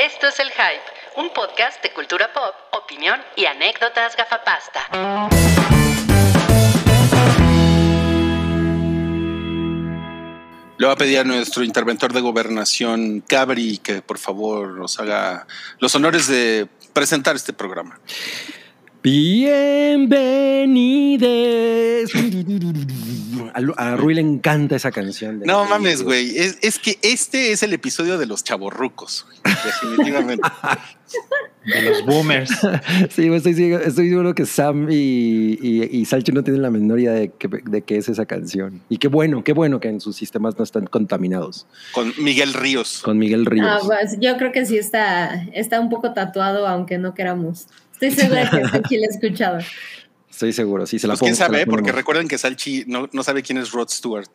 Esto es El Hype, un podcast de cultura pop, opinión y anécdotas gafapasta. Le voy a pedir a nuestro interventor de gobernación, Cabri, que por favor nos haga los honores de presentar este programa. Bienvenides. A, Rui le encanta esa canción. de- No mames, güey. Es, es que este es el episodio de los chavorrucos, güey, definitivamente. De los boomers. Sí, estoy, seguro- estoy seguro que Sam y, y, y Salchi no tienen la menor idea de que, de qué es esa canción. Y qué bueno, qué bueno que en sus sistemas no están contaminados. Con Miguel Ríos. Con Miguel Ríos. Ah, pues, yo creo que sí está, está un poco tatuado, aunque no queramos. Estoy segura que Salchi la ha escuchado. Estoy seguro, sí, se la Pues quién pongo, sabe, porque recuerden que Salchi no, no sabe quién es Rod Stewart.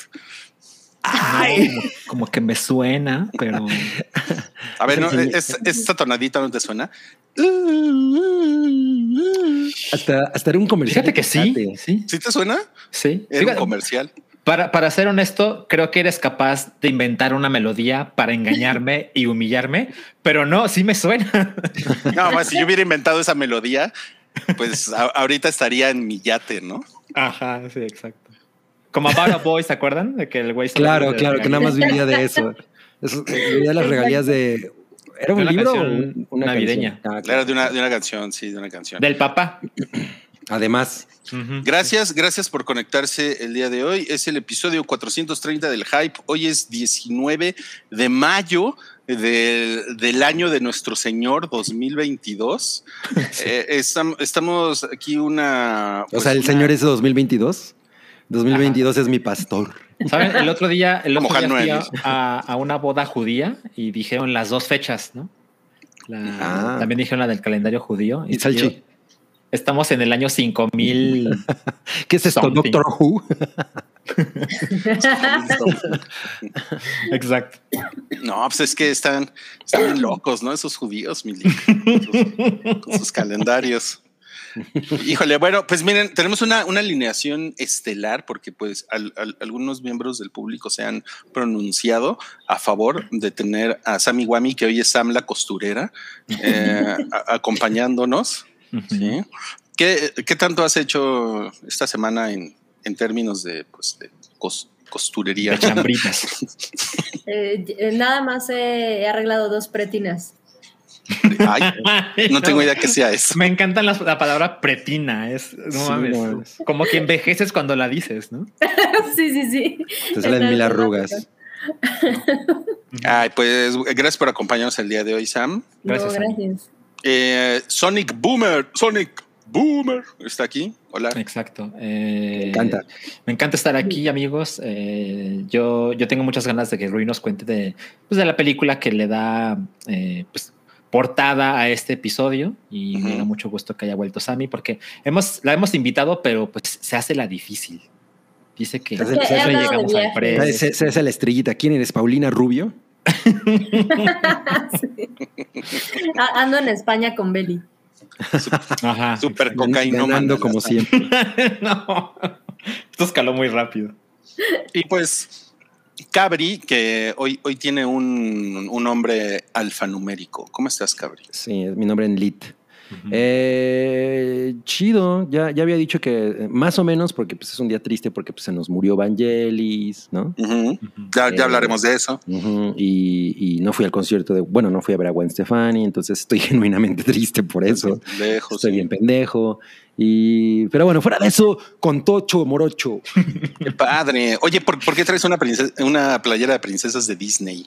Ay, como, como que me suena, pero A ver, no, es, esta tonadita no te suena. Hasta, hasta era un comercial. fíjate que sí, sí, ¿Sí te suena? sí. Era un comercial. Para, para ser honesto, creo que eres capaz de inventar una melodía para engañarme y humillarme, pero no, sí me suena. No, más si yo hubiera inventado esa melodía, pues a- ahorita estaría en mi yate, ¿no? Ajá, sí, exacto. Como About a Boy, ¿se acuerdan? De que el güey Claro, de- claro, que nada más vivía de eso. eso vivía de las regalías de. ¿Era un De una libro o canción un- una navideña. canción? Ah, Era claro. de una, de una canción, sí, de una canción. Del papá. Además. Gracias, gracias por conectarse el día de hoy. Es el episodio 430 del Hype. Hoy es 19 de mayo del, del año de nuestro Señor 2022. Eh, estam- estamos aquí una... o pues, sea, el una- señor es 2022. 2022 es mi pastor. ¿Saben? El otro día, el otro día fui a, a- a una boda judía y dijeron las dos fechas, ¿no? La- Ah. También dijeron la del calendario judío. Y Salchi. Estamos en el año 5000. ¿Qué es esto, Something. Doctor Who? Exacto. No, pues es que están, están locos, ¿no? Esos judíos, mi Lick, con sus- con sus calendarios. Híjole, bueno, pues miren, tenemos una, una alineación estelar porque pues al- al- algunos miembros del público se han pronunciado a favor de tener a Sammy Wami, que hoy es Sam la costurera, eh, a- acompañándonos. ¿Sí? ¿Qué, qué tanto has hecho esta semana en, en términos de, pues, de cos- costurería? De chambritas. Eh, nada más he, he arreglado dos pretinas. Ay, no tengo idea que sea eso. Me encanta la, la palabra pretina. Es, no Sí, mames, no mames. como que envejeces cuando la dices, ¿no? sí, sí, sí. Te salen mil arrugas. Ay, pues gracias por acompañarnos el día de hoy, Sam. Gracias, No, Sam. Eh, Sonic Boomer, Sonic Boomer está aquí. Hola. Exacto. Eh, Me encanta. Me encanta estar aquí, amigos. Eh, yo, yo tengo muchas ganas de que Rui nos cuente de, pues, de la película que le da eh, pues, portada a este episodio y me da mucho gusto que haya vuelto Sammy porque hemos, la hemos invitado, pero pues se hace la difícil. Dice que Se hace- se hace- llegamos al. Esa esa es la estrellita. ¿Quién eres? ¿Paulina Rubio? Sí. Ando en España con Beli. Ajá. Super. Ganando como siempre. no. Esto escaló muy rápido. Y pues Cabri, que hoy, hoy tiene un, un nombre alfanumérico. ¿Cómo estás, Cabri? Sí, es mi nombre en Lit. Eh, chido, ya, ya había dicho que eh, más o menos, porque pues, es un día triste porque pues, se nos murió Vangelis, ¿no? Ujú. Ya, Eh, ya hablaremos de eso. Y, y no fui al concierto de, bueno, no fui a ver a Gwen Stefani, entonces estoy genuinamente triste por eso. Lejos. Estoy bien pendejo. Y, pero bueno, fuera de eso, con Tocho Morocho. Qué padre. Oye, ¿por, por qué traes una, princesa- una playera de princesas de Disney?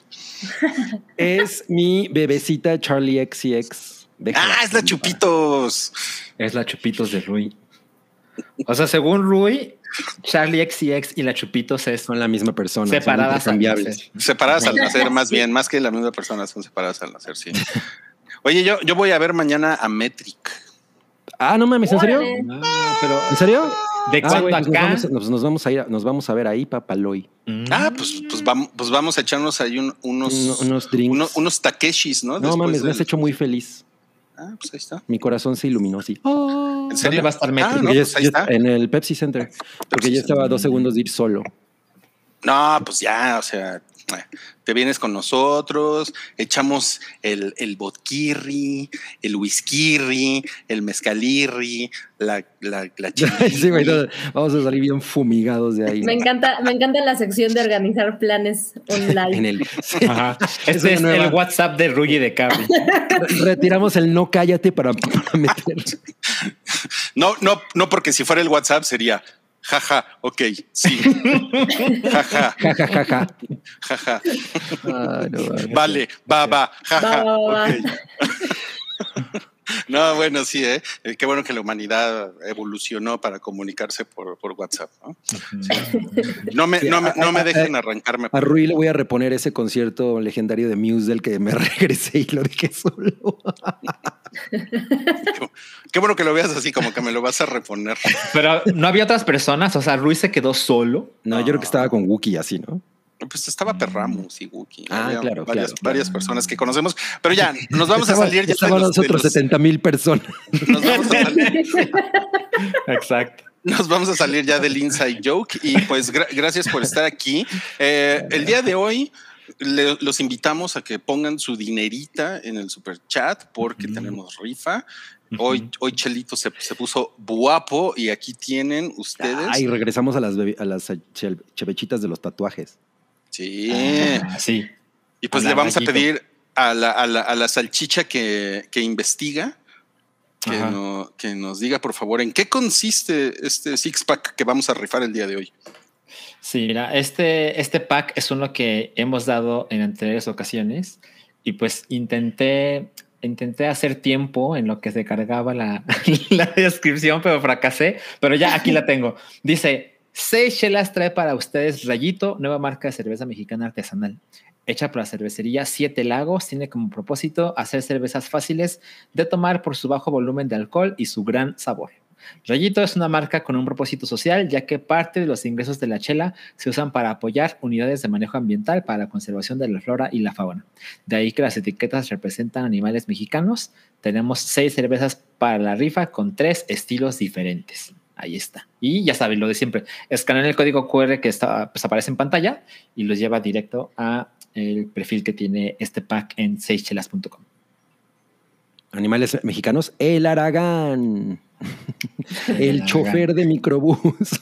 Es mi bebecita Charlie XCX. Déjala Ah, es la Chupitos. Es la Chupitos de Rui. O sea, según Rui, Charlie XCX y la Chupitos es Son la misma persona. son separadas al intercambiables. nacer. Separadas al nacer, más bien, más que la misma persona, son separadas al nacer, sí. Oye, yo, yo voy a ver mañana a Metric. Ah, no mames, ¿en serio? Órale. Ah, pero ¿En serio? ¿de Ah, güey, pues nos, vamos, nos- nos vamos a ir, nos vamos a ver ahí, papaloy. Mm. Ah, pues, pues, vamos, pues vamos a echarnos ahí un- unos, Uno- unos drinks. uno- unos Takeshis, ¿no? no Después mames, me has hecho muy feliz. Ah, pues ahí está. Mi corazón se iluminó así. ¿En serio? ¿Dónde va a estar Metric? Ah, no, pues ahí está. en el Pepsi Center. Porque yo estaba a dos segundos de ir solo. No, pues ya, o sea, te vienes con nosotros, echamos el, el vodkirri, el whisky, el mezcalirri, la, la, la sí, vamos a salir bien fumigados de ahí. Me encanta, me encanta la sección de organizar planes online. En el, Ajá. Este es el WhatsApp de y de Carly. Retiramos el no cállate para, para meter. No, no, no, porque si fuera el WhatsApp sería jaja, ok, sí. Jaja, Ja, ja, ja, ja. jaja. No, mames. Vale, va, va, jaja. Ok. No, bueno, sí, ¿eh? Eh, Qué bueno que la humanidad evolucionó para comunicarse por, por WhatsApp. ¿no? No me, no me, no me dejen arrancarme. A Rui le voy a reponer ese concierto legendario de Muse del que me regresé y lo dejé solo. Qué bueno que lo veas así, como que me lo vas a reponer. Pero no había otras personas, o sea, Ruiz se quedó solo. No, yo creo que estaba con Wookiee así, ¿no? Pues estaba Perramus y Wookie. Ah, Había claro, varias, claro, claro. varias personas que conocemos, pero ya nos vamos a salir ya Estaban nosotros los- 70 mil personas. nos vamos a salir- Exacto. Nos vamos a salir ya del inside joke y pues gra- gracias por estar aquí. Eh, el día de hoy le- los invitamos a que pongan su dinerita en el super chat porque tenemos rifa. Hoy, hoy Chelito se, se puso guapo y aquí tienen ustedes. Ay, regresamos a las, a las chevechitas de los tatuajes. Sí. Ah, sí. y pues le vamos a pedir a la, a la- a la salchicha que, que investiga. Que, no- que nos diga, por favor, en qué consiste este six pack que vamos a rifar el día de hoy. Sí, mira, este, este pack es uno que hemos dado en anteriores ocasiones y pues intenté, intenté hacer tiempo en lo que se cargaba la, la descripción, pero fracasé, pero ya aquí la tengo. Dice, seis chelas trae para ustedes Rayito, nueva marca de cerveza mexicana artesanal. Hecha por la cervecería Siete Lagos, tiene como propósito hacer cervezas fáciles de tomar por su bajo volumen de alcohol y su gran sabor. Rayito es una marca con un propósito social, ya que parte de los ingresos de la chela se usan para apoyar unidades de manejo ambiental para la conservación de la flora y la fauna. De ahí que las etiquetas representan animales mexicanos. Tenemos seis cervezas para la rifa con tres estilos diferentes. Ahí está. Y ya saben, lo de siempre. Escanean el código QR que está, pues, aparece en pantalla y los lleva directo a el perfil que tiene este pack en seischelas.com. Animales mexicanos, el Aragán. El Aragán. chofer de microbús.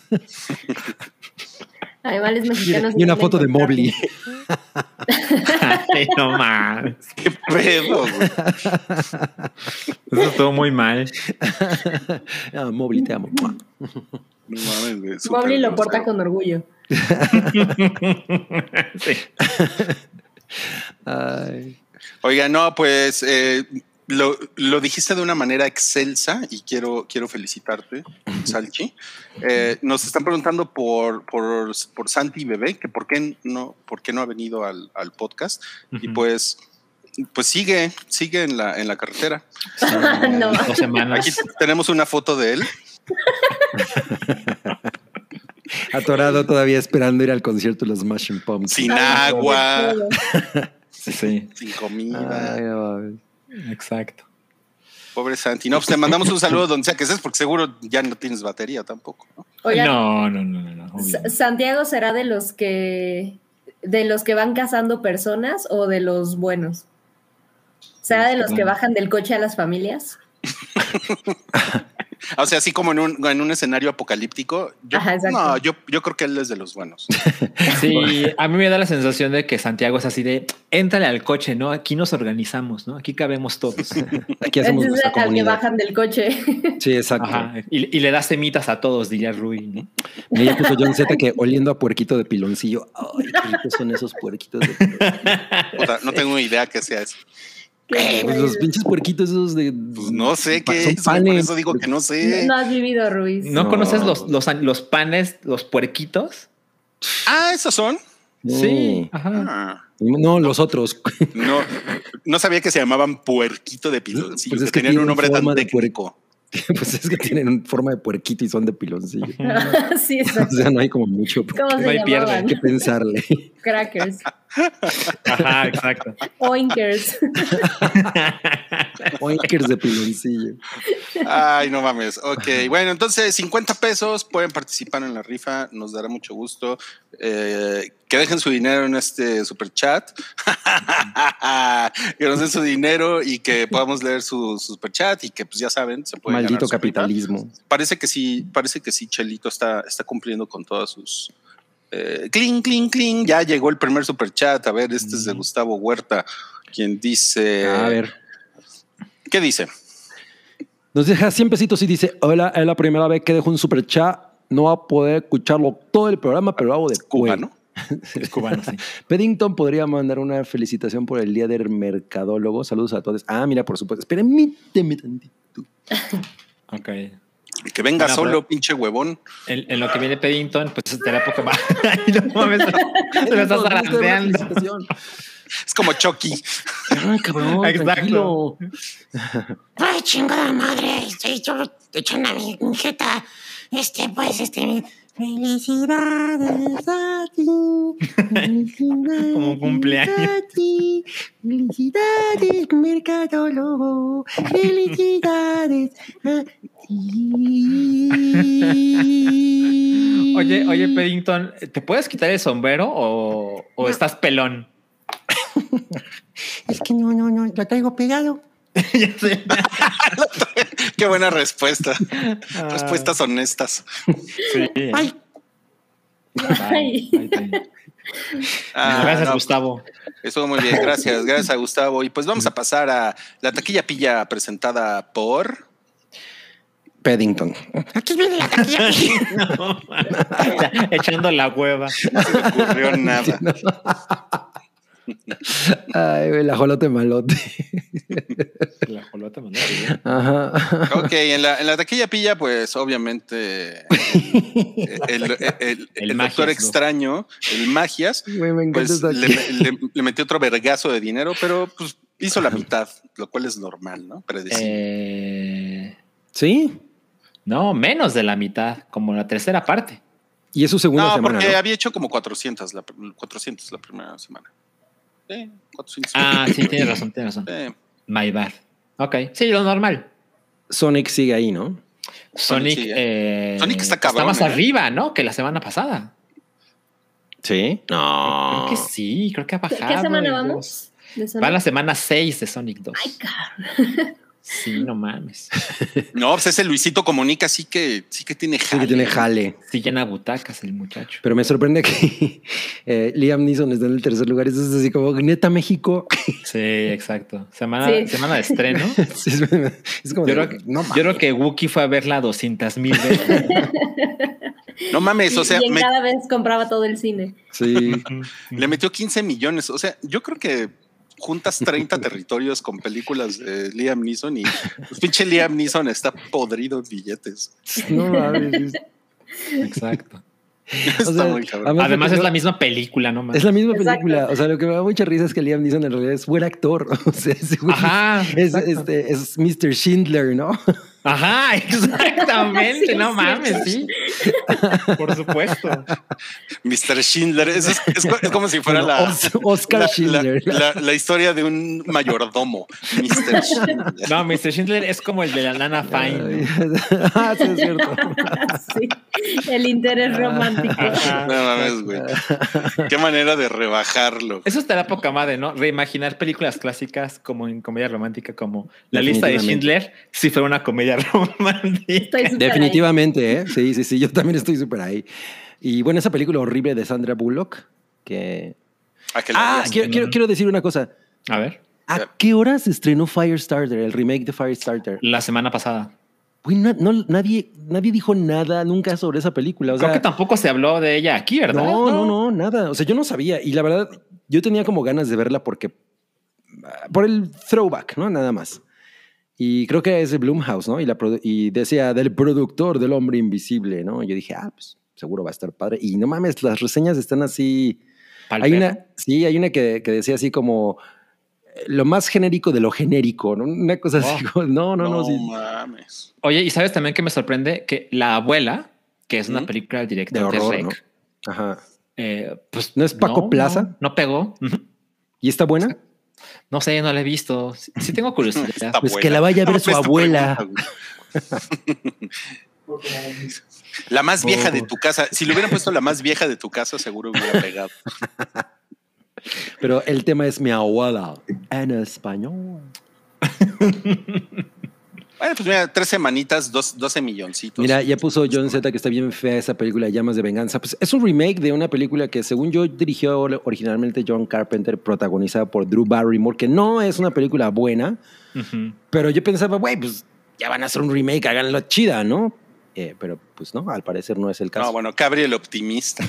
Animales mexicanos. y una foto de Mobley. Ay, no mames. ¿Qué pedo? güey? Eso estuvo muy mal. Ah, Mobley, te amo. No mames, güey, Mobley lo porta con orgullo. Sí. Ay. Oiga, no, pues eh, lo, lo dijiste de una manera excelsa y quiero, quiero felicitarte, Salchi. Eh, nos están preguntando por, por, por Santi Bebé, que por qué no, por qué no ha venido al, al podcast. Y pues, pues sigue, sigue en la, en la carretera. no. Dos semanas. Aquí tenemos una foto de él. Atorado todavía esperando ir al concierto de los Smashing Pumpkins. Sin agua, Sí, sí, sin comida. Ay. Exacto. Pobre Santi. No, pues te mandamos un saludo donde sea que estés, porque seguro ya no tienes batería tampoco. ¿no? Oigan, No, no, no, no. no, Santiago será de los que de los que van cazando personas o de los buenos. ¿Será de los que bajan del coche a las familias? O sea, así como en un, en un escenario apocalíptico. Yo, Ajá, no, yo, yo creo que él es de los buenos. Sí, a mí me da la sensación de que Santiago es así de, éntrale al coche, ¿no? Aquí nos organizamos, ¿no? Aquí cabemos todos. Aquí hacemos Entonces nuestra al que bajan del coche. Sí, exacto. Ajá. Y, y le da semitas a todos, diría Rui, ¿no? Ella puso John Z que oliendo a puerquito de piloncillo. Ay, qué ricos son esos puerquitos de piloncillo. O sea, no tengo idea que sea eso. Qué Pues los pinches puerquitos esos de. Pues no sé qué son es, por eso digo que no sé. No has vivido, Ruiz. ¿No, No. conoces los, los, los panes, los puerquitos? Ah, esos son. No. Sí. Ajá. Ah, No, los otros. no, no sabía que se llamaban puerquito de piloncillo, Pues es que que tenían un nombre tan técnico. pues es que tienen forma de puerquito y son de piloncillo. sí, O sea, no hay como mucho ¿Cómo No hay pierde. que pensarle. Crackers. Ajá, exacto. Oinkers. Oinkers de piloncillo. Ay, no mames. Ok, bueno, entonces 50 pesos pueden participar en la rifa, nos dará mucho gusto. Eh, que dejen su dinero en este super chat, que nos den su dinero y que podamos leer su, su super chat y que pues ya saben, se puede Maldito capitalismo. Parece que sí, parece que sí, Chelito está, está cumpliendo con todas sus. Eh, cling, cling, cling. Ya llegó el primer super chat. A ver, este es de Gustavo Huerta, quien dice. A ver. ¿Qué dice? Nos deja 100 pesitos y dice: Hola, es la primera vez que dejo un super chat. No va a poder escucharlo todo el programa, pero lo hago de Cuba, cuello". ¿no? Es cubano, sí. Peddington podría mandar una felicitación por el Día del Mercadólogo. Saludos a todos. Ah, mira, por supuesto. Permíteme tantito. Ok. Que venga Bueno, solo, pero- pinche huevón. En, en lo que viene Peddington, pues será poco más. Ay, no mames, se lo estás zarandeando. Es como Chucky. Ay, cabrón, Exacto. Ay, chingada madre, estoy yo echando a mi jeta. Este, pues, este. Felicidades a ti. Felicidades Como cumpleaños. a ti. Felicidades, mercadólogo. Felicidades a ti. Oye, oye, Peddington, ¿te puedes quitar el sombrero o, o estás pelón? Es que no, no, no, lo traigo pegado. Ya sé. Qué buena respuesta. Ah. Respuestas honestas. Sí. Ay, Ay. Ay, ay. Ah, Gracias, no, Gustavo. Estuvo muy bien. Gracias. Gracias a Gustavo. Y pues vamos a pasar a la taquilla pilla presentada por. Peddington. aquí viene la taquilla. No, echando la hueva. No se me ocurrió nada. Ay, güey, el ajolote malote. La jolota mandó. Ajá. Ok, en la, en la taquilla pilla, pues obviamente el, el- el- El el Magias, doctor ¿no? extraño, el Magias, me pues le, aquí. le- le metió otro vergazo de dinero, pero pues hizo la mitad, lo cual es normal, ¿no? Eh, Sí. no, menos de la mitad, como la tercera parte. Y es su segunda no, semana. porque ¿no? había hecho como 400 la, 400 la primera semana. Sí, 400. Ah, sí, tienes razón, tienes razón. Sí. My bad. Ok, sí, lo normal. Sonic sigue ahí, ¿no? Sonic, sí, eh, Sonic está cabrón, más ¿eh? arriba, ¿no? Que la semana pasada. Sí. No. Creo que sí, creo que ha ¿Qué, bajado. qué semana vamos? dos. ¿De Sonic? Va la semana 6 de Sonic 2. Ay. Sí, no mames. No, pues ese Luisito Comunica sí que, sí que tiene Sí jale. que tiene jale. Sí llena butacas el muchacho. Pero me sorprende que eh, Liam Neeson está en el tercer lugar. Eso es así como neta México. Sí, exacto. Semana, Sí. semana de estreno. Sí, es, es como Yo de, creo, que, no yo mames. creo que Wookiee fue a verla 200 mil veces. No mames, o sea, y en me- cada vez compraba todo el cine. Sí. le metió 15 millones. O sea, yo creo que juntas 30 territorios con películas de Liam Neeson y pues, pinche Liam Neeson está podrido en billetes. No mames. Exacto. Está sea, muy cabrón. además- Además es la misma película, no mames. Es la misma Exacto. película. O sea, lo que me da mucha risa es que Liam Neeson en realidad es buen actor. O sea, Ajá, es, este, es Mr. Schindler, ¿no? Ajá, exactamente, Sí, no es mames, sí. Por supuesto. Mr. Schindler, es, es co- es como si fuera Bueno, la, Os- Oscar la, Schindler. la- la historia de un mayordomo, Mr. Schindler. No, Mr. Schindler es como el de la Nana Fine. ¿no? ah, sí, es cierto. sí, el interés romántico. Ajá. No mames, güey. Qué manera de rebajarlo. Eso estará poca madre, ¿no? Reimaginar películas clásicas como en comedia romántica, como La lista de Schindler, si fuera una comedia romántica. Estoy súper Definitivamente, ¿eh? Sí, sí, sí. Yo también estoy súper ahí. Y bueno, esa película horrible de Sandra Bullock, que... Ah, veas. quiero, quiero, quiero decir una cosa. A ver, ¿A qué hora se estrenó Firestarter, el remake de Firestarter? la semana pasada. Güey, no, no- nadie, nadie dijo nada nunca sobre esa película. O Creo que tampoco se habló de ella aquí, ¿verdad? no, no, no, nada. O sea, yo no sabía. Y la verdad, yo tenía como ganas de verla porque... ah, Por el throwback, ¿no? Nada más. Y creo que es de Blumhouse, ¿no? Y, la produ- y decía del productor del hombre invisible, ¿no? Y yo dije, ah, pues seguro va a estar padre. Y no mames, las reseñas están así... Hay una, sí, hay una que, que decía así como eh, lo más genérico de lo genérico, ¿no? Una cosa así Oh. como, no, no, no. No sí. mames. Oye, y sabes también que me sorprende que La Abuela, que es una película del De horror, Rec, ¿no? Ajá. eh, pues ¿No es Paco Plaza? No, no pegó. ¿Y está buena? No sé, no la he visto. Sí, sí tengo curiosidad. Pues que la vaya a ver No, su abuela. La más vieja de tu casa. Si le hubieran puesto la más vieja de tu casa, seguro hubiera pegado. Pero el tema es mi abuela en español. Bueno, pues mira, tres semanitas, dos, 12 milloncitos. Mira, ya puso John Z que está bien fea esa película Llamas de Venganza. Pues es un remake de una película que según yo dirigió originalmente John Carpenter, protagonizada por Drew Barrymore, que no es una película buena, pero yo pensaba, güey, pues ya van a hacer un remake, háganlo chida, ¿no? Eh, pero pues no, al parecer no es el caso. No, bueno, Cabri el optimista.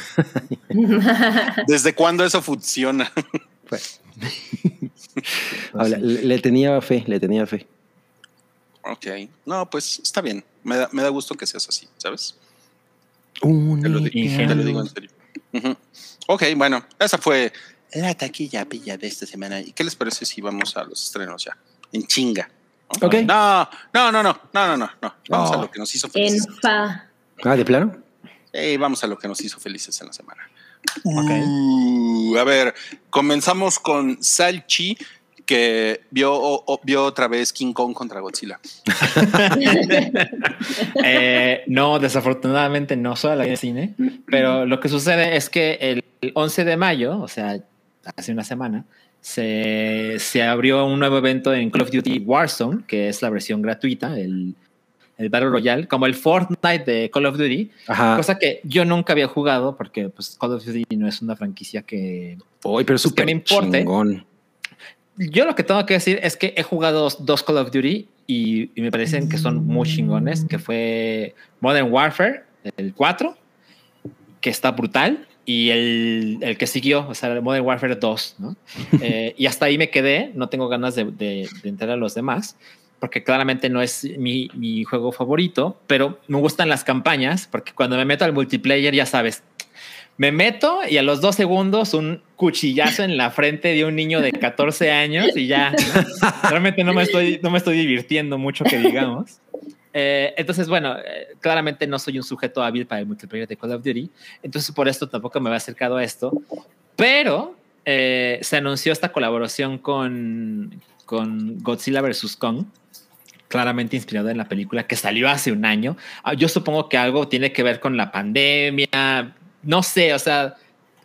¿Desde cuándo eso funciona? Pues. Le tenía fe, le tenía fe. Ok. No, pues está bien. Me da, me da gusto que seas así, ¿sabes? Un Te lo, di- Ingenuo. te lo digo en serio. Ujú. Ok, bueno, esa fue la taquilla pilla de esta semana. ¿Y qué les parece si vamos a los estrenos ya? En chinga. ¿no? Ok. No, no, no, no, no, no, no, no. Vamos Oh. a lo que nos hizo En felices. fa. Ah, ¿de plano? Vamos a lo que nos hizo felices en la semana. Ok. Uh, a ver, comenzamos con Salchi, que vio, o- o- vio otra vez King Kong contra Godzilla. Eh, no, desafortunadamente no solo la vi en cine, pero lo que sucede es que el 11 de mayo, o sea, hace una semana, se, se abrió un nuevo evento en Call of Duty Warzone, que es la versión gratuita, el, el Battle Royale, como el Fortnite de Call of Duty, Ajá. cosa que yo nunca había jugado porque pues, Call of Duty no es una franquicia que... Uy, pero es que súper me importe. chingón. Yo lo que tengo que decir es que he jugado dos, dos Call of Duty y, y me parecen que son muy chingones, que fue Modern Warfare, el 4, que está brutal, y el, el que siguió, o sea, Modern Warfare 2, ¿no? Eh, y hasta ahí me quedé, no tengo ganas de, de, de entrar a los demás, porque claramente no es mi, mi juego favorito, pero me gustan las campañas, porque cuando me meto al multiplayer, ya sabes, me meto y a los dos segundos un cuchillazo en la frente de un niño de 14 años y ya. Realmente no me estoy, no me estoy divirtiendo mucho, que digamos. Eh, entonces, bueno, eh, claramente no soy un sujeto hábil para el multiplayer de Call of Duty. Entonces, por esto tampoco me había acercado a esto. Pero eh, se anunció esta colaboración con, con Godzilla vs. Kong claramente inspirado en la película que salió hace un año. Ah, Yo supongo que algo tiene que ver con la pandemia, no sé, o sea,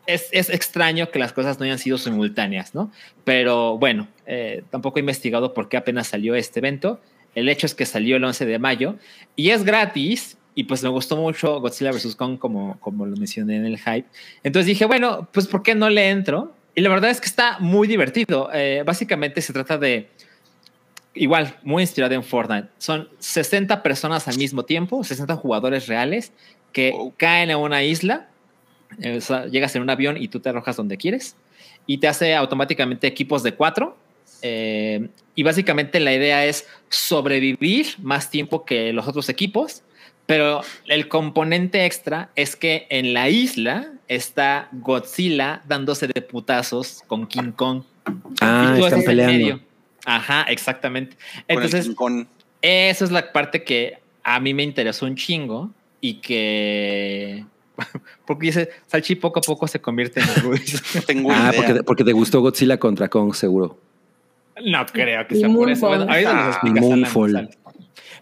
es, es extraño que las cosas no hayan sido simultáneas, ¿no? Pero bueno, eh, tampoco he investigado por qué apenas salió este evento. El hecho es que salió el 11 de mayo y es gratis. Y pues me gustó mucho Godzilla vs. Kong, como, como lo mencioné en el hype. Entonces dije, bueno, pues ¿por qué no le entro? Y la verdad es que está muy divertido. Eh, básicamente se trata de, igual, muy inspirado en Fortnite. Son 60 personas al mismo tiempo, 60 jugadores reales que caen a una isla. O sea, llegas en un avión y tú te arrojas donde quieres y te hace automáticamente equipos de cuatro. Eh, y básicamente la idea es sobrevivir más tiempo que los otros equipos, pero el componente extra es que en la isla está Godzilla dándose de putazos con King Kong. Ah, Y tú están estás en peleando. medio. Ajá, exactamente. Entonces, King Kong. esa es la parte que a mí me interesó un chingo y que. Porque dice, Salchi poco a poco se convierte en Ruiz. Tengo Ah, idea. porque, porque te gustó Godzilla contra Kong, seguro. no creo que Y sea por eso. Bueno, nos Ah, Moonfall.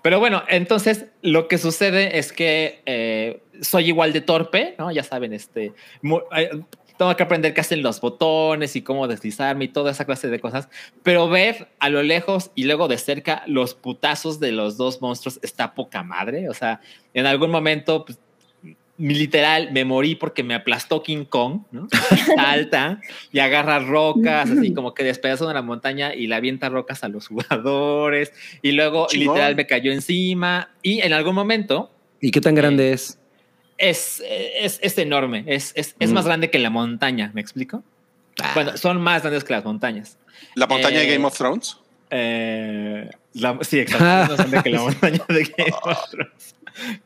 Pero bueno, entonces lo que sucede es que eh, soy igual de torpe, ¿no? Ya saben, este. eh, tengo que aprender qué hacen los botones y cómo deslizarme y toda esa clase de cosas. Pero ver a lo lejos y luego de cerca los putazos de los dos monstruos está poca madre. O sea, en algún momento, pues, literal, me morí porque me aplastó King Kong, ¿no? Salta y agarra rocas, así como que despedaza de la montaña y le avienta rocas a los jugadores. Y luego, literal, me cayó encima. Y en algún momento, ¿Y qué tan grande es? es, es, es enorme, es, es, es Mm. más grande que la montaña, ¿me explico? Bueno, son más grandes que las montañas. ¿La montaña de Eh, Game of Thrones? Eh, la- sí, exacto, es más grande que la montaña de Game of Thrones.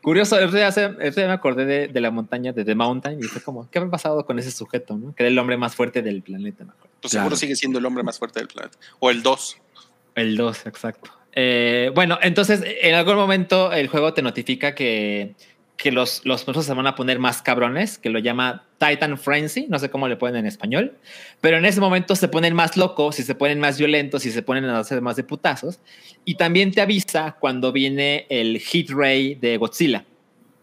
Curioso, el día, el me acordé de, de la montaña de The Mountain y fue como, ¿qué ha pasado con ese sujeto? ¿no? Que era el hombre más fuerte del planeta, me acuerdo. Pues claro. seguro sigue siendo el hombre más fuerte del planeta. O el 2. El 2, exacto. Eh, bueno, entonces en algún momento el juego te notifica que, que los, los personajes se van a poner más cabrones, que lo llama Titan Frenzy, no sé cómo le ponen en español, pero en ese momento se ponen más locos y se ponen más violentos y se ponen a hacer más de putazos. Y también te avisa cuando viene el hit ray de Godzilla,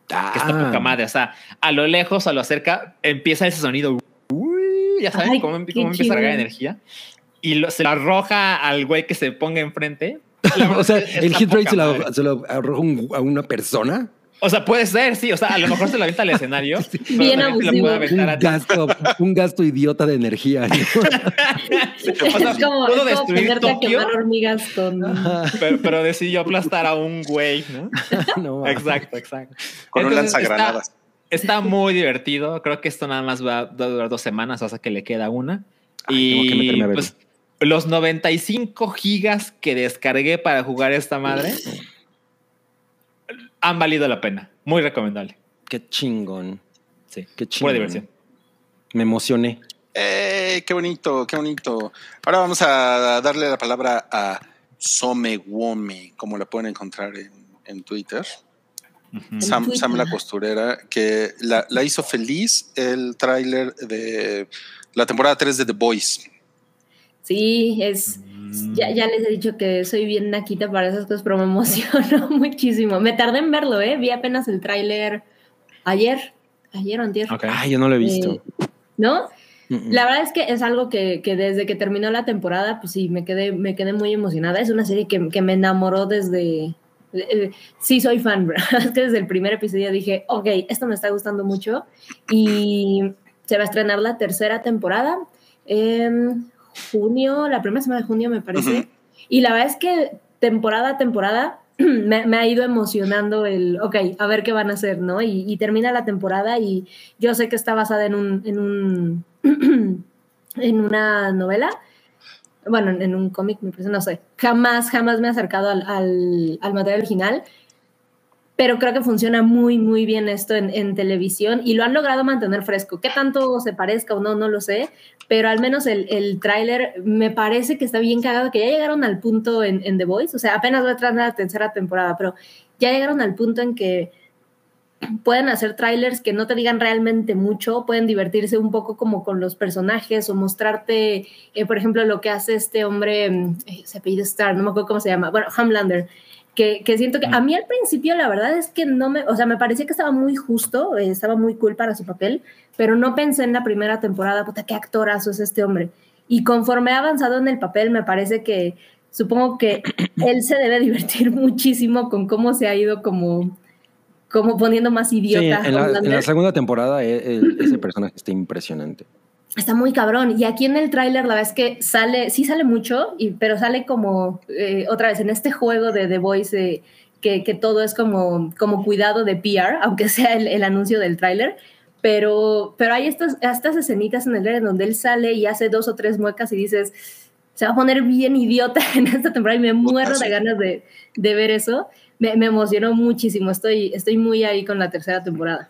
que está Ah. poca madre. O sea, a lo lejos, a lo cerca, empieza ese sonido. Uy, ya saben Ay, cómo, em- cómo empieza a cargar energía. Y lo- se lo arroja al güey que se ponga enfrente. o sea, el hit poca se lo, se lo arroja un- a una persona. O sea, puede ser, sí. O sea, a lo mejor se lo avienta al escenario. pero Bien abusivo. puede Un gasto, un gasto idiota de energía. ¿no? O sea, es como, puedo es como destruir ponerte a Tokio. quemar hormigas con. Pero, pero decidió aplastar a un güey, ¿no? No. Exacto, exacto. Con un Entonces, lanzagranadas. Está, está muy divertido. Creo que esto nada más va a durar dos semanas hasta que le queda una. Ay, tengo que y meterme a verlo. pues los 95 gigas que descargué para jugar esta madre han valido la pena. Muy recomendable. Qué chingón. Sí. Qué chingón. Pura diversión. Me emocioné. ¡Eh! ¡Qué bonito! ¡Qué bonito! Ahora vamos a darle la palabra a Somewome, como la pueden encontrar en, en Twitter. Sam, Twitter. Sam la costurera, que la, la hizo feliz el tráiler de la temporada 3 de The Boys. Sí, es. Ya, ya les he dicho que soy bien naquita para esas cosas, pero me emocionó muchísimo. Me tardé en verlo, ¿eh? Vi apenas el tráiler ayer. Ayer o antier. Ok. Ay, yo no lo he visto. ¿No? Mm, mm. La verdad es que es algo que, que desde que terminó la temporada, pues sí, me quedé, me quedé muy emocionada. Es una serie que, que me enamoró desde... eh, sí, soy fan, ¿verdad? Es que desde el primer episodio dije, ok, esto me está gustando mucho. Y se va a estrenar la tercera temporada en junio, la primera semana de junio me parece. Y la verdad es que temporada a temporada me, me ha ido emocionando el, ok, a ver qué van a hacer, ¿no? Y, y termina la temporada y yo sé que está basada en un, en un, en una novela, bueno, en, en un cómic, me parece, no sé, jamás, jamás me he acercado al, al, al material original, pero creo que funciona muy, muy bien esto en, televisión y lo han logrado mantener fresco. ¿Qué tanto se parezca o no? No lo sé, pero al menos el, el tráiler me parece que está bien cagado, que ya llegaron al punto en, The Voice, o sea, apenas va a entrar la tercera temporada, pero ya llegaron al punto en que pueden hacer trailers que no te digan realmente mucho, pueden divertirse un poco como con los personajes o mostrarte, eh, por ejemplo, lo que hace este hombre, eh, se apellido Star, no me acuerdo cómo se llama, bueno, Homelander, que, que siento que a mí al principio la verdad es que no me, o sea, me parecía que estaba muy justo, eh, estaba muy cool para su papel, pero no pensé en la primera temporada, puta, qué actorazo es este hombre. Y conforme ha avanzado en el papel, me parece que supongo que él se debe divertir muchísimo con cómo se ha ido como, como poniendo más Sí, idiota. en la, en Homelander. la segunda temporada eh, el- ese personaje está impresionante. Está muy cabrón. Y aquí en el tráiler la verdad es que sale, sí sale mucho, y, pero sale como eh, otra vez en este juego de The Voice eh, que, que todo es como, como cuidado de PR, aunque sea el, el anuncio del tráiler. Pero, pero hay estas, estas escenitas en el trailer donde él sale y hace dos o tres muecas y dices, se va a poner bien idiota en esta temporada y me muero de ganas de, de ver eso. Me, me emocionó muchísimo. Estoy, estoy muy ahí con la tercera temporada.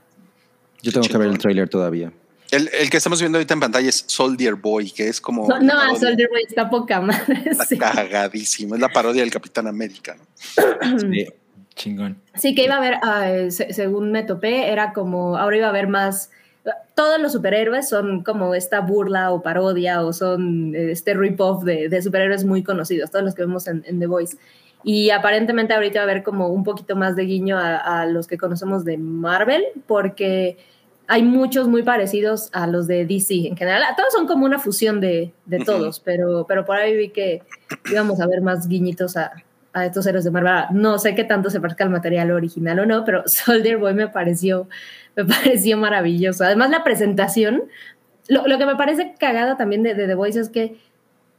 Yo tengo que ver el tráiler todavía. El, el que estamos viendo ahorita en pantalla es Soldier Boy, que es como. No, no, parodia. Soldier Boy está poca madre. Está sí. cagadísimo. Es la parodia del Capitán América. ¿no? Sí. Chingón. Sí, que iba a haber, se- según me topé, era como, ahora iba a haber más, todos los superhéroes son como esta burla o parodia o son eh, este rip-off de, de superhéroes muy conocidos, todos los que vemos en, en The Voice. Y aparentemente ahorita va a haber como un poquito más de guiño a, a los que conocemos de Marvel, porque hay muchos muy parecidos a los de DC en general. Todos son como una fusión de, de todos, pero, pero por ahí vi que íbamos a ver más guiñitos a, a estos héroes de Marvel. No sé qué tanto se parezca al material original o no, pero Soldier Boy me pareció, me pareció maravilloso. Además, la presentación, lo, lo que me parece cagada también de, de The Voice es que,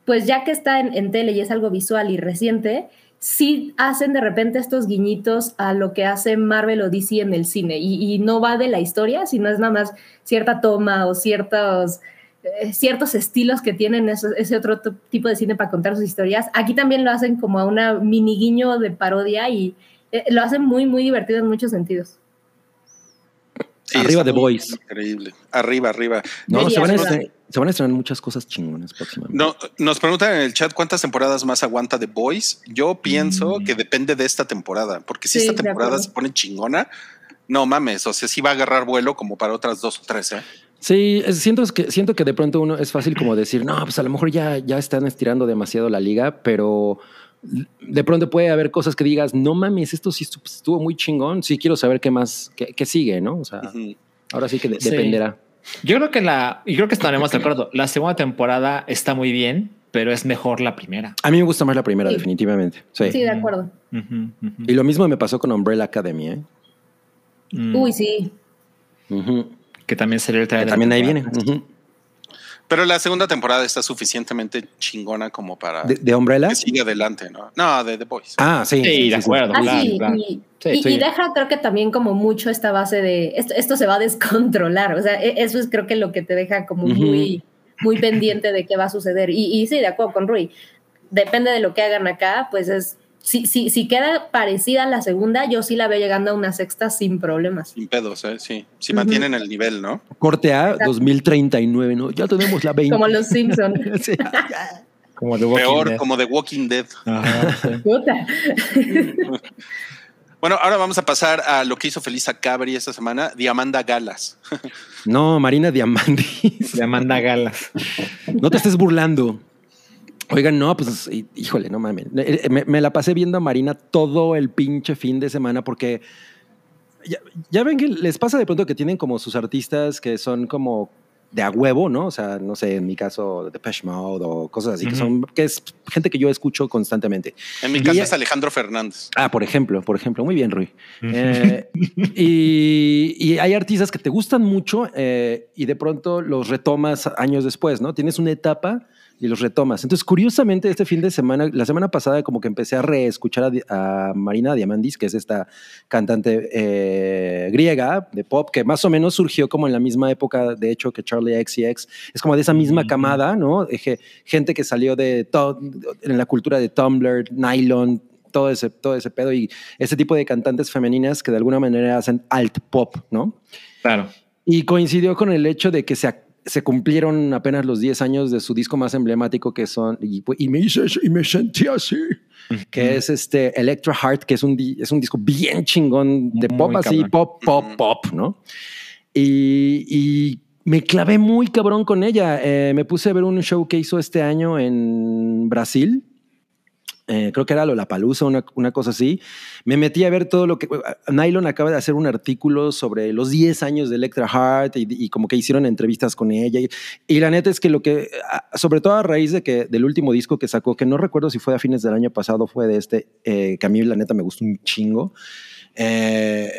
pues ya que está en, en tele y es algo visual y reciente, sí hacen de repente estos guiñitos a lo que hace Marvel o DC en el cine y, y no va de la historia, sino es nada más cierta toma o ciertos, eh, ciertos estilos que tienen esos- ese otro tipo de cine para contar sus historias. Aquí también lo hacen como a una mini guiño de parodia y eh, lo hacen muy, muy divertido en muchos sentidos. Sí, Arriba muy Voice. Increíble. Arriba, arriba. No, se van, a se van a estrenar muchas cosas chingonas próximamente. No, nos preguntan en el chat cuántas temporadas más aguanta The Boys. Yo pienso que depende de esta temporada, porque si Sí, esta temporada se pone chingona, no mames, o sea, sí va a agarrar vuelo como para otras dos o tres, ¿eh? Sí, es- siento que siento que de pronto uno es fácil como decir, no, pues a lo mejor ya, ya están estirando demasiado la liga, pero de pronto puede haber cosas que digas, no mames, esto sí estu- estuvo muy chingón. Sí, quiero saber qué más, qué, qué sigue, ¿no? O sea, ahora sí que de- Sí. dependerá. Yo creo que la, y creo que estaremos de acuerdo. La segunda temporada está muy bien, pero es mejor la primera. A mí me gusta más la primera, Sí. definitivamente. Sí. Sí, de acuerdo. Y lo mismo me pasó con Umbrella Academy, ¿eh? Mm, Uy, sí. Que también sería el Que trailer. de la también ahí viene. Pero la segunda temporada está suficientemente chingona como para ¿De, de Umbrella? que siga adelante, ¿no? No, de The Boys. Ah, sí. Sí, de acuerdo. Ah, sí, y, Sí, y- sí. y deja creo que también como mucho esta base de esto, esto se va a descontrolar, o sea, e- eso es creo que lo que te deja como muy, muy pendiente de qué va a suceder. Y, y sí, de acuerdo con Rui, depende de lo que hagan acá, pues es, si, si, si queda parecida a la segunda, yo sí la veo llegando a una sexta sin problemas. Sin pedos, ¿eh? Sí. Si Ujú. mantienen el nivel, ¿no? Corte A, 2039, ¿no? Ya tenemos la 20. Como los Simpsons. Sí. Como The Walking Peor, Dead. como The Walking Dead. Ajá, sí. Puta. Bueno, ahora vamos a pasar a lo que hizo feliz a Cabri esta semana, Diamanda Galas. No, Marina Diamandis. De Amanda Galas. No te estés burlando. Oigan, no, pues hí- híjole, no mames. Eh, Me, me la pasé viendo a Marina todo el pinche fin de semana porque ya, ya ven que les pasa de pronto que tienen como sus artistas que son como de a huevo, ¿no? O sea, no sé, en mi caso, Depeche Mode o cosas así, que son, que es gente que yo escucho constantemente. En mi caso es Alejandro Fernández. Ah, por ejemplo, por ejemplo, muy bien, Rui. Eh, y, y hay artistas que te gustan mucho eh, y de pronto los retomas años después, ¿no? Tienes una etapa y los retomas. Entonces, curiosamente, este fin de semana, la semana pasada, como que empecé a reescuchar a, a Marina Diamandis, que es esta cantante eh, griega de pop, que más o menos surgió como en la misma época, de hecho, que Charlie XCX. Es como de esa misma camada, ¿no? De ge- gente que salió de en la cultura de Tumblr, Nylon, todo ese, todo ese pedo y ese tipo de cantantes femeninas que de alguna manera hacen alt pop, ¿no? Claro. Y coincidió con el hecho de que se, se cumplieron apenas los 10 años de su disco más emblemático que son, y, y me, hice- y me sentí así, que es este Electra Heart, que es un, es un disco bien chingón de Muy pop, así, cabrón. pop, pop, pop, ¿no? Y, y me clavé muy cabrón con ella. Eh, me puse a ver un show que hizo este año en Brasil. Eh, creo que era Lollapalooza, una, una cosa así. Me metí a ver todo lo que... Nylon acaba de hacer un artículo sobre los 10 años de Electra Heart y, y como que hicieron entrevistas con ella. Y, y la neta es que lo que... Sobre todo a raíz de que del último disco que sacó, que no recuerdo si fue a fines del año pasado, fue de este, eh, que a mí la neta me gustó un chingo. Eh,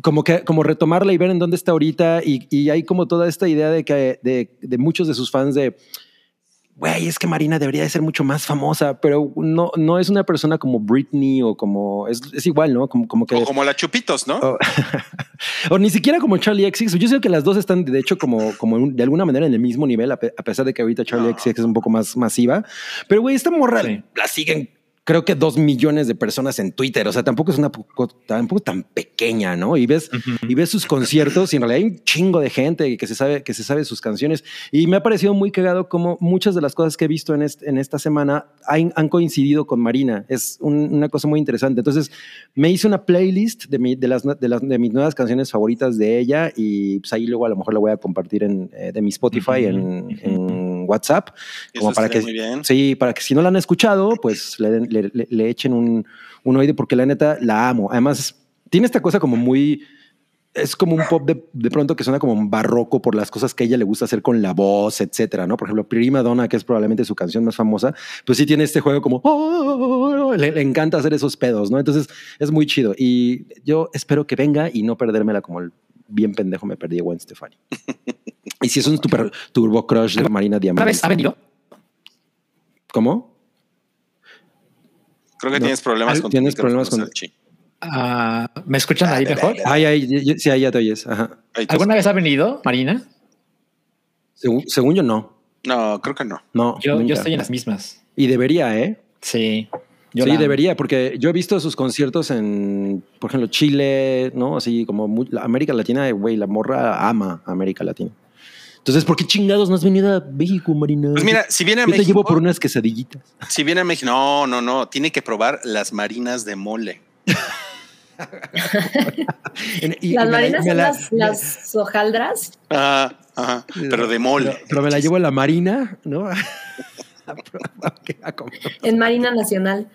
como que como retomarla y ver en dónde está ahorita y, y hay como toda esta idea de que de, de muchos de sus fans de güey, es que Marina debería de ser mucho más famosa, pero no, no es una persona como Britney o como, es, es igual, ¿no? Como, como que... O como la Chupitos, ¿no? o, o ni siquiera como Charlie XX. Yo sé que las dos están, de hecho, como, como un- de alguna manera en el mismo nivel, a, pe- a pesar de que ahorita Charlie No. XX es un poco más masiva. Pero, güey, esta morra Sí. la siguen creo que dos millones de personas en Twitter. O sea, tampoco es una poco, tampoco tan pequeña, ¿no? Y ves, y ves sus conciertos y en realidad hay un chingo de gente que se sabe, que se sabe sus canciones. Y me ha parecido muy cagado como muchas de las cosas que he visto en, este- en esta semana han, han coincidido con Marina. Es un- una cosa muy interesante. Entonces, me hice una playlist de, mi- de, las, de, las, de mis nuevas canciones favoritas de ella y pues ahí luego a lo mejor la voy a compartir en, eh, de mi Spotify en, ujú. en WhatsApp. Eso Como para que, muy bien. Sí, para que si no la han escuchado, pues le, le- le- le echen un, un oído, porque la neta la amo. Además, tiene esta cosa como muy. Es como un pop de, de pronto que suena como un barroco por las cosas que a ella le gusta hacer con la voz, etcétera, ¿no? Por ejemplo, Prima Donna, que es probablemente su canción más famosa, pues sí tiene este juego como "Oh", le, le encanta hacer esos pedos, ¿no? Entonces es muy chido. Y yo espero que venga y no perdérmela como el bien pendejo me perdí a Gwen Stefani. y si es un super, turbo crush de Marina ¿Una Diamante. vez ha venido? ¿Cómo? Creo que No. tienes problemas con tienes problemas con-. Ah, ¿Me escuchan ahí mejor? Ay, ay, sí, ahí ya te oyes. Ajá. ¿Alguna vez ha venido, Marina? Según, según yo, no. No, creo que no. No. Yo, estoy en las mismas. Y debería, ¿eh? Sí. Yo sí, debería, porque yo he visto sus conciertos en, por ejemplo, Chile, ¿no? Así como muy- la América Latina, güey, la morra ama a América Latina. Entonces, ¿por qué chingados no has venido a México, Marina? Pues mira, si viene a yo te México, llevo por unas quesadillitas. si viene a México, no, no, no, tiene que probar las marinas de mole. En- y- y Las la- marinas son la- las, las hojaldras. Ajá, ajá, pero de mole. Pero, pero me la llevo a la marina, ¿no? La. En Marina Nacional.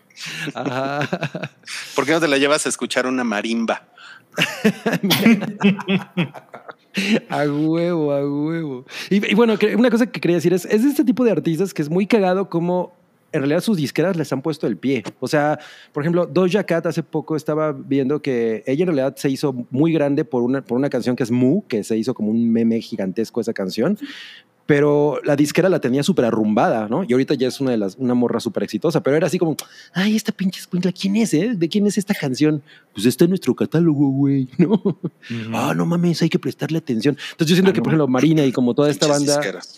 Ajá. ¿Por qué no te la llevas a escuchar una marimba? A huevo, a huevo. Y, bueno, una cosa que quería decir es, es este tipo de artistas que es muy cagado como en realidad sus disqueras les han puesto el pie. O sea, por ejemplo, Doja Cat hace poco estaba viendo que ella en realidad se hizo muy grande por una, por una canción que es Moo, que se hizo como un meme gigantesco esa canción. Pero la disquera la tenía súper arrumbada, ¿no? Y ahorita ya es una de las, una morra súper exitosa, pero era así como, ay, esta pinche escuincla, ¿quién es, eh? ¿De quién es esta canción? Pues está en nuestro catálogo, güey, ¿no? Ah, no mames, hay que prestarle atención. Entonces yo siento que, por ejemplo, Marina y como toda esta banda disqueras.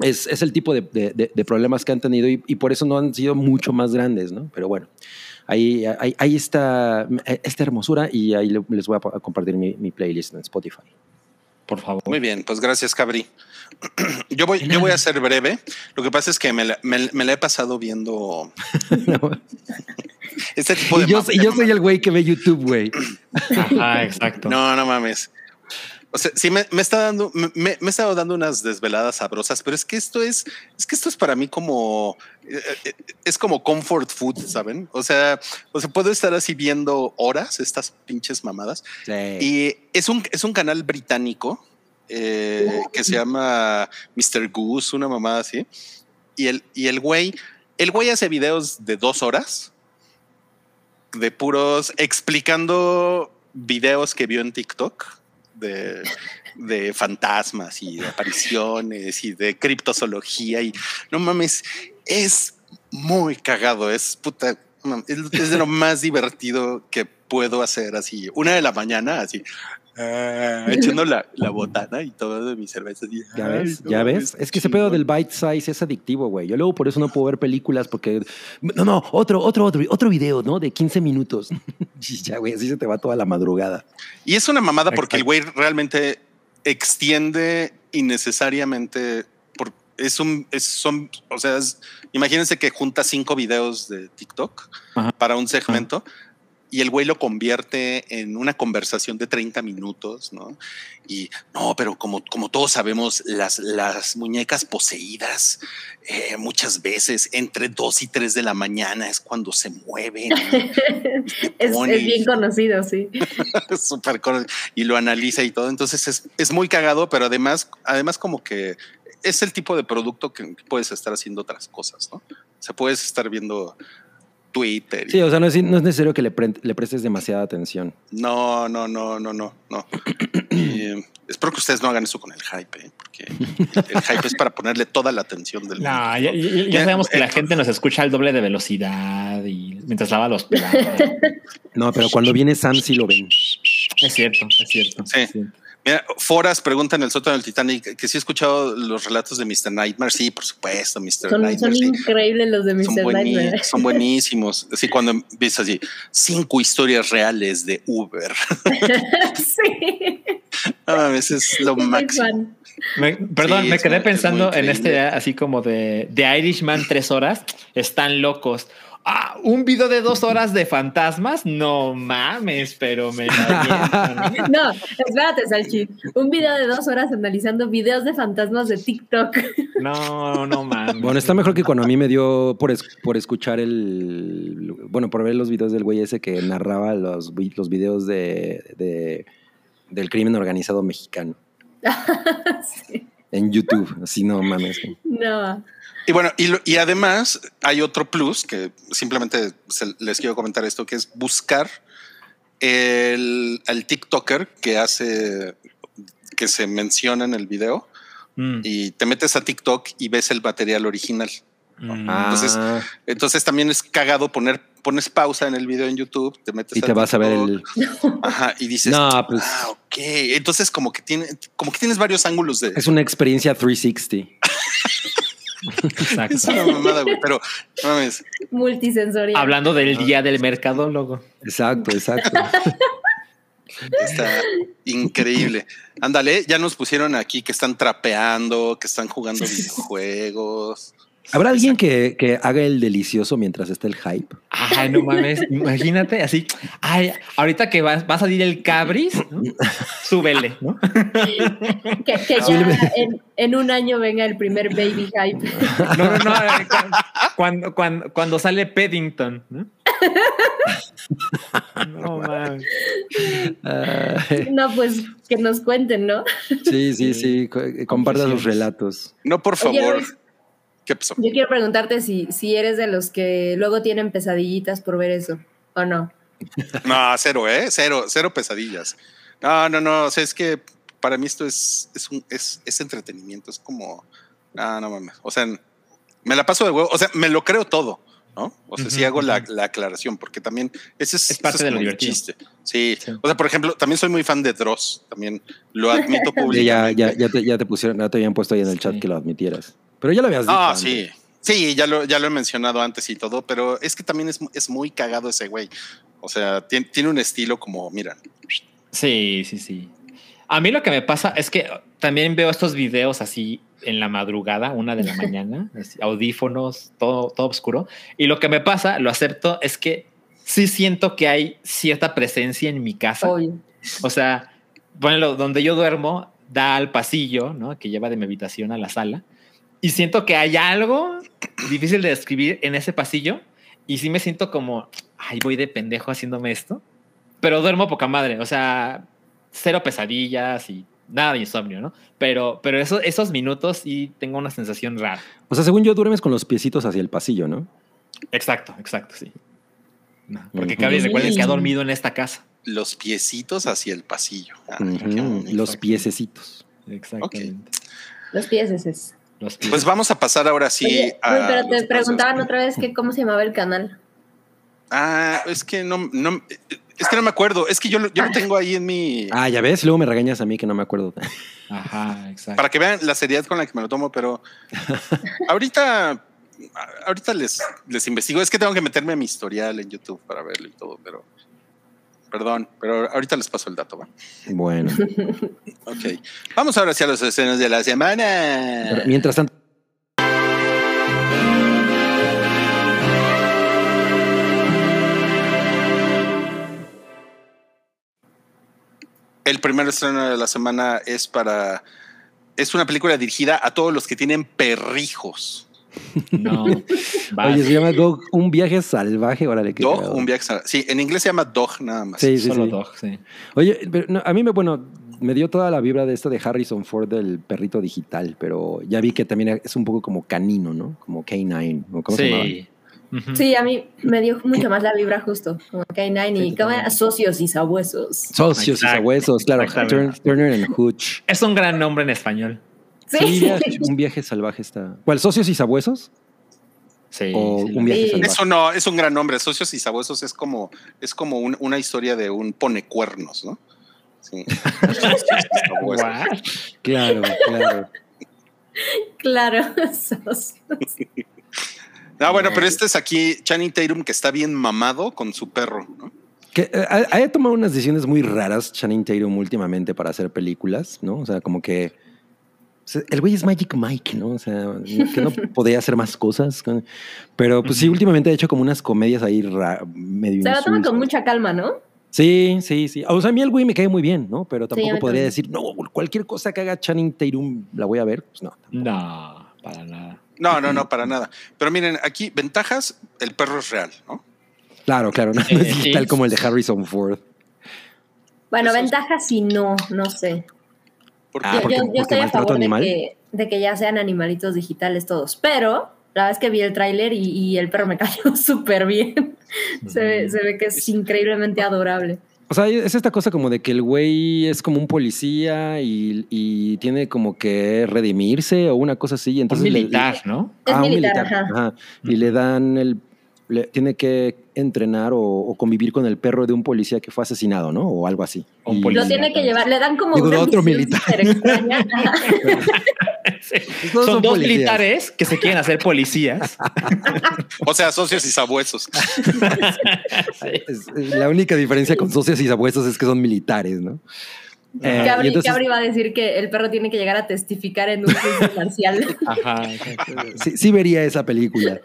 es, es el tipo de, de- de- de problemas que han tenido y, y por eso no han sido mucho más grandes, ¿no? Pero bueno, ahí, ahí, ahí está esta hermosura y ahí le- les voy a compartir mi, mi playlist en Spotify. Por favor. Muy bien, pues gracias, Cabri. Yo voy, yo voy a ser breve. Lo que pasa es que me la, me- me la he pasado viendo este tipo de. y yo, y yo soy el güey que ve YouTube, güey. Ajá, exacto. No, no mames. O sea, sí me, me está dando, me, me he estado dando unas desveladas sabrosas, pero es que esto es, es que esto es para mí como, eh, eh, es como comfort food, ¿saben? O sea, o sea, puedo estar así viendo horas estas pinches mamadas. Y es un, es un canal británico eh, que se llama Mr. Goose, una mamada así. Y el, y el güey, el güey hace videos de dos horas de puros explicando videos que vio en TikTok de, de fantasmas y de apariciones y de criptozoología y no mames, es muy cagado, es puta, es de lo más divertido que puedo hacer así, una de la mañana así. Ah, echando la, la botana y todo de mi cerveza. así, ¿Ya ves? ¿Ya ves? Es que ese pedo del bite size es adictivo, güey. Yo luego por eso no puedo ver películas porque... No, no, otro, otro, otro, otro video, ¿no? De 15 minutos. Ya, güey, así se te va toda la madrugada. Y es una mamada porque el güey realmente extiende innecesariamente. Es un, es, son, o sea, es- imagínense que junta cinco videos de TikTok Ajá. para un segmento y el güey lo convierte en una conversación de 30 minutos, ¿no? Y no, pero como, como todos sabemos, las, las muñecas poseídas eh, muchas veces entre 2 y 3 de la mañana es cuando se mueven. Es, es bien conocido, sí. Súper con- y lo analiza y todo. Entonces es, es muy cagado, pero además, además como que es el tipo de producto que puedes estar haciendo otras cosas, ¿no? O sea, puedes estar viendo Twitter. y- Sí, o sea, no es, no es necesario que le, pre- le prestes demasiada atención. No, no, no, no, no, no. Eh, espero que ustedes no hagan eso con el hype, ¿eh? porque el hype es para ponerle toda la atención del No, mundo. ya, ya- ya sabemos que la gente nos escucha al doble de velocidad y mientras lava los platos. No, pero cuando viene Sam sí lo ven. Es cierto, es cierto. Sí. sí. Mira, Foras pregunta en el sótano del Titanic que si he escuchado los relatos de Mr. Nightmare. Sí, por supuesto, Mr. Son, Nightmare. son sí. increíbles los de son, Mr. buení- Nightmare. son buenísimos. Así cuando empieza así, cinco historias reales de Uber. sí. No mames, es lo máximo. Me- perdón, Sí, me quedé muy- es muy pensando en este así como de, de Irishman tres horas. Están locos. Ah, un video de dos horas de fantasmas. No mames, pero me la. No, espérate, Salchi. Un video de dos horas analizando videos de fantasmas de TikTok. No, no mames. Bueno, está mejor que cuando a mí me dio por, es- por escuchar el. Bueno, por ver los videos del güey ese que narraba los, los videos de, de- del crimen organizado mexicano Sí. En YouTube. Así no mames. No. Y bueno, y, lo- y además hay otro plus que simplemente se- les quiero comentar esto, que es buscar el, al TikToker que hace, que se menciona en el video Mm, y te metes a TikTok y ves el material original. mm. Entonces, Ah, Entonces también es cagado poner, pones pausa en el video en YouTube, te metes y te vas a ver el. Ajá, y dices, No, pues ah, ok. Entonces como que tiene, como que tienes varios ángulos de es una experiencia 360. Exacto. es una mamada, güey, pero mames, Multisensorial. Hablando del día del mercadólogo. Exacto, exacto. está increíble. Ándale, ya nos pusieron aquí que están trapeando, que están jugando videojuegos. ¿Habrá alguien que, que haga el delicioso mientras está el hype? Ay, no mames, imagínate así. Ay, ahorita que va, va a salir el cabris, ¿no? súbele, ¿no? Que, que ya en, en un año venga el primer baby hype. No, no, no. cu- Cuando, cuando, cuando sale Paddington, ¿no? No mames. Ay, No, pues que nos cuenten, ¿no? sí, sí, sí. eh, Comparta sus Confesiones. relatos. No, por favor. ¿Qué pasó? Yo quiero preguntarte si, si eres de los que luego tienen pesadillitas por ver eso o no. No, cero, ¿eh? Cero, cero pesadillas. No, no, no. O sea, es que para mí esto es, es, un, es, es entretenimiento. Es como. No, no mames. O sea, me la paso de huevo. O sea, me lo creo todo, ¿no? O sea, sí Ujú, hago la, ujú. la aclaración, porque también ese es, Es parte ese de lo divertido. chiste. Sí. Sí. O sea, por ejemplo, también soy muy fan de Dross. También lo admito Sí, ya, públicamente. ya, ya, te, ya te pusieron, ya te habían puesto ahí en el chat Sí. que lo admitieras. Pero ya lo habías dicho. Ah, antes. sí. Sí, ya lo, ya lo he mencionado antes y todo, pero es que también es, es muy cagado ese güey. O sea, tiene, tiene un estilo como, mira, Sí, sí, sí. A mí lo que me pasa es que también veo estos videos así en la madrugada, una de la mañana, audífonos, todo, todo oscuro. Y lo que me pasa, lo acepto, es que sí siento que hay cierta presencia en mi casa. Obvio. O sea, bueno, donde yo duermo da al pasillo, ¿no? Que lleva de mi habitación a la sala. Y siento que hay algo difícil de describir en ese pasillo. Y sí me siento como, ay, voy de pendejo haciéndome esto. Pero duermo poca madre. O sea, cero pesadillas y nada de insomnio, ¿no? Pero, pero eso, esos minutos sí tengo una sensación rara. O sea, según yo, duermes con los piecitos hacia el pasillo, ¿no? Exacto, exacto, sí. No, porque Ujú. cabe recuerden que ha dormido en esta casa. los piecitos hacia el pasillo. Ah. Los piececitos. Exactamente. Es. Los pies. Pues vamos a pasar ahora sí Oye, a. Pero te preguntaban pasos. otra vez que cómo se llamaba el canal. Ah, es que no, no, es que no me acuerdo. Es que yo, lo- yo lo tengo ahí en mi. Ah, ya ves, luego me regañas a mí que no me acuerdo. Ajá, exacto. Para que vean la seriedad con la que me lo tomo, pero ahorita, ahorita les, les investigo. Es que tengo que meterme a mi historial en YouTube para verlo y todo, pero perdón, pero ahorita les paso el dato. ¿va? Bueno, Ok. Vamos ahora hacia las escenas de la semana. pero mientras tanto, El primer estreno de la semana es para. Es una película dirigida a todos los que tienen perrijos. No. oye, se llama Dog, un viaje salvaje. Órale, qué Dog, un viaje. a- Sí, en inglés se llama Dog nada más. Sí, sí, Solo sí. dog, sí. Oye, pero no, a mí me, bueno, me dio toda la vibra de esto de Harrison Ford del perrito digital, pero ya vi que también es un poco como canino, ¿no? Como K9, ¿o ¿cómo se llamaba? Sí. Sí, a mí me dio mucho más la vibra justo. Como K9 y Sí, como socios y sabuesos. Socios y sabuesos, claro. Turner and Hooch. Es un gran nombre en español. Sí. Sí, viaje- un viaje salvaje está. ¿Cuál? ¿Socios y sabuesos? Sí. o sí, un viaje Sí. salvaje. Eso no, es un gran nombre. Socios y sabuesos es como, es como un- una historia de un pone cuernos, ¿no? Sí. Socios y sabuesos. What? Claro, claro. Claro, socios. No, bueno, pero este es aquí Channing Tatum que está bien mamado con su perro, ¿no? Que, eh, ha, ha tomado unas decisiones muy raras Channing Tatum últimamente para hacer películas, ¿no? O sea, como que sea, el güey es Magic Mike, ¿no? O sea, que no podía hacer más cosas. con- Pero pues sí, últimamente ha hecho como unas comedias ahí ra- medio Se lo toman con mucha calma, ¿no? Sí, sí, sí. O sea, a mí el güey me cae muy bien, ¿no? Pero tampoco podría también. decir, no, cualquier cosa que haga Channing Tatum la voy a ver. Pues no. No, para nada. No, no, no, para nada. Pero miren, aquí ventajas, el perro es real, ¿no? Claro, claro, no, Eh, no es digital como el de Harrison Ford. Bueno, Eso ventajas sí, no, no sé. Porque Ah, yo, porque- yo- yo porque estoy a favor de que, de que ya sean animalitos digitales todos, pero la verdad es que vi el tráiler y, y el perro me cayó súper bien. se, ve, se ve que es increíblemente adorable. O sea, es esta cosa como de que el güey es como un policía y, y tiene como que redimirse o una cosa así. y Entonces le- militar, ¿no? Es Ah, un militar, ajá. Y le dan el. Le- tiene que entrenar o, o convivir con el perro de un policía que fue asesinado, ¿no? O algo así. Un Y- policía. Lo tiene que llevar, le dan como Digo, una otro militar. Sí. Todos Son, son dos policías. militares que se quieren hacer policías. O sea, socios y sabuesos. Sí. La única diferencia con socios y sabuesos es que son militares, ¿no? Eh, entonces- va a decir que el perro tiene que llegar a testificar en un juicio marcial. Ajá, exacto. sí, sí vería esa película.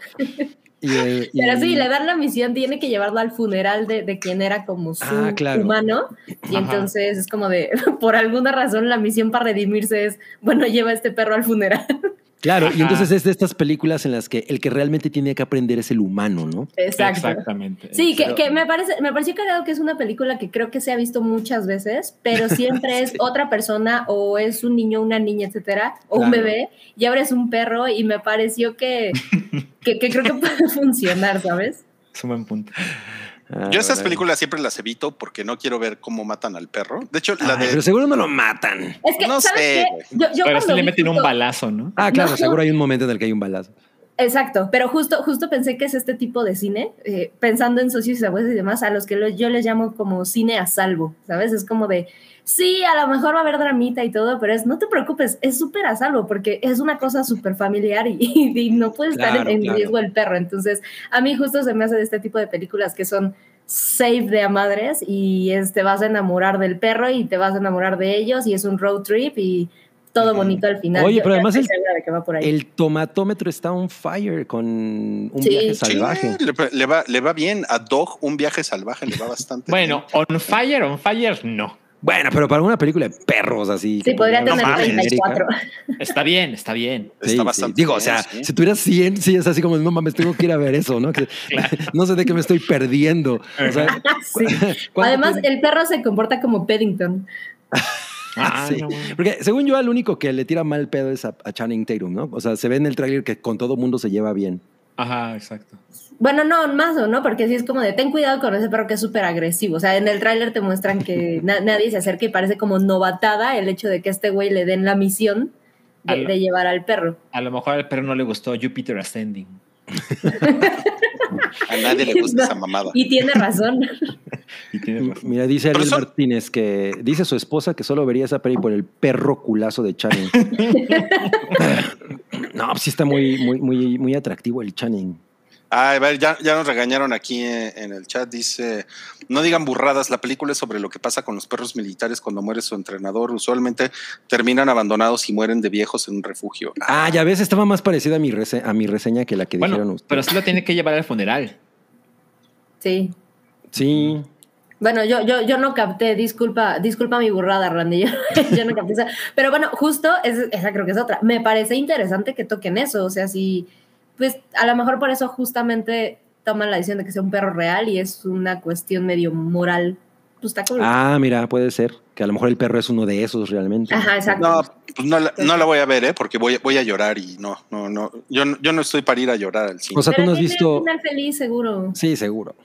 Y, y- Pero sí, le dan la misión, tiene que llevarlo al funeral de, de quien era como su Ah, claro. humano. Y Ajá. entonces es como de, por alguna razón, la misión para redimirse es, bueno, lleva a este perro al funeral. Claro, y entonces es de estas películas en las que el que realmente tiene que aprender es el humano, ¿no? Exacto. Exactamente. Sí, que, me parece, me pareció cagado que es una película que creo que se ha visto muchas veces, pero siempre es otra persona o es un niño, una niña, etcétera, o un bebé, y ahora es un perro, y me pareció que, que, que creo que puede funcionar, ¿sabes? Es un buen punto. Ah, Yo estas bueno. películas siempre las evito porque no quiero ver cómo matan al perro. De hecho, la Ay, de... Pero seguro no lo matan. Es que, No ¿sabes sé, qué? güey. Yo, yo Pero cuando le meten un balazo, ¿no? Ah, claro, No. seguro hay un momento en el que hay un balazo. Exacto, pero justo, justo pensé que es este tipo de cine, eh, pensando en socios y abuelos y demás, a los que lo- yo les llamo como cine a salvo, ¿sabes? Es como de, sí, a lo mejor va a haber dramita y todo, pero es, no te preocupes, es súper a salvo porque es una cosa súper familiar y, y no puede estar Claro, en, en claro. riesgo el perro. Entonces, a mí justo se me hace de este tipo de películas que son safe de a madres y es, te vas a enamorar del perro y te vas a enamorar de ellos y es un road trip y todo bonito al final. Oye, Yo- pero además el- tomatómetro está on fire con un Sí. viaje Sí, salvaje. le, le va, le va bien. A Dog, un viaje salvaje, le va bastante Bueno, on fire, on fire, no. Bueno, pero para una película de perros así. Sí, podría tener mames, 34. Está bien, está bien. Está Sí, sí. bastante Digo, o sea, sí. si tuvieras 100, sí es así como, no mames, tengo que ir a ver eso, ¿no? Que- no sé de qué me estoy perdiendo. O sea, Sí. ¿cuánto Además, el perro se comporta como Paddington. Ah, Sí. no, bueno. Porque según yo, al único que le tira mal pedo es a, a Channing Tatum, ¿no? O sea, se ve en el tráiler que con todo mundo se lleva bien. Ajá, exacto. Bueno, no, más o no, porque sí es como de ten cuidado con ese perro que es súper agresivo. O sea, en el tráiler te muestran que na- nadie se acerca y parece como novatada el hecho de que a este güey le den la misión de, llevar al perro. A lo mejor al perro no le gustó Jupiter Ascending. A nadie le gusta No, esa mamada. Y tiene razón. Y tiene razón. Mira, dice Ariel son- Martínez que dice su esposa que solo vería esa peli por el perro culazo de Channing. no, pues sí está muy, muy, muy, muy atractivo el Channing. Ah, a ver, ya, ya nos regañaron aquí eh, en el chat. Dice: No digan burradas. La película es sobre lo que pasa con los perros militares cuando muere su entrenador. Usualmente terminan abandonados y mueren de viejos en un refugio. Ah, ya ves, estaba más parecida a mi, rese- a mi reseña que la que dijeron Bueno, ustedes. pero sí lo tiene que llevar al funeral. Sí. Sí. Bueno, yo, yo, yo no capté, disculpa, disculpa mi burrada, Randy, yo, yo no capté esa. Pero bueno, justo es- esa creo que es otra. Me parece interesante que toquen eso, o sea, si, pues a lo mejor por eso justamente toman la decisión de que sea un perro real y es una cuestión medio moral. Pues está. Ah, mira, puede ser que a lo mejor el perro es uno de esos realmente. Ajá, exacto. No, pues no la, no la voy a ver, ¿eh? Porque voy, voy a llorar y no, no, no. Yo, no- yo no estoy para ir a llorar al cine. O sea, tú Pero no has visto. un final feliz, seguro. Sí, seguro.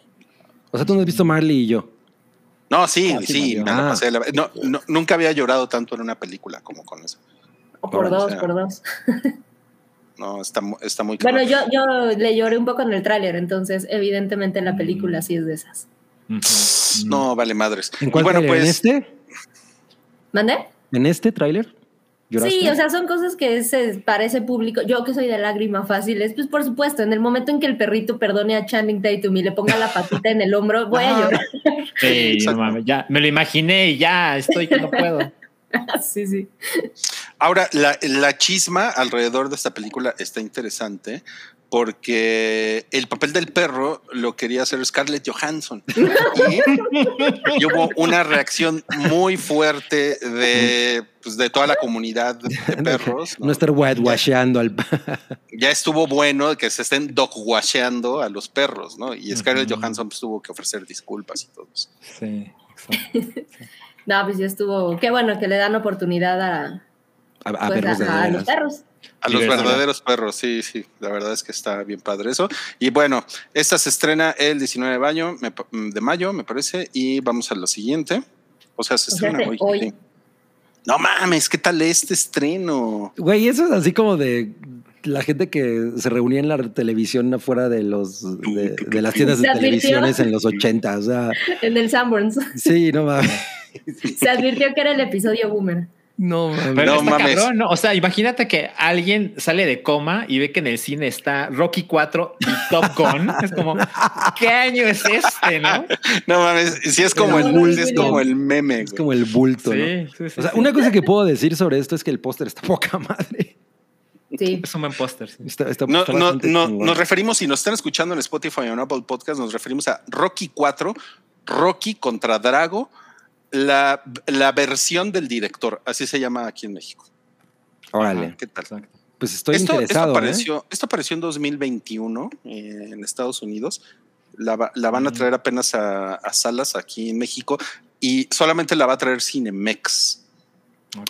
O sea, tú no has visto Marley y yo. No, sí, Ah, sí, sí, Mario. me la Ah. pasé. la- no, no, nunca había llorado tanto en una película como con eso. O por dos, o sea, por dos. No, está, está muy Bueno, cabrón. yo, yo le lloré un poco en el tráiler, entonces evidentemente la película sí es de esas. No, vale madres. ¿En cuál bueno, pues. ¿En este? ¿Mande? ¿En este tráiler? ¿Lloraste? Sí, o sea, son cosas que se parece público. Yo que soy de lágrima fáciles, pues por supuesto, en el momento en que el perrito perdone a Channing Tatum y le ponga la patita en el hombro, voy a llorar. Sí, no mames, ya me lo imaginé y ya estoy que no puedo. sí, sí. Ahora, la, la chisma alrededor de esta película está interesante porque el papel del perro lo quería hacer Scarlett Johansson. Y, y hubo una reacción muy fuerte de, pues, de toda la comunidad de perros. No, ¿no? estar whitewasheando al. Ya estuvo bueno que se estén dogwasheando a los perros, ¿no? Y Scarlett. Johansson pues, tuvo que ofrecer disculpas y todo eso. Sí, exacto. No, pues ya estuvo. Qué bueno que le dan oportunidad a, a, a pues, perros de a- a los perros. A los verdaderos perros, sí, sí, la verdad es que está bien padre eso. Y bueno, esta se estrena el 19 de mayo, me pa- de mayo, me parece, y vamos a lo siguiente. O sea, se O sea, estrena se- hoy. hoy. sí. No mames, ¿qué tal este estreno? Güey, eso es así como de la gente que se reunía en la televisión afuera de los de, de las tiendas de televisiones en los 80. O sea, En el Sanborns. sí, no mames. Se advirtió que era el episodio boomer. No, mames. Pero No está mames. cabrón, ¿no? O sea, imagínate que alguien sale de coma y ve que en el cine está Rocky 4 y Top Gun. es como, ¿qué año es este, no? No mames, si es como el sí es como el meme. Es como el bulto, ¿no? Sí, sí, sí, O sea, sí. una cosa que puedo decir sobre esto es que el póster está poca madre. Sí. Es un buen póster. sí. Está, está- No, está no, no, nos referimos, si nos están escuchando en Spotify o en Apple Podcast, nos referimos a Rocky 4, Rocky contra Drago, la, la versión del director, así se llama aquí en México. Órale. Ajá, ¿Qué tal? Exacto. Pues estoy esto, esto interesado. ¿eh? apareció, esto apareció en 2021 eh, en Estados Unidos. La, la van a Mm. traer apenas a, a salas aquí en México y solamente la va a traer Cinemex.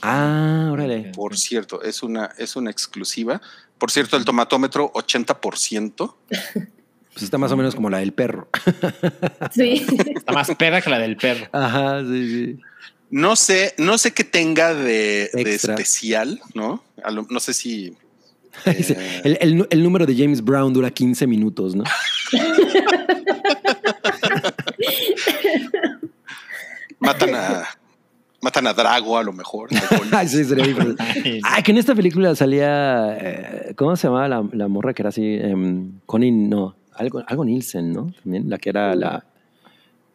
Ah, órale. Por cierto, es una, es una exclusiva. Por cierto, el tomatómetro 80%. Pues está más o menos como la del perro. Sí. Está más peda que la del perro. Ajá, sí, sí. No sé, no sé qué tenga de, especial, ¿no? Lo- no sé si. Eh, el, el número de James Brown dura 15 minutos, ¿no? matan a matan a Drago a lo mejor. Ay, sí, sería. Ay, Ah, que en esta película salía. eh, ¿Cómo se llamaba la, la morra que era así? Em, Connie, no. Algo, algo Nielsen, ¿no? También, la que era la,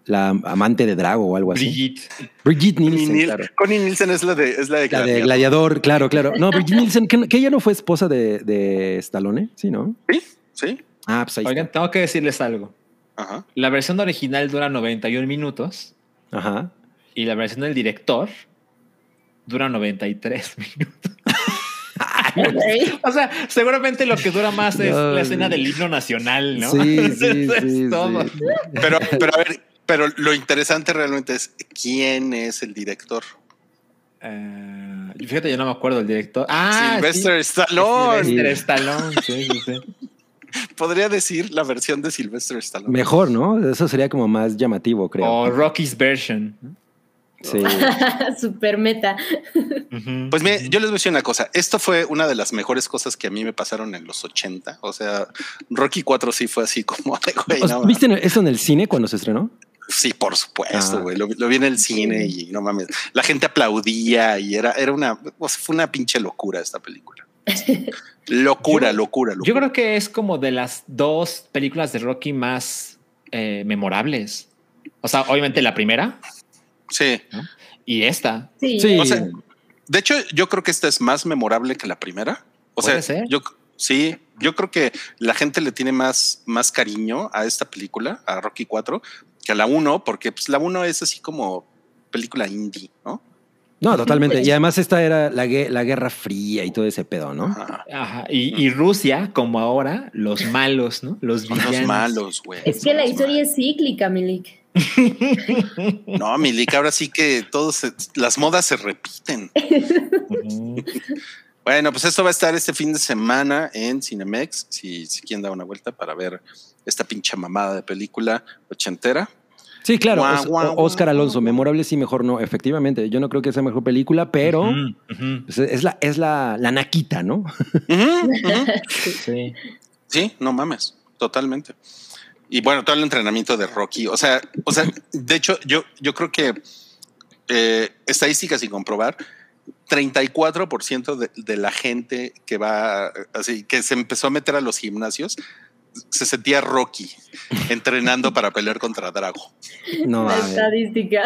la amante de Drago o algo así. Brigitte. Brigitte Connie, Nielsen, claro. Connie Nielsen es la de, es la de, La de Gladiador. Gladiador, claro, claro. No, Brigitte Nielsen, que, que ella no fue esposa de, de Stallone, ¿sí, no? Sí, sí. Ah, pues ahí Oigan, tengo que decirles algo. Ajá. La versión original dura 91 minutos está. Ajá. Y la versión del director dura 93 minutos. O sea, seguramente lo que dura más es No, la escena del himno nacional, ¿no? Sí, Eso sí, es sí, todo. sí. Pero, pero a ver, pero lo interesante realmente es quién es el director. Eh, fíjate, yo no me acuerdo del director. Ah, Sylvester sí. Stallone. Sylvester Stallone, sí, sí, sí. Podría decir la versión de Sylvester Stallone. Mejor, ¿no? Eso sería como más llamativo, creo. O Rocky's version. Sí. Super meta. Pues mire, yo les voy a decir una cosa. Esto fue una de las mejores cosas que a mí me pasaron en los 80. O sea, Rocky 4 sí fue así como de güey. No ¿Viste eso en el cine cuando se estrenó? Sí, por supuesto, Ah. güey. Lo, lo vi en el cine y no mames. La gente aplaudía y era, era una, o sea, fue una pinche locura esta película. Locura, Yo- locura, locura. Yo creo que es como de las dos películas de Rocky más eh, memorables. O sea, obviamente la primera Sí. y esta. Sí. Sí. O sea, de hecho, yo creo que esta es más memorable que la primera. O Puede sea, ser. yo sí, yo creo que la gente le tiene más, más cariño a esta película, a Rocky 4, que a la 1, porque pues, la 1 es así como película indie, ¿no? No, totalmente. Y además esta era la, la Guerra Fría y todo ese pedo, ¿no? Ajá. Ajá. Y, y Rusia, como ahora, los malos, ¿no? Los villanos. los malos, güey. Es que la historia es cíclica, Milik. No, Milik, ahora sí que todos se- las modas se repiten. Bueno, pues esto va a estar este fin de semana en Cinemex, si, si quieren dar una vuelta para ver esta pinche mamada de película ochentera. Sí, claro. Guau, guau, Oscar Alonso, memorable sí, mejor no. Efectivamente, yo no creo que sea mejor película, pero pues, es la, es la, la naquita, ¿no? Sí. Sí, no mames, totalmente. Y bueno, todo el entrenamiento de Rocky, o sea, o sea, de hecho, yo, yo creo que eh, estadísticas sin comprobar, 34% de, de la gente que va así, que se empezó a meter a los gimnasios, se sentía Rocky entrenando para pelear contra Drago. No, La mames. estadística.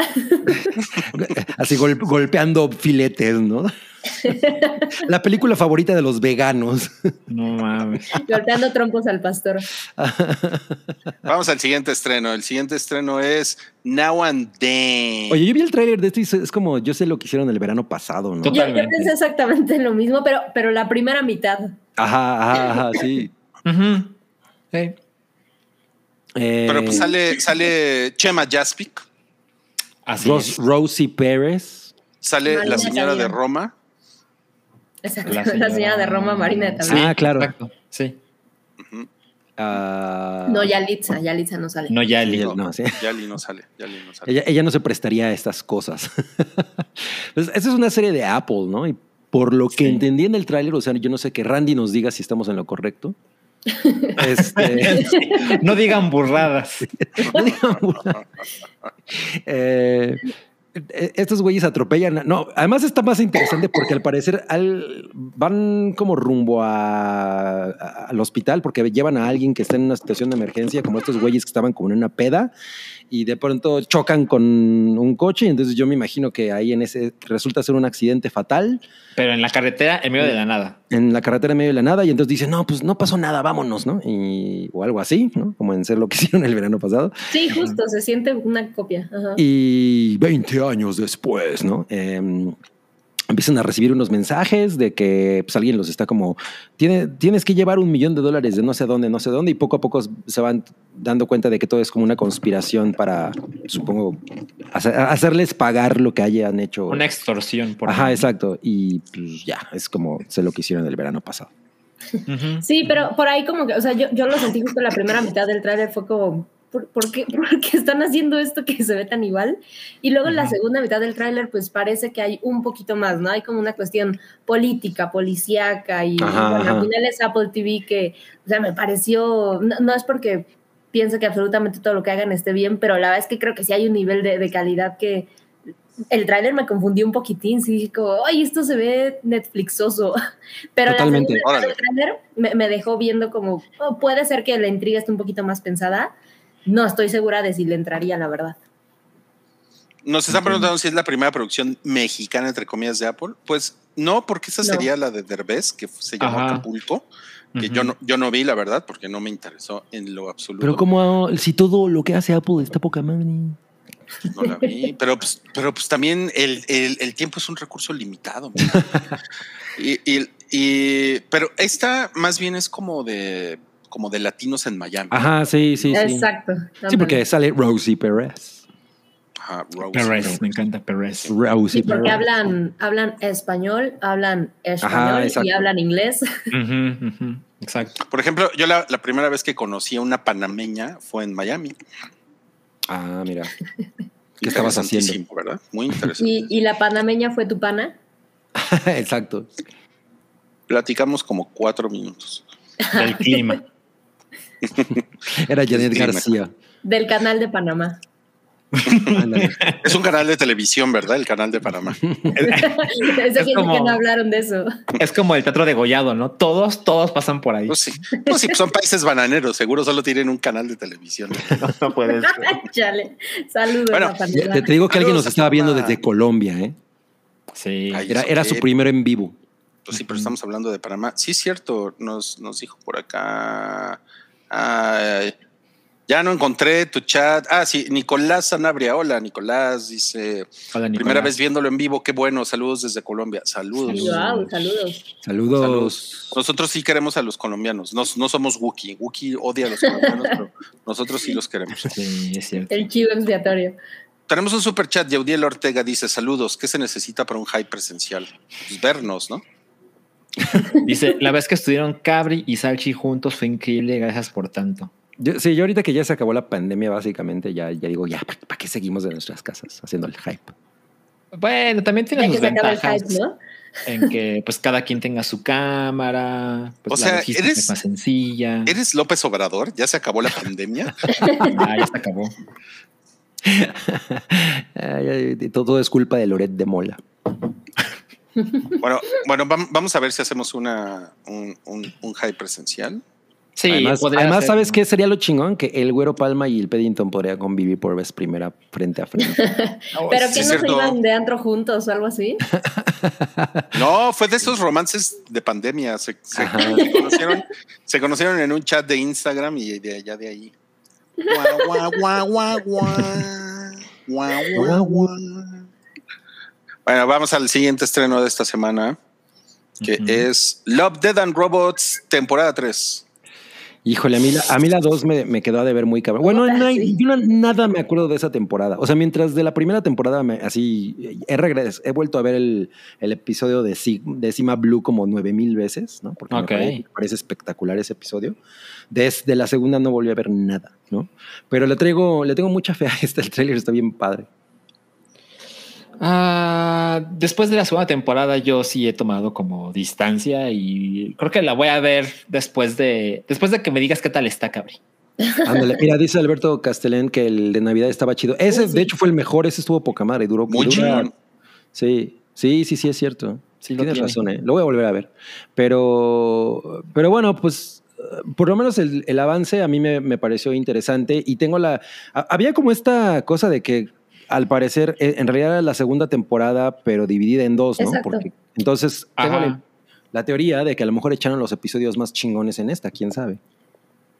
así gol- golpeando filetes, ¿no? la película favorita de los veganos. No mames. Golpeando trompos al pastor. Vamos al siguiente estreno. El siguiente estreno es Now and Then. Oye, yo vi el tráiler de esto y es como, yo sé lo que hicieron el verano pasado, ¿no? Yo, yo pensé exactamente lo mismo, pero, pero la primera mitad. Ajá, ajá, ajá, sí. Ujú. Sí. Eh, Pero pues sale, sale Chema Jaspic, Así Ros- es. Rosie Pérez. sale Marina la señora de. Roma. Exacto. La La señora, de Roma, Marina Sí. también. Ah, claro. Exacto. Sí. ah, No, Yalitza, Yalitza no sale. No, ya sí, el no, sí. Yali no sale, Yali no sale. Ella, ella no se prestaría a estas cosas. pues, esa es una serie de Apple, ¿no? Y por lo que Sí. entendí en el tráiler, o sea, yo no sé que Randy nos diga si estamos en lo correcto. Este, No digan burradas. no digamos, eh, eh, estos güeyes atropellan. No, además está más interesante porque al parecer al- van como rumbo a- a- al hospital porque llevan a alguien que está en una situación de emergencia, como estos güeyes que estaban como en una peda y de pronto chocan con un coche. Y entonces yo me imagino que ahí en ese resulta ser un accidente fatal Pero en la carretera, en medio de la nada. en la carretera en medio de la nada. Y entonces dicen, no, pues no pasó nada, vámonos, ¿no? Y, o algo así, ¿no? Como en ser lo que hicieron el verano pasado. Sí, justo, se siente una copia. Ajá. Y 20 años después, ¿no? Em, empiezan a recibir unos mensajes de que pues, alguien los está como, Tiene, tienes que llevar un millón de dólares de no sé dónde, no sé dónde, y poco a poco se van dando cuenta de que todo es como una conspiración para, supongo, hacer- hacerles pagar lo que hayan hecho. Una extorsión. Por Ajá, exacto. Y pues ya, es como sé lo que hicieron el verano pasado. Sí, pero por ahí como que, o sea, yo, yo lo sentí justo la primera mitad del tráiler fue como, ¿por, por qué, por qué están haciendo esto que se ve tan igual? Y luego en la Ujú. segunda mitad del tráiler pues parece que hay un poquito más, ¿no? Hay como una cuestión política, policíaca y, y Ajá, bueno, ajá. al final es Apple TV que, o sea, me pareció, no, no es porque piense que absolutamente todo lo que hagan esté bien, pero la verdad es que creo que sí hay un nivel de, de calidad que el tráiler me confundió un poquitín, sí dije como, ay, esto se ve Netflixoso, pero Totalmente. la del tráiler me, me dejó viendo como, oh, puede ser que la intriga esté un poquito más pensada, no estoy segura de si le entraría, la verdad. Nos están preguntando si es la primera producción mexicana, entre comillas, de Apple. Pues no, porque esa No. sería la de Derbez, que se llamó Ajá. Acapulco, que yo, no, yo no vi, la verdad, porque no me interesó en lo absoluto. Pero como si todo lo que hace Apple está poca madre. No la vi, pero pues, pero pues también el, el- el tiempo es un recurso limitado. y, y- y- pero esta más bien es como de como de latinos en Miami. Ajá, sí, sí, sí. Exacto. Sí, porque sale Rosie Perez. Ajá, Rose. Perez, me encanta Perez. Rosie Sí, porque Perez. hablan, hablan español, hablan español Ajá, y hablan inglés. Exacto. Por ejemplo, yo la, la primera vez que conocí a una panameña fue en Miami. Ah, mira. ¿Qué estabas haciendo? Muy interesante. Y, y la panameña fue tu pana. Exacto. Platicamos como cuatro minutos. Del clima. Era Janet Sí, García. Del canal de Panamá. Es un canal de televisión, ¿verdad? El canal de Panamá. Eso quiere como- que no hablaron de eso. Es como el teatro de Gollado, ¿no? Todos, todos pasan por ahí. Pues sí, pues sí, son países bananeros, seguro solo tienen un canal de televisión. No puedes. Chale. Saludos Bueno. Te, te digo que alguien nos estaba viendo desde Colombia, ¿eh? Sí. Ay, Era, su primero en vivo. Pues sí, pero estamos hablando de Panamá. Sí, es cierto, nos, nos dijo por acá. Ay, ya no encontré tu chat. Ah, sí, Nicolás Sanabria. Hola, Nicolás. Dice, Hola, Nicolás. primera vez viéndolo en vivo. Qué bueno. Saludos desde Colombia. Saludos. Wow, saludos. Saludos. Saludos. Nosotros sí queremos a los colombianos. No, no somos Wookie. Wookie odia a los colombianos, pero nosotros sí los queremos. Sí, es cierto. El chivo expiatorio. Tenemos un super chat. Yaudiel Ortega dice: Saludos. ¿Qué se necesita para un hype presencial? Pues vernos, ¿no? Dice, la vez que estuvieron Cabri y Salchi juntos fue increíble, gracias por tanto. Yo- sí, yo ahorita que ya se acabó la pandemia, básicamente, ya, ya digo, ya, ¿para, qué seguimos de nuestras casas haciendo el hype? Bueno, también tiene Ya sus ventajas hype, ¿no? en que pues cada quien tenga su cámara, pues O la sea, eres- es más sencilla. ¿Eres López Obrador? ¿Ya se acabó la pandemia? Ah, ya se acabó. Ay, ay, todo es culpa de Loret de Mola. Bueno, bueno, vam- vamos a ver si hacemos una, un, un, un hype presencial. Sí, además, podría además, ser, ¿sabes ¿no? qué sería lo chingón? Que el Güero Palma y el Peddington podrían convivir por vez primera frente a frente. Pero sí, que no se iban de antro juntos o algo así. No, fue de esos romances de pandemia. Se, se- Ajá. se conocieron, se conocieron en un chat de Instagram y de allá de ahí. Guau, guau, guau, guau, guau. Guau, guau, guau. Bueno, vamos al siguiente estreno de esta semana, que Ujú. es Love, Dead and Robots, temporada 3. Híjole, a mí la, a mí la 2 me, me quedó a deber muy cabrón. Bueno, no yo no- nada me acuerdo de esa temporada. O sea, mientras de la primera temporada, me- así, he, regres- he vuelto a ver el, el episodio de, Si- de Cima Blue como nueve mil veces, ¿no? Porque me Ok. parece, me parece espectacular ese episodio. Desde la segunda no volví a ver nada, ¿no? Pero le traigo, le tengo mucha fe a este, el tráiler está bien padre. Ah, después de la segunda temporada yo sí he tomado como distancia y creo que la voy a ver después de después de que me digas qué tal está, Cabri. Ándale, mira, dice Alberto Castelén que el de Navidad estaba chido. Ese, sí. de hecho, fue el mejor. Ese estuvo poca madre. Duró chingón. Sí, sí, sí, sí, es cierto. Sí, lo Tienes tiene. razón, ¿eh? Lo voy a volver a ver. Pero, pero bueno, pues por lo menos el, el avance a mí me, me pareció interesante y tengo la... a- había como esta cosa de que al parecer eh, en realidad era la segunda temporada, pero dividida en dos, ¿no? Exacto. Porque entonces tengo la, la teoría de que a lo mejor echaron los episodios más chingones en esta, quién sabe.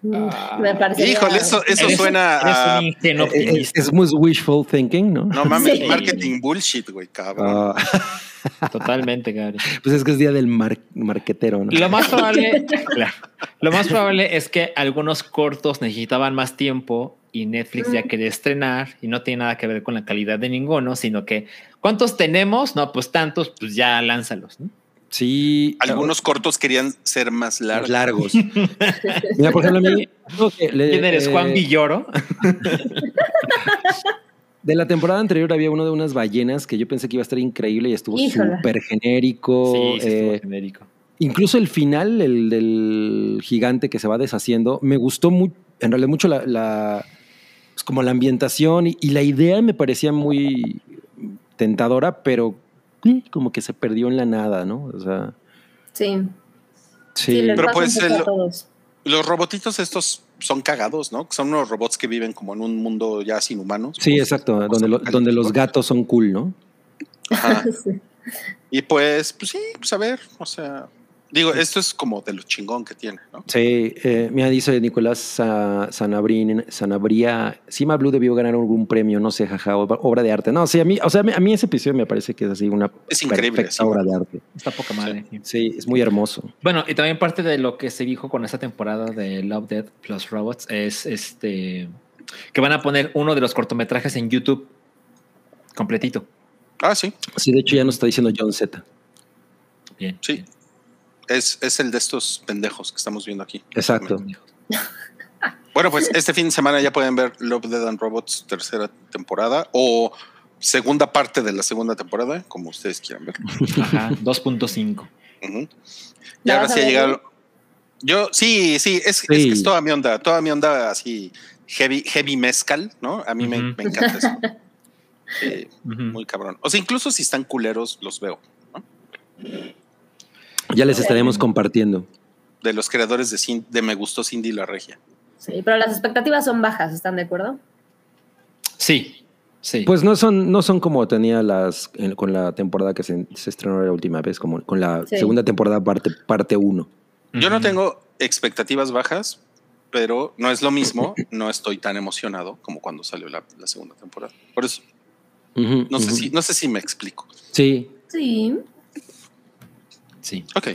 Mm, Me parece. Híjole, eso, eso Eres- suena eres a. ingenuo Eh, eh, es muy wishful thinking, ¿no? No mames, Sí. marketing bullshit, güey, cabrón. Ah, Totalmente, Gary. pues es que es día del mar- marquetero, ¿no? Lo más probable, claro, lo más probable es que algunos cortos necesitaban más tiempo y Netflix ya quería estrenar y no tiene nada que ver con la calidad de ninguno, sino que ¿cuántos tenemos? No, pues tantos, pues ya lánzalos. ¿no? Sí. Algunos cortos querían ser más largos. largos. Mira, por ejemplo, a mí. no, que le- ¿Quién eres, eh, Juan Villoro? De la temporada anterior había uno de unas ballenas que yo pensé que iba a estar increíble y estuvo súper genérico. sí, sí, estuvo eh, genérico. incluso el final, el del gigante que se va deshaciendo, me gustó muy, en realidad mucho la, la- como la ambientación y, y la idea me parecía muy tentadora, pero eh, como que se perdió en la nada, ¿no? O sea, Sí, sí. Pero pues el-. Los robotitos estos son cagados, ¿no? Son unos robots que viven como en un mundo ya sin humanos. Sí, Como- exacto, como donde, lo- donde los gatos son cool, ¿no? Ajá. Sí. Y pues, pues sí, pues a ver, o sea, digo, esto es como de lo chingón que tiene, ¿no? Sí, eh, mira, dice Nicolás Sa- Sanabrín, Sanabria, Cima Blue debió ganar algún premio, no sé, jaja, obra, obra de arte. No, sí, a mí, o sea, a mí ese episodio me parece que es así una Es increíble, perfecta sí. obra de arte. Está poca madre. sí. Sí, es muy hermoso. Bueno, y también parte de lo que se dijo con esta temporada de Love, Death plus Robots es este que van a poner uno de los cortometrajes en YouTube completito. Ah, sí, Sí, de hecho ya nos está diciendo John Z. Bien. sí. bien. Es, es el de estos pendejos que estamos viendo aquí. Exacto. Bueno, pues este fin de semana ya pueden ver Love, Dead and Robots tercera temporada o segunda parte de la segunda temporada, como ustedes quieran ver. Ajá, 2.5. Ujú. ¿La Ya ahora sí ha llegado. Yo, sí, sí, es, es Sí. que es toda mi onda, toda mi onda así heavy, heavy mezcal, ¿no? A mí me, encanta eso. Eh, muy cabrón. O sea, incluso si están culeros, los veo. Ya les estaremos compartiendo. De los creadores de, Cin- de Me Gustó Cindy la Regia. Sí, pero las expectativas son bajas, ¿están de acuerdo? Sí, sí. Pues no son, no son como tenía las en- con la temporada que se, se estrenó la última vez, como con la Sí. segunda temporada parte parte 1. Yo no tengo expectativas bajas, pero no es lo mismo. No estoy tan emocionado como cuando salió la, la segunda temporada. Por eso, no sé si, no sé si me explico. Sí, Sí. Sí. Ok.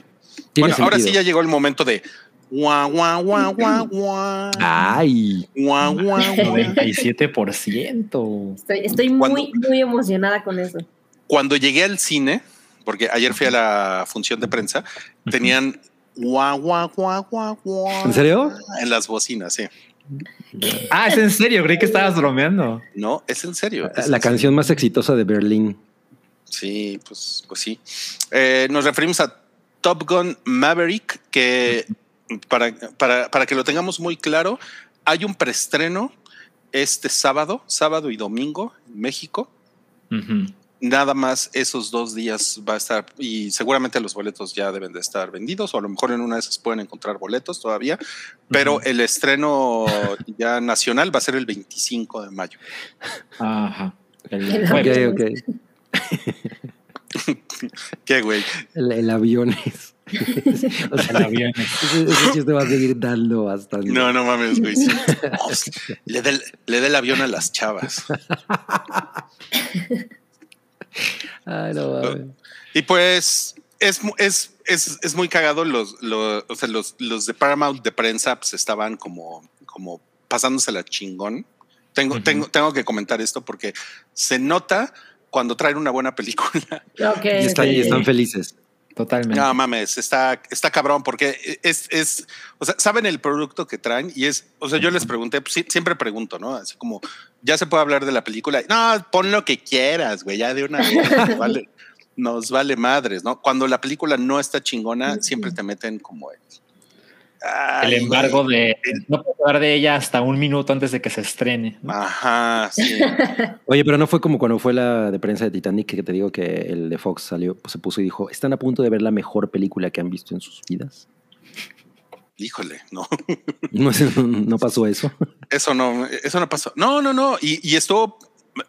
bueno, ahora sí ya llegó el momento de guau, guau, guau, guau, guau. Ay, Guau, guau, guau. 97%. Estoy, estoy Cuando- muy, muy emocionada con eso. Cuando llegué al cine, porque ayer fui a la función de prensa, tenían guau, guau, guau, guau, guau. ¿En serio? En las bocinas, sí. Ah, es en serio, creí que estabas bromeando. No, es en serio. es la en canción más exitosa de Berlín. Sí, pues, pues sí. Eh, nos referimos a Top Gun Maverick, que para, para, para que lo tengamos muy claro, hay un preestreno este sábado, sábado y domingo en México. Nada más esos dos días va a estar y seguramente los boletos ya deben de estar vendidos o a lo mejor en una de esas pueden encontrar boletos todavía, pero el estreno ya nacional va a ser el 25 de mayo. Ajá. El El Ok, jueves. Bueno. ok. ¿Qué güey? El, el avión es. o sea, El avión. ese, ese chiste va a seguir dando bastante. No, no mames, güey. sí. Le, dé el, le dé el avión a las chavas. Ay, no mames. Y pues es, es, es, es muy cagado. Los, los, o sea, los, los de Paramount de prensa pues, estaban como, como pasándose la chingón. Tengo, tengo, tengo que comentar esto porque se nota cuando traen una buena película. Y, están, y sí. están felices. Totalmente. No mames, está, está cabrón porque es, es, o sea, saben el producto que traen y es, o sea, yo les pregunté, pues, siempre pregunto, ¿no? Así como, ya se puede hablar de la película. No, pon lo que quieras, güey, ya de una vez. nos vale, nos vale madres, ¿no? Cuando la película no está chingona, siempre te meten como el, Ay, el embargo de no puedo hablar de ella hasta un minuto antes de que se estrene. ¿no? Ajá, sí. Oye, pero no fue como cuando fue la de prensa de Titanic que te digo que el de Fox salió, pues se puso y dijo, están a punto de ver la mejor película que han visto en sus vidas. Híjole, no. No, pasó eso. Eso no, eso no pasó. No, no, no. Y, y estuvo,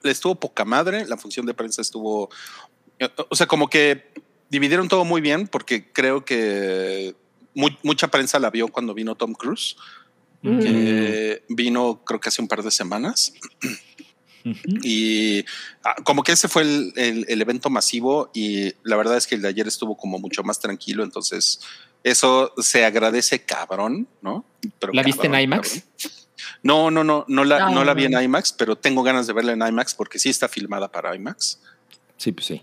estuvo poca madre. La función de prensa estuvo, o sea, como que dividieron todo muy bien porque creo que mu- mucha prensa la vio cuando vino Tom Cruise, Mm. que vino creo que hace un par de semanas. Ujú. Y ah, como que ese fue el, el- el evento masivo y la verdad es que el de ayer estuvo como mucho más tranquilo, entonces eso se agradece cabrón, ¿no? Pero ¿La viste en IMAX? cabrón. No, no, no, no la, No, no la vi en IMAX, pero tengo ganas de verla en IMAX porque sí está filmada para IMAX. Sí, pues sí.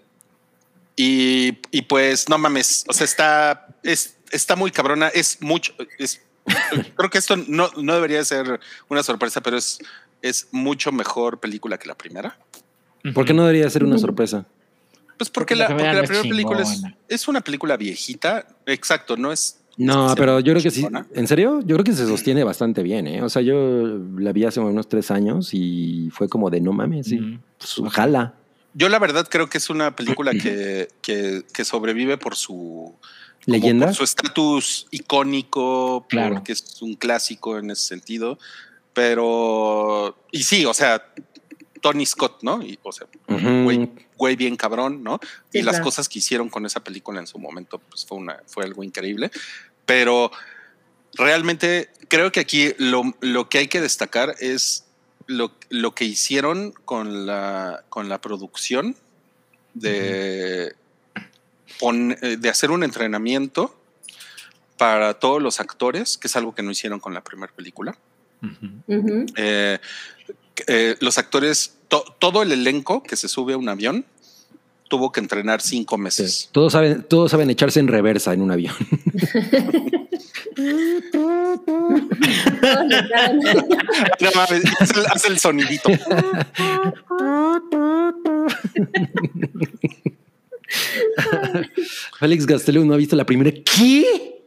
Y, y pues no mames, o sea, está, es, está muy cabrona, es mucho, es, creo que esto no, no debería ser una sorpresa, pero es, es mucho mejor película que la primera. ¿Por qué no debería ser una sorpresa? Pues porque, Porque la porque primera la película es, es una película viejita, exacto, no es... No, pero yo creo que sí. ¿En serio? Yo creo que se sostiene bastante bien, ¿eh? O sea, yo la vi hace unos tres años y fue como de no mames, sí. Pues, jala. Yo la verdad creo que es una película que, que, que sobrevive por su... como ¿Leyenda? por su estatus icónico, Claro. porque es un clásico en ese sentido. Pero, y sí, o sea, Tony Scott, ¿no? Y, o sea, Ujú. güey, güey bien cabrón, ¿no? Sí, y las claro. cosas que hicieron con esa película en su momento, pues fue, una, fue algo increíble. Pero realmente creo que aquí lo, lo que hay que destacar es lo, lo que hicieron con la, con la producción de, pon- eh, de hacer un entrenamiento para todos los actores, que es algo que no hicieron con la primera película. Eh, eh, los actores, to- todo el elenco que se sube a un avión tuvo que entrenar cinco Sí. meses. Todos saben, todos saben echarse en reversa en un avión. No mames, haz el, haz el sonidito. Félix Gastelum no ha visto la primera. ¿Qué?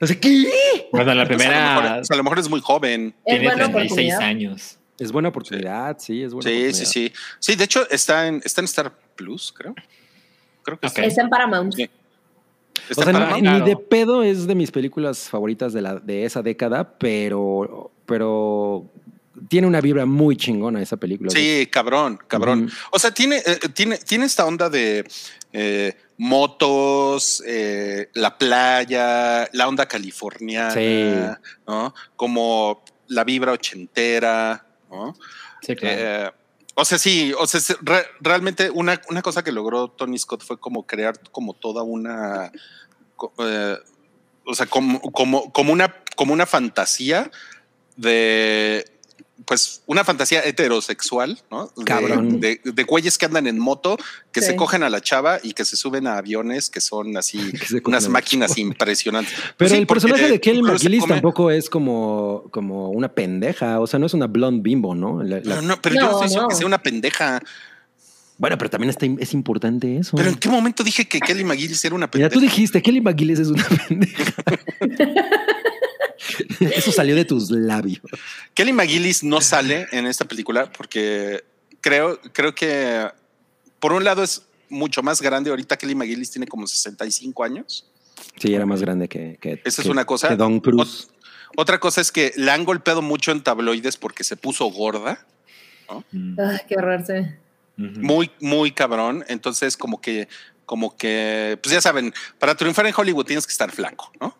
O sea, ¿qué? Bueno, la Pues a, lo primera mejor, pues a lo mejor es muy joven. Es tiene buena 36 oportunidad. años. Es buena oportunidad, sí, es buena Sí, oportunidad. sí, sí. Sí, de hecho está en, está en Star Plus, creo. Creo que está. Está en Paramount. Sí. O Está sea, en ni- Paramount. ni Claro. de pedo es de mis películas favoritas de, la, de esa década, pero, pero tiene una vibra muy chingona esa película. Sí, cabrón, cabrón. O sea, tiene, eh, tiene, tiene esta onda de eh, motos, eh, la playa, la onda californiana, Sí. ¿no? Como la vibra ochentera, ¿no? Sí, claro. Eh, o sea, sí, o sea, se- re- realmente una, una cosa que logró Tony Scott fue como crear como toda una, o sea, como, como, como una, como una fantasía de, pues, una fantasía heterosexual, ¿no? De- Cabrón. De, de güeyes que andan en moto, que Sí. se cogen a la chava y que se suben a aviones que son así, Que unas máquinas chava. impresionantes. Pero Sí, el personaje de Kelly McGillis come- tampoco es como, como una pendeja. O sea, no es una blonde bimbo, ¿no? La- la- Pero, no, pero yo no No, estoy diciendo no. que sea una pendeja. Bueno, pero también está, es importante eso. Pero en qué momento dije que Kelly McGillis era una Mira, pendeja. tú dijiste, Kelly McGillis es una pendeja. eso salió de tus labios. Kelly McGillis no sale en esta película porque creo, creo que por un lado es mucho más grande. Ahorita Kelly McGillis tiene como 65 años. Sí, era más grande que, que Esa es una cosa. que Don Cruz. Otra cosa es que la han golpeado mucho en tabloides porque se puso gorda, Mm. Ay, qué horror muy, muy cabrón. Entonces, como que, como que, pues ya saben, para triunfar en Hollywood tienes que estar flaco, ¿no?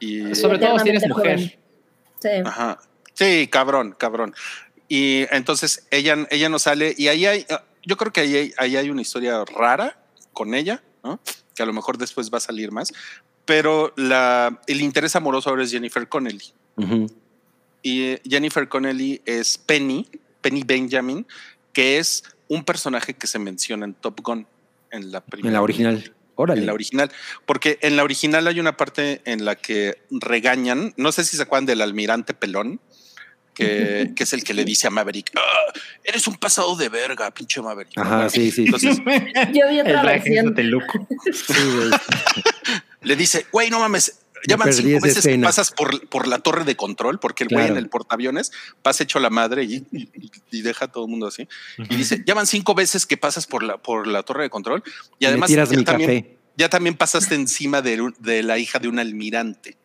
Y Sobre todo si eres mujer. joven. Sí. Ajá. Sí, cabrón, cabrón. Y entonces ella, ella no sale y ahí hay, ah, yo creo que ahí hay, ahí hay una historia rara con ella, ¿no? Que a lo mejor después va a salir más, pero la, el interés amoroso ahora es Jennifer Connelly. Ujú. Y eh, Jennifer Connelly es Penny, Penny Benjamin, que es un personaje que se menciona en Top Gun, en la primera. En la original. Órale. En la original. Porque en la original hay una parte en la que regañan, no sé si se acuerdan del almirante pelón, que, que es el que le dice a Maverick, "Ah, eres un pasado de verga, pinche Maverick. Ajá, sí, sí. Entonces Yo vi otra El versión. Sí, le dice, güey, no mames, Me llaman cinco veces que pasas por, por la torre de control, porque el güey Claro. en el portaaviones pasa hecho la madre y, y- y deja a todo el mundo así. Y dice, llaman cinco veces que pasas por la, por la torre de control y además ya también, ya también pasaste encima de, de la hija de un almirante.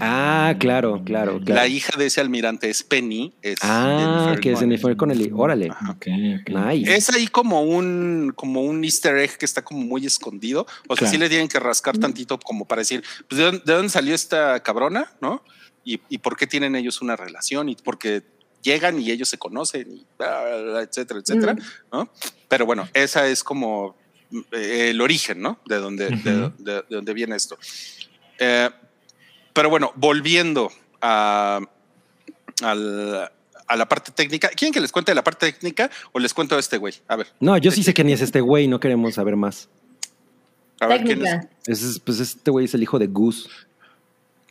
Ah, claro, claro, claro. La hija de ese almirante es Penny. Es ah, Jennifer que es. Jennifer Connelly. Órale. Ok, ok. Nice. Es ahí como un, como un easter egg que está como muy escondido. O sea, Claro. sí le tienen que rascar tantito como para decir, pues, ¿de dónde, de dónde salió esta cabrona? ¿No? Y, y por qué tienen ellos una relación y porque llegan y ellos se conocen y bla, bla, bla, etcétera, etcétera, Mm. ¿no? Pero bueno, esa es como eh, el origen, ¿no? De donde, de, Ujú. de- de dónde viene esto. Eh, pero bueno, volviendo a, al- a la parte técnica. ¿Quieren que les cuente la parte técnica o les cuento a este güey? A ver. No, yo sí sé que ni es este güey, no queremos saber más. A ver, ¿quién es? Técnica. Es- pues este güey es el hijo de Gus.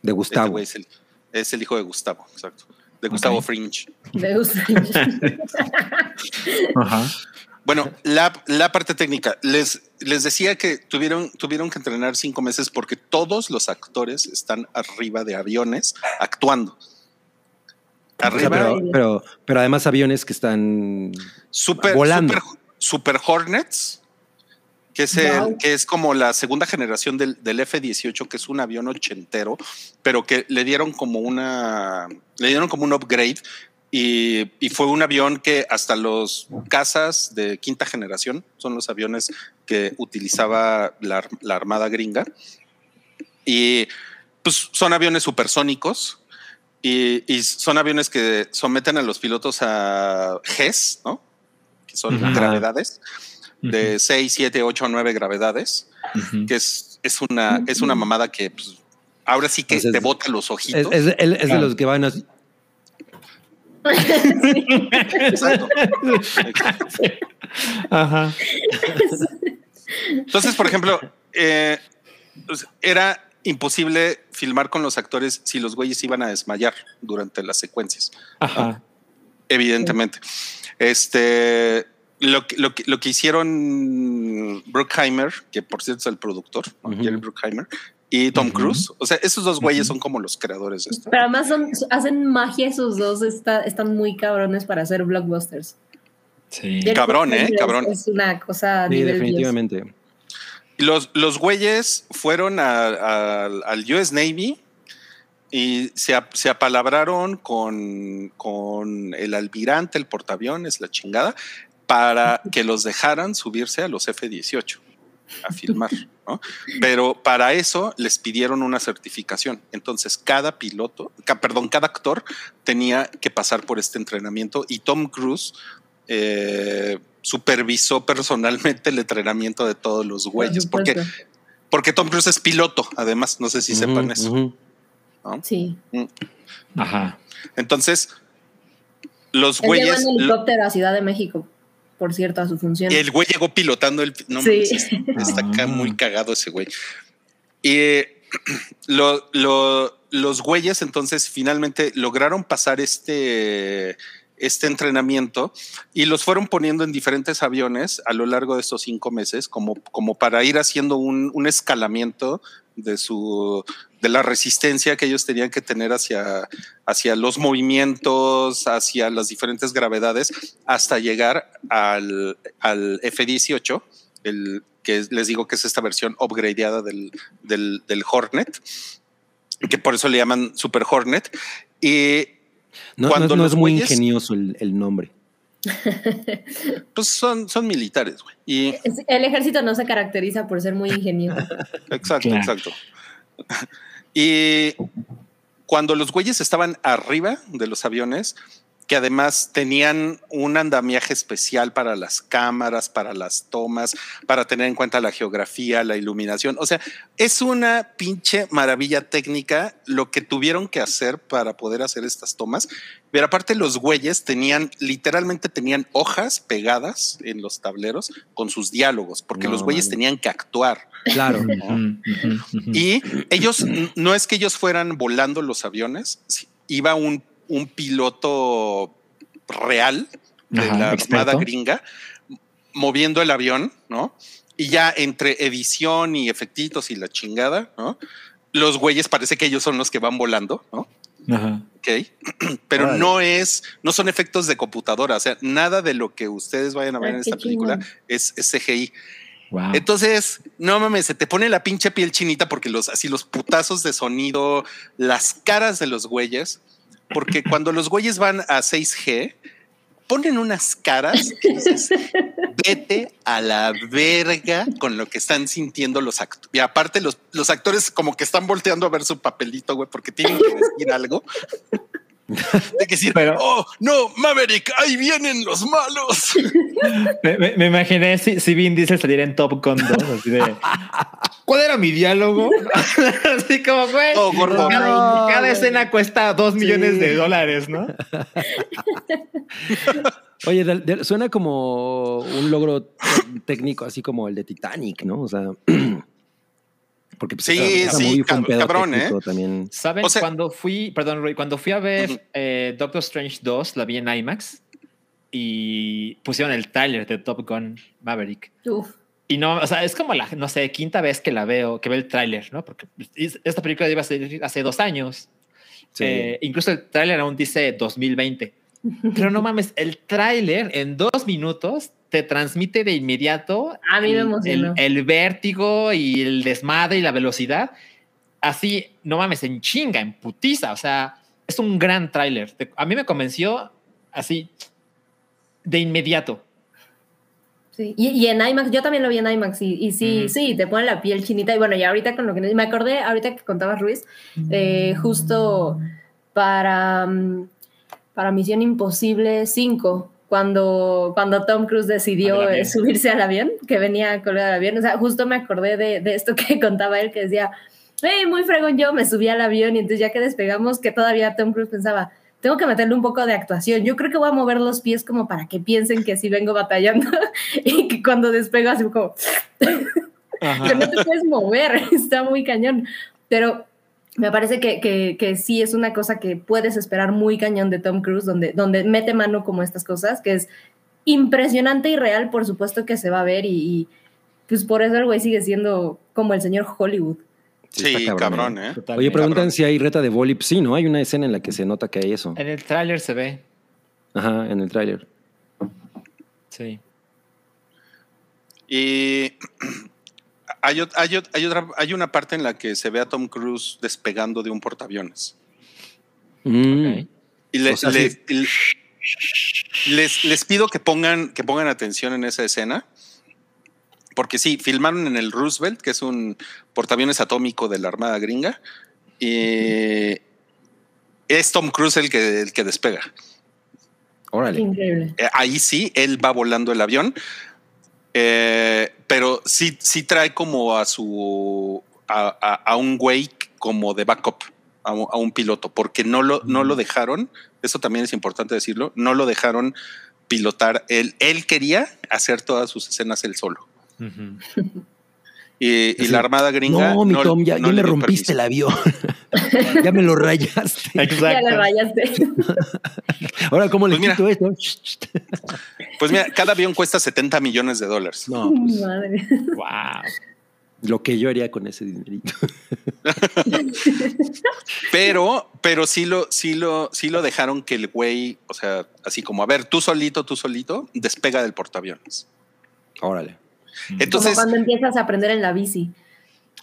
De Este Gustavo. güey es el, es el hijo de Gustavo, exacto. De Gustavo Ok. Fringe. Me gusta. Ajá. Bueno, la, la parte técnica. Les, les decía que tuvieron, tuvieron que entrenar cinco meses porque todos los actores están arriba de aviones actuando. O sea, Arriba, pero, pero, pero además aviones que están super, volando. super, super Hornets, que es, el- Wow. que es como la segunda generación del, del F-18, que es un avión ochentero, pero que le dieron como una, le dieron como un upgrade y, y fue un avión que hasta los cazas de quinta generación son los aviones que utilizaba la, la armada gringa y pues son aviones supersónicos y, y son aviones que someten a los pilotos a GES, ¿no? Que son gravedades de 6, 7, 8, 9 gravedades, que es, es, una, es una mamada que pues, ahora sí que Entonces, te bota los ojitos. es- de Claro. los que van así. Exacto. Ajá. Entonces, por ejemplo, eh, pues, era imposible filmar con los actores si los güeyes iban a desmayar durante las secuencias. Ajá. evidentemente. Este, lo, que- lo, que, lo que hicieron Bruckheimer, que por cierto es el productor, ¿no? Ujú. Jerry Bruckheimer, y Tom. Cruise, o sea, esos dos güeyes son como los creadores de esto. Pero además son, hacen magia esos dos, está- están muy cabrones para hacer blockbusters. Sí. Cabrón, ¿eh? Cabrón. Es una cosa Sí, Dios. definitivamente. Los, los güeyes fueron a- a- al US Navy y se, se apalabraron con, con el almirante, el portaaviones, la chingada, para que los dejaran subirse a los F-18 a filmar, ¿no? Pero para eso les pidieron una certificación. Entonces, cada piloto, ca- perdón, cada actor tenía que pasar por este entrenamiento y Tom Cruise eh, supervisó personalmente el entrenamiento de todos los Por güeyes, porque, porque Tom Cruise es piloto, además, no sé si sepan eso. Sí. Ajá. Entonces, los Él güeyes, en helicóptero a Ciudad de México, por cierto, a su función. el güey llegó pilotando el... No, Sí. está, está acá Ah. muy cagado ese güey. Y eh, lo- lo- los güeyes entonces finalmente lograron pasar este, este entrenamiento y los fueron poniendo en diferentes aviones a lo largo de estos cinco meses como, como para ir haciendo un, un escalamiento de su de la resistencia que ellos tenían que tener hacia, hacia los movimientos, hacia las diferentes gravedades, hasta llegar al, al F-18, el que es- les digo que es esta versión upgradeada del, del, del Hornet, que por eso le llaman Super Hornet. Y No, Cuando no- no los es muy güeyes- ingenioso el, el nombre. pues son, son militares, güey. Y El ejército no se caracteriza por ser muy ingenioso. Exacto, Claro. exacto. Y cuando los güeyes estaban arriba de los aviones, que además tenían un andamiaje especial para las cámaras, para las tomas, para tener en cuenta la geografía, la iluminación. O sea, es una pinche maravilla técnica lo que tuvieron que hacer para poder hacer estas tomas. Pero aparte los güeyes tenían, literalmente tenían hojas pegadas en los tableros con sus diálogos, porque No, los güeyes tenían que actuar. Claro. Y ellos, no es que ellos fueran volando los aviones, iba un, un piloto real de Ajá, la experto. armada gringa moviendo el avión, ¿no? Y ya entre edición y efectitos y la chingada, ¿no? los güeyes parece que ellos son los que van volando, ¿no? Ajá. Ok. Pero no es, no son efectos de computadora. O sea, nada de lo que ustedes vayan a ver Ay, en esta película chingón. es, es CGI. Wow. Entonces, no mames, se te pone la pinche piel chinita porque los así los putazos de sonido, las caras de los güeyes, porque cuando los güeyes van a 6G, ponen unas caras que vete a la verga con lo que están sintiendo los actores. Y aparte, los actores como que están volteando a ver su papelito, güey, porque tienen que decir algo. De que decir, Pero- oh, no, Maverick, ahí vienen los malos. Me, me- me imaginé si, si Vin Diesel saliera en Top Gun 2, así de. ¿Cuál era mi diálogo? así como, güey. Oh, gordo. Cada, No, cada escena cuesta dos millones Sí. de dólares, ¿no? Oye, de- de- suena como un logro técnico, así como el de Titanic, ¿no? O sea, porque pues, Sí, esa- esa sí, movie cabrón, ¿eh? También. ¿Saben? O sea- cuando fui, perdón, Roy, cuando fui a ver Ujú. eh, Doctor Strange 2, la vi en IMAX y pusieron el trailer de Top Gun Maverick. Uf. Y no, o sea, es como la, no sé, quinta vez que la veo, que veo el tráiler, ¿no? Porque es- esta película iba a salir hace dos años. Sí. Eh, incluso el tráiler aún dice 2020. Pero no mames, el tráiler en dos minutos te transmite de inmediato A mí me el- emocionó. el, vértigo y el desmadre y la velocidad. Así, no mames, en chinga, en putiza. O sea, es un gran tráiler. A mí me convenció así de inmediato. Sí. Y, y en IMAX, yo también lo vi en IMAX y, y sí, Ujú. sí, te pone la piel chinita. Y bueno, y ahorita con lo que me acordé, ahorita que contabas Ruiz, eh, justo para, mm, para Misión Imposible 5, cuando, cuando Tom Cruise decidió eh, subirse al avión, que venía colgado del avión. O sea, justo me acordé de, de esto que contaba él, que decía, hey, muy fregón yo, me subí al avión y entonces ya que despegamos, que todavía Tom Cruise pensaba, tengo que meterle un poco de actuación. Yo creo que voy a mover los pies como para que piensen que sí vengo batallando y que cuando despego así como que no te puedes mover, está muy cañón. Pero me parece que, que, que sí es una cosa que puedes esperar muy cañón de Tom Cruise, donde, donde mete mano como estas cosas, que es impresionante y real, por supuesto que se va a ver y, y, pues por eso el güey sigue siendo como el señor Hollywood. Sí, cabrón, ¿eh? ¿eh? Totalmente. Oye, preguntan cabrón. si hay reta de Volip. Sí, ¿no? Hay una escena en la que se nota que hay eso. En el tráiler se ve. Ajá, en el tráiler. Sí. Y hay, ot- hay, ot- hay otra, hay una parte en la que se ve a Tom Cruise despegando de un portaaviones. Mm. Y le- O sea, le- sí. le- les, les pido que pongan, que pongan atención en esa escena. Porque sí, filmaron en el Roosevelt, que es un portaaviones atómico de la Armada Gringa. Y es Tom Cruise el que, el que despega. Órale. Increíble. Eh, ahí sí, él va volando el avión, eh, pero sí, sí trae como a su a, a- a un güey como de backup, a, un- a un piloto, porque no lo, no lo dejaron. Eso también es importante decirlo. No lo dejaron pilotar. Él, él quería hacer todas sus escenas él solo. y Así, la Armada Gringa. No, mi Tom, ya, no ya le me rompiste el avión. ya me lo rayaste. Ya Exacto. le rayaste. Ahora, ¿cómo le Pues mira. quito esto? Pues mira, cada avión cuesta 70 millones de dólares. No, pues, Madre. Wow. lo que yo haría con ese dinerito. Pero, pero sí lo, sí lo, sí lo dejaron que el güey, o sea, así como, a ver, tú solito, tú solito, despega del portaaviones. Órale. Entonces, como cuando empiezas a aprender en la bici.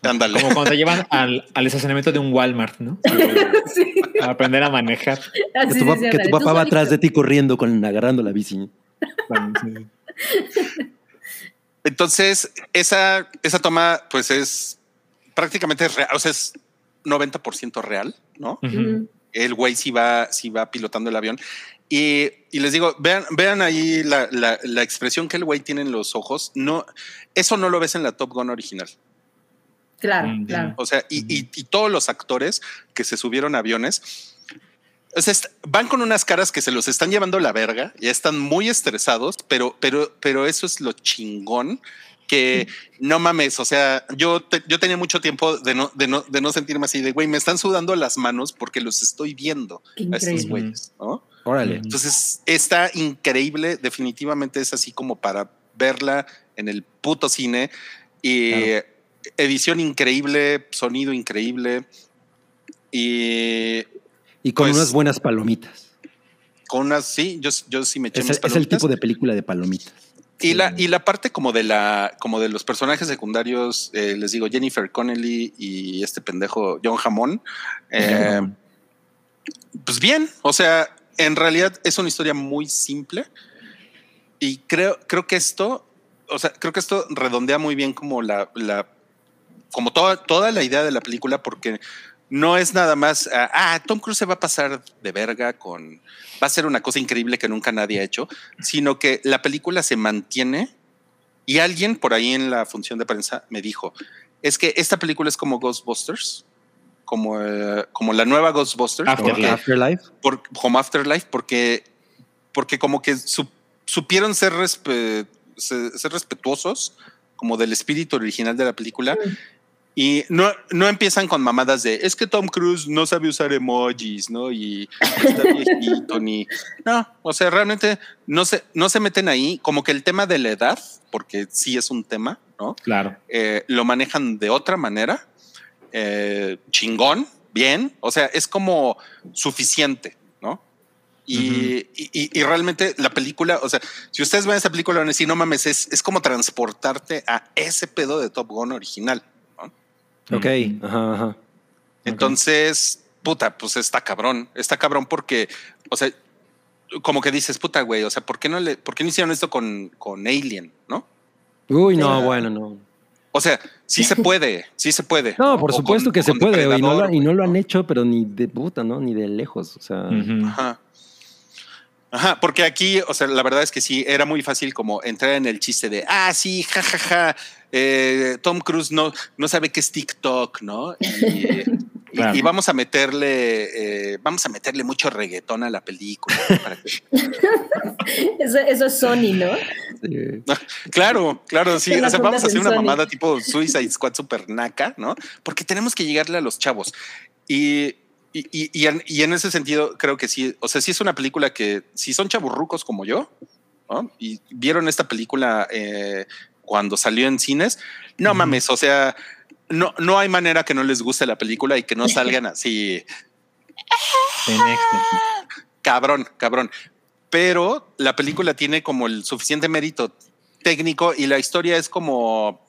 ándale. Como cuando te llevan al, al estacionamiento de un Walmart, ¿no? Sí, A aprender a manejar. así Que tu, que papá va atrás de ti corriendo con agarrando la bici. Bueno, sí. Entonces, esa, esa toma, pues es prácticamente real, o sea, es 90% real, ¿no? El güey sí va, sí va pilotando el avión. Y, y les digo, vean, vean ahí la, la- la expresión que el güey tiene en los ojos. No, eso no lo ves en la Top Gun original. Claro, Mm, claro. O sea, y, y- y todos los actores que se subieron a aviones o sea, van con unas caras que se los están llevando la verga, ya están muy estresados, pero, pero, pero eso es lo chingón que no mames. O sea, yo, te- yo tenía mucho tiempo de no, de, no, de no sentirme así de güey, me están sudando las manos porque los estoy viendo Qué a estos increíble. güeyes, ¿no? Órale. Entonces está increíble, definitivamente es así como para verla en el puto cine y, Claro. edición increíble, sonido increíble y Y con Pues- unas buenas palomitas. con unas, sí, yo, yo sí me eché Es, mis el- es el palomitas. tipo de película de palomitas. Y la, y la parte como de la, como de los personajes secundarios, eh, les digo, Jennifer Connelly y este pendejo John Hammond, eh, pues bien, o sea, en realidad es una historia muy simple y creo, creo que esto, o sea, creo que esto redondea muy bien como la, la como toda, toda la idea de la película, porque no es nada más, ah, ah, Tom Cruise se va a pasar de verga con, va a ser una cosa increíble que nunca nadie ha hecho, sino que la película se mantiene y alguien por ahí en la función de prensa me dijo, es que esta película es como Ghostbusters, como, eh, como la nueva Ghostbusters, Afterlife. porque- Afterlife. por Home Afterlife porque, porque como que su- supieron ser, respe- se- ser respetuosos como del espíritu original de la película y no, no empiezan con mamadas de es que Tom Cruise no sabe usar emojis, ¿no? Y está viejito ni no, o sea, realmente no se, no se meten ahí como que el tema de la edad, porque sí es un tema, ¿no? Claro. eh, lo manejan de otra manera, eh, chingón, bien, o sea, es como suficiente, ¿no? Y, y- y- y realmente la película, o sea, si ustedes ven esa película van a decir, no mames, es, es como transportarte a ese pedo de Top Gun original. ¿no? Ok, ajá, ajá. Entonces, puta, pues está cabrón, está cabrón porque, o sea, como que dices, puta, güey, o sea, ¿por qué no le, por qué no hicieron esto con, con Alien, no? Uy, no, bueno, no. O sea, sí se puede, sí se puede. No, por O supuesto con- que se puede, y no, lo, y no lo han hecho, pero ni de puta, ¿no? Ni de lejos. O sea. Ajá. Ajá, porque aquí, o sea, la verdad es que sí, era muy fácil como entrar en el chiste de, ah, sí, jajaja, eh, Tom Cruise no, no sabe qué es TikTok, ¿no? Y, y- Claro. y vamos a meterle, eh, vamos a meterle mucho reggaetón a la película. ¿no? Para que- Eso, eso es Sony, ¿no? Sí. claro, claro, sí. O sea, vamos a hacer una Sony. mamada tipo Suicide Squad super naca, ¿no? Porque tenemos que llegarle a los chavos. Y, y, y- y en, y en ese sentido, creo que sí. O sea, sí es una película que, si son chaburrucos como yo, ¿no? Y vieron esta película eh, cuando salió en cines, no mames, o sea, no, no hay manera que no les guste la película y que no salgan así cabrón, cabrón. Pero la película tiene como el suficiente mérito técnico y la historia es como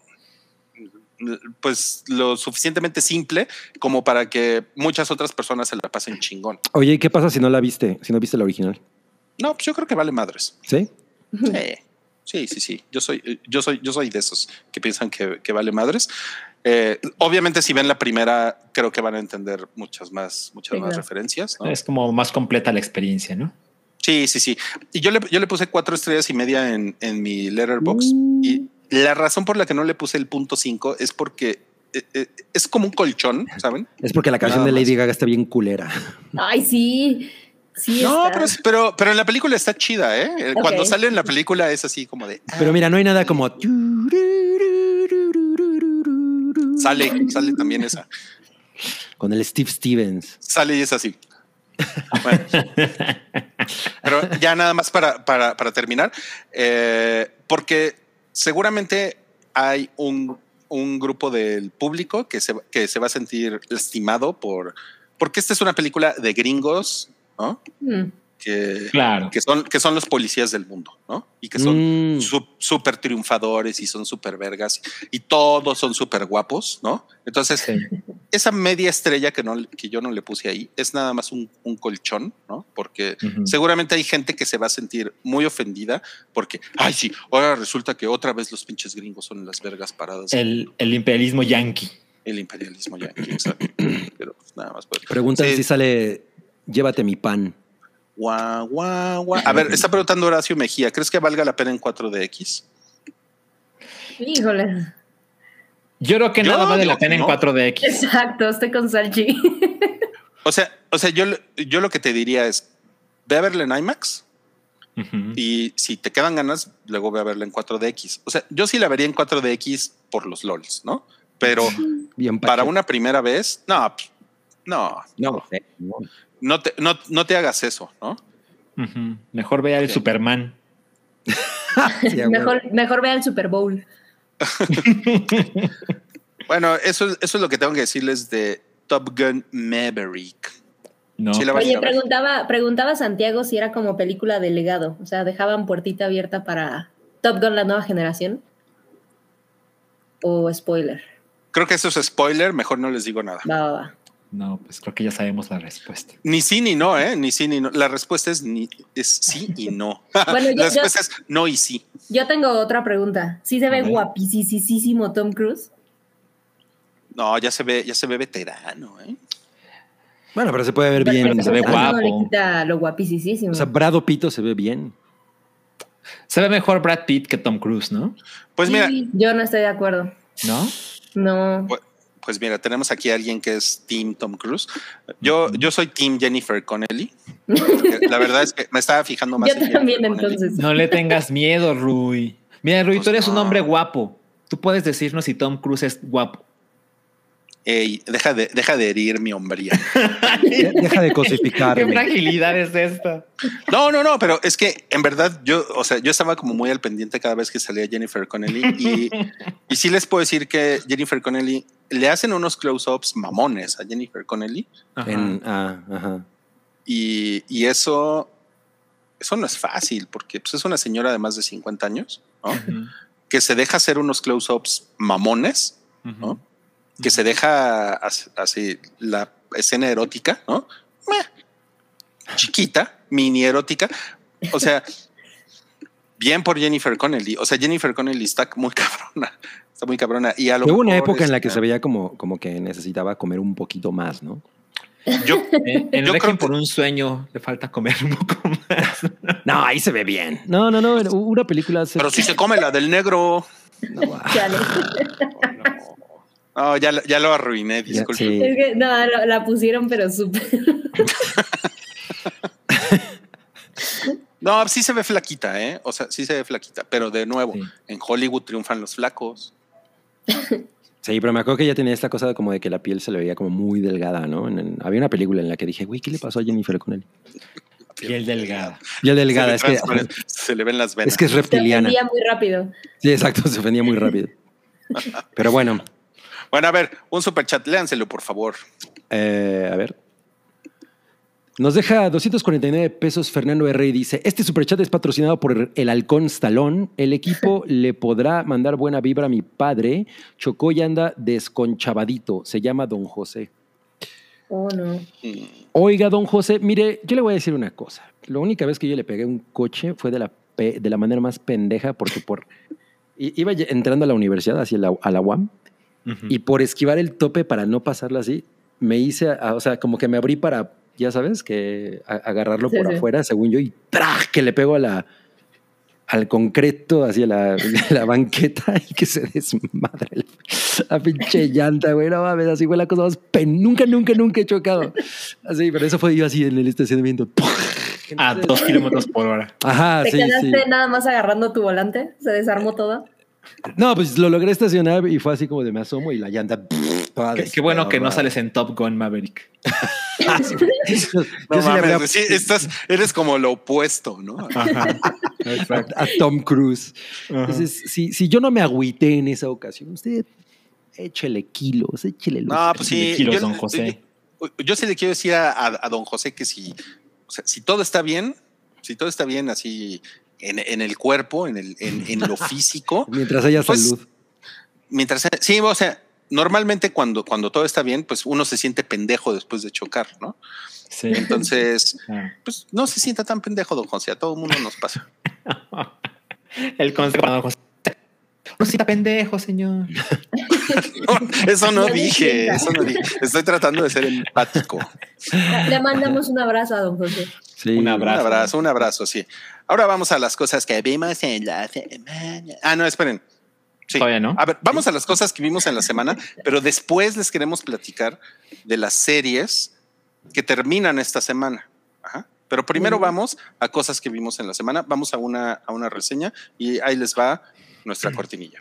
pues lo suficientemente simple como para que muchas otras personas se la pasen chingón. Oye, ¿y qué pasa si no la viste? Si no viste la original. No, pues yo creo que vale madres. ¿Sí? Sí, sí, sí, sí. Yo soy, yo soy, yo soy de esos que piensan que, que vale madres. Eh, obviamente, si ven la primera, creo que van a entender muchas más, muchas Sí, más claro. referencias. ¿no? Es como más completa la experiencia, ¿no? Sí, sí, sí. Y yo le, yo le puse cuatro estrellas y media en, en mi letterbox. Mm. Y la razón por la que no le puse el punto cinco es porque eh, eh, es como un colchón, ¿saben? Es porque la canción Nada de Lady más. Gaga está bien culera. Ay, sí. Sí, No, pero, pero, pero en la película está chida, ¿eh? Cuando sale en la película es así como de... Pero mira, no hay nada como. Sale, sale también esa. Con el Steve Stevens. Sale y es así. Bueno. Pero ya nada más para, para, para terminar, eh, porque seguramente hay un, un grupo del público que se, que se va a sentir lastimado por, porque esta es una película de gringos, ¿no? Mm. Que, Claro. que, son, que son los policías del mundo, ¿no? Y que son Mm. su- súper triunfadores y son súper vergas y todos son súper guapos, ¿no? Entonces, Sí. esa media estrella que, no, que yo no le puse ahí es nada más un, un colchón, ¿no? Porque seguramente hay gente que se va a sentir muy ofendida porque, ay, sí, ahora resulta que otra vez los pinches gringos son las vergas paradas. El, El, el imperialismo yanqui. imperialismo ya. exacto. Pero pues, nada más. por- Preguntan Sí. si sale Llévate mi pan. Guau, guau, guau. A ver, está preguntando Horacio Mejía, ¿crees que valga la pena en 4DX? Híjole. Yo creo que Yo nada vale la pena que en no. 4DX. Exacto, estoy con Salchi. O sea, o sea, yo, yo lo que te diría es, ve a verla en IMAX y si te quedan ganas, luego ve a verla en 4DX. O sea, yo sí la vería en 4DX por los LOLs, ¿no? Pero Bien para una primera vez, no, no, No, no. No te, no, no te hagas eso, ¿no? Mejor vea el Sí. Superman. Sí, mejor, mejor vea el Super Bowl. Bueno, eso, es- eso es lo que tengo que decirles de Top Gun Maverick. No. Sí, Oye, preguntaba, preguntaba Santiago si era como película de legado. O sea, dejaban puertita abierta para Top Gun, la nueva generación. O spoiler. Creo que eso es spoiler, mejor no les digo nada. Va, va, va. No, pues creo que ya sabemos la respuesta. Ni sí ni no, ¿eh? Ni sí ni no. La respuesta es, ni, es sí y no. Bueno, yo- La respuesta es no y sí. Yo tengo otra pregunta. ¿Sí se ve guapísimo Tom Cruise? No, ya se ve, ya se ve veterano, ¿eh? Bueno, pero se puede ver bien. Pero se ve eso No le guapo. quita lo guapísimo. O sea, Brado Pito se ve bien. Se ve mejor Brad Pitt que Tom Cruise, ¿no? Pues mira, Yo no estoy de acuerdo. ¿No? No. pues mira, tenemos aquí a alguien que es Team Tom Cruise. Yo, yo soy Team Jennifer Connelly. La verdad es que me estaba fijando más. Yo en también, Jennifer Connelly. entonces. No le tengas miedo, Rui. Mira, Rui, tú Pues eres un hombre guapo. Tú puedes decirnos si Tom Cruise es guapo. Ey, deja de, deja de herir mi hombría. De- Deja de ¿Qué cosificarme. fragilidad es esta? No, no, no, pero es que en verdad yo, o sea, yo estaba como muy al pendiente cada vez que salía Jennifer Connelly y, y sí les puedo decir que Jennifer Connelly le hacen unos close-ups mamones a Jennifer Connelly Ajá. En- ah, ajá. y, y eso, eso no es fácil porque pues, es una señora de más de 50 años. Que se deja hacer unos close-ups mamones. Que se deja as- así la escena erótica, ¿no? Meh. Chiquita, mini erótica. O sea, bien por Jennifer Connelly. O sea, Jennifer Connelly está muy cabrona. Está muy cabrona. Y a lo Hubo una época en la que se veía como, como que necesitaba comer un poquito más, ¿no? Yo, En, en Yo creo que- por un sueño le falta comer un poco más. No, ahí se ve bien. No, no, no. Una película. hace- pero si se come la del negro. No, ah, No, ya, ya lo arruiné, disculpe. sí. Es que no, la pusieron, pero súper. No, sí se ve flaquita, ¿eh? O sea, sí se ve flaquita. Pero de nuevo, Sí. en Hollywood triunfan los flacos. Sí, pero me acuerdo que ella tenía esta cosa de como de que la piel se le veía como muy delgada, ¿no? En- en- había una película en la que dije, güey, ¿qué le pasó a Jennifer Connelly? Piel delgada. Piel delgada, es se, que, se le ven las venas. es que es Se reptiliana. ofendía muy rápido. Sí, exacto, se ofendía muy rápido. Pero bueno, Bueno, a ver, un super chat, léanselo, por favor. eh, a ver. Nos deja 249 pesos Fernando R. y dice, este superchat es patrocinado por el Halcón Stallón. El equipo le podrá mandar buena vibra a mi padre. Chocó y anda desconchavadito. Se llama Don José. Oh, no. Mm, Oiga, don José, mire, yo le voy a decir una cosa. La única vez que yo le pegué un coche fue de la, de la manera más pendeja porque por... Iba entrando a la universidad, hacia la, a la UAM, Ujú. y por esquivar el tope para no pasarla así, me hice, a- o sea, como que me abrí para, ya sabes, que a- agarrarlo Sí, por sí. afuera, según yo, y ¡tra! que le pego a la, al concreto, hacia la, la banqueta y que se desmadre la, la pinche llanta, güey. No mames, así fue la cosa más pen. Nunca, nunca, nunca he chocado. Así, pero eso fue yo así en el estacionamiento. A dos kilómetros por hora. Ajá, ¿Te sí, quedaste sí. nada más agarrando tu volante? ¿Se desarmó todo? No, pues lo logré estacionar y fue así como de me asomo y la llanta. toda Qué, qué bueno que no sales en Top Gun Maverick. No mames, sí, estás, eres como lo opuesto, ¿no? A Tom Cruise. Ajá. Entonces, si, si yo no me agüité en esa ocasión, usted échele kilos, échele los No, pues sí. kilos, yo, don José. Yo, yo sí le quiero decir a, a- a don José que si, o sea, si todo está bien, si todo está bien así en, en el cuerpo, en, el, en, en lo físico, Mientras haya Pues, salud. mientras, sí, o sea, normalmente cuando, cuando todo está bien, pues uno se siente pendejo después de chocar, ¿no? Sí. Entonces, Ah. pues no se sienta tan pendejo, don José, a todo el mundo nos pasa. El consejo don José. No se sienta pendejo, señor. No, eso no dije, eso no dije. Estoy tratando de ser empático. Le mandamos un abrazo a don José. Sí. un Un abrazo. abrazo, un abrazo, sí. Ahora vamos a las cosas que vimos en la semana. Ah, no, esperen. Sí. Todavía no. A ver, vamos a las cosas que vimos en la semana, pero después les queremos platicar de las series que terminan esta semana. Ajá. Pero primero vamos a cosas que vimos en la semana. Vamos a una, a una reseña y ahí les va nuestra cortinilla.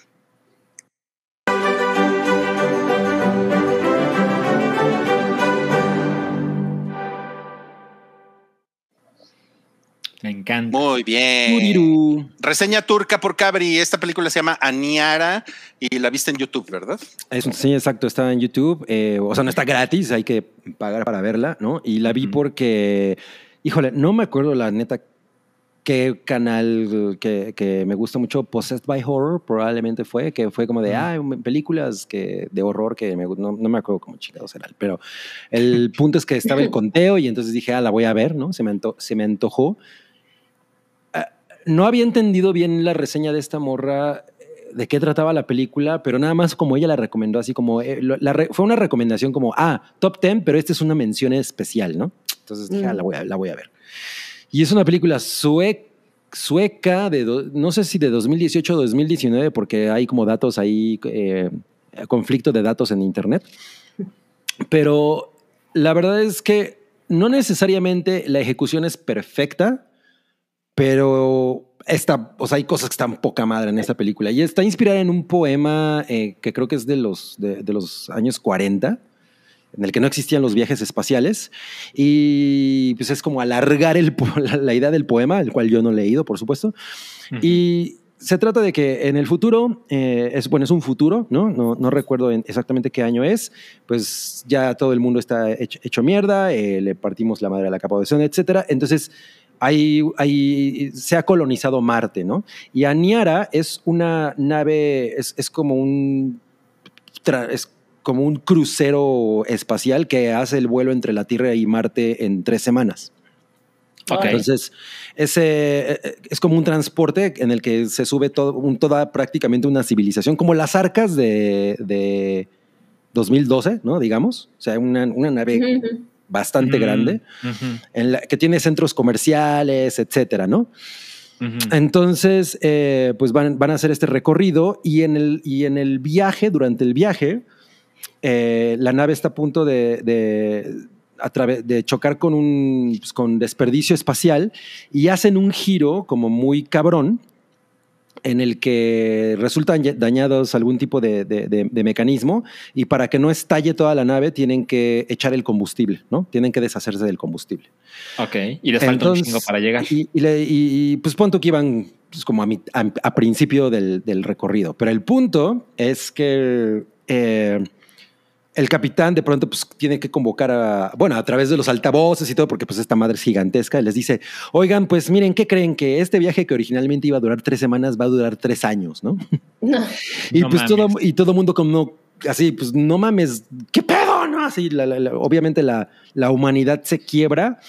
Me encanta. Muy bien. Turiru. Reseña turca por Cabri. Esta película se llama Aniara y la viste en YouTube, ¿verdad? Es sí, exacto, está en YouTube. eh, o sea, no está gratis, hay que pagar para verla, ¿no? Y la vi porque, híjole, no me acuerdo la neta qué canal que, que me gusta mucho, Possessed by Horror, probablemente fue, que fue como de, Ujú. ah, películas que, de horror que me, no, no me acuerdo cómo chingados era, pero el punto es que estaba el conteo y entonces dije, ah, la voy a ver, ¿no? Se me, anto- se me antojó. Ah, no había entendido bien la reseña de esta morra eh, de qué trataba la película, pero nada más como ella la recomendó, así como eh, la re- fue una recomendación como, ah, top 10, pero esta es una mención especial, ¿no? Entonces dije, ah, la voy a, la voy a ver. Y es una película sue- sueca de, no sé si de 2018 o 2019, porque hay como datos ahí, eh, conflicto de datos en Internet. Pero la verdad es que no necesariamente la ejecución es perfecta, pero esta, o sea, hay cosas que están poca madre en esta película. Y está inspirada en un poema eh, que creo que es de los, de los años 40, en el que no existían los viajes espaciales. Y pues es como alargar el, la, la idea del poema, el cual yo no he leído, por supuesto. Y se trata de que en el futuro, eh, es, bueno, es un futuro, ¿no? No, no recuerdo en- exactamente qué año es, pues ya todo el mundo está hecho, hecho mierda, eh, le partimos la madre a la capa de ozono, etcétera. Entonces, hay, hay- se ha colonizado Marte, ¿no? Y Aniara es una nave, es, es como un... tra- es como un crucero espacial que hace el vuelo entre la Tierra y Marte en tres semanas. Entonces, ese eh, es como un transporte en el que se sube todo, un- toda prácticamente una civilización, como las arcas de, de 2012, ¿no? Digamos. O sea, una, una nave bastante grande, en la, que tiene centros comerciales, etcétera, ¿no? Entonces, eh, pues van, van a hacer este recorrido y en el, y en el viaje, durante el viaje, eh, la nave está a punto de, de, a de chocar con un pues, con desperdicio espacial y hacen un giro como muy cabrón en el que resultan dañados algún tipo de, de- de- de mecanismo y para que no estalle toda la nave tienen que echar el combustible, ¿no? Tienen que deshacerse del combustible. Ok. Y les falta un Entonces, chingo para llegar. Y, y le- y, pues punto que iban pues, como a, mi- a- a principio del, del recorrido. Pero el punto es que eh, el capitán de pronto pues tiene que convocar a, bueno, a través de los altavoces y todo, porque pues esta madre es gigantesca, y les dice, oigan, pues miren, ¿qué creen? Que este viaje que originalmente iba a durar tres semanas va a durar tres años, ¿no? No. Y No pues todo, y todo mundo como así, pues no mames, ¿qué pedo? No, así, la- la- la- obviamente la, la humanidad se quiebra.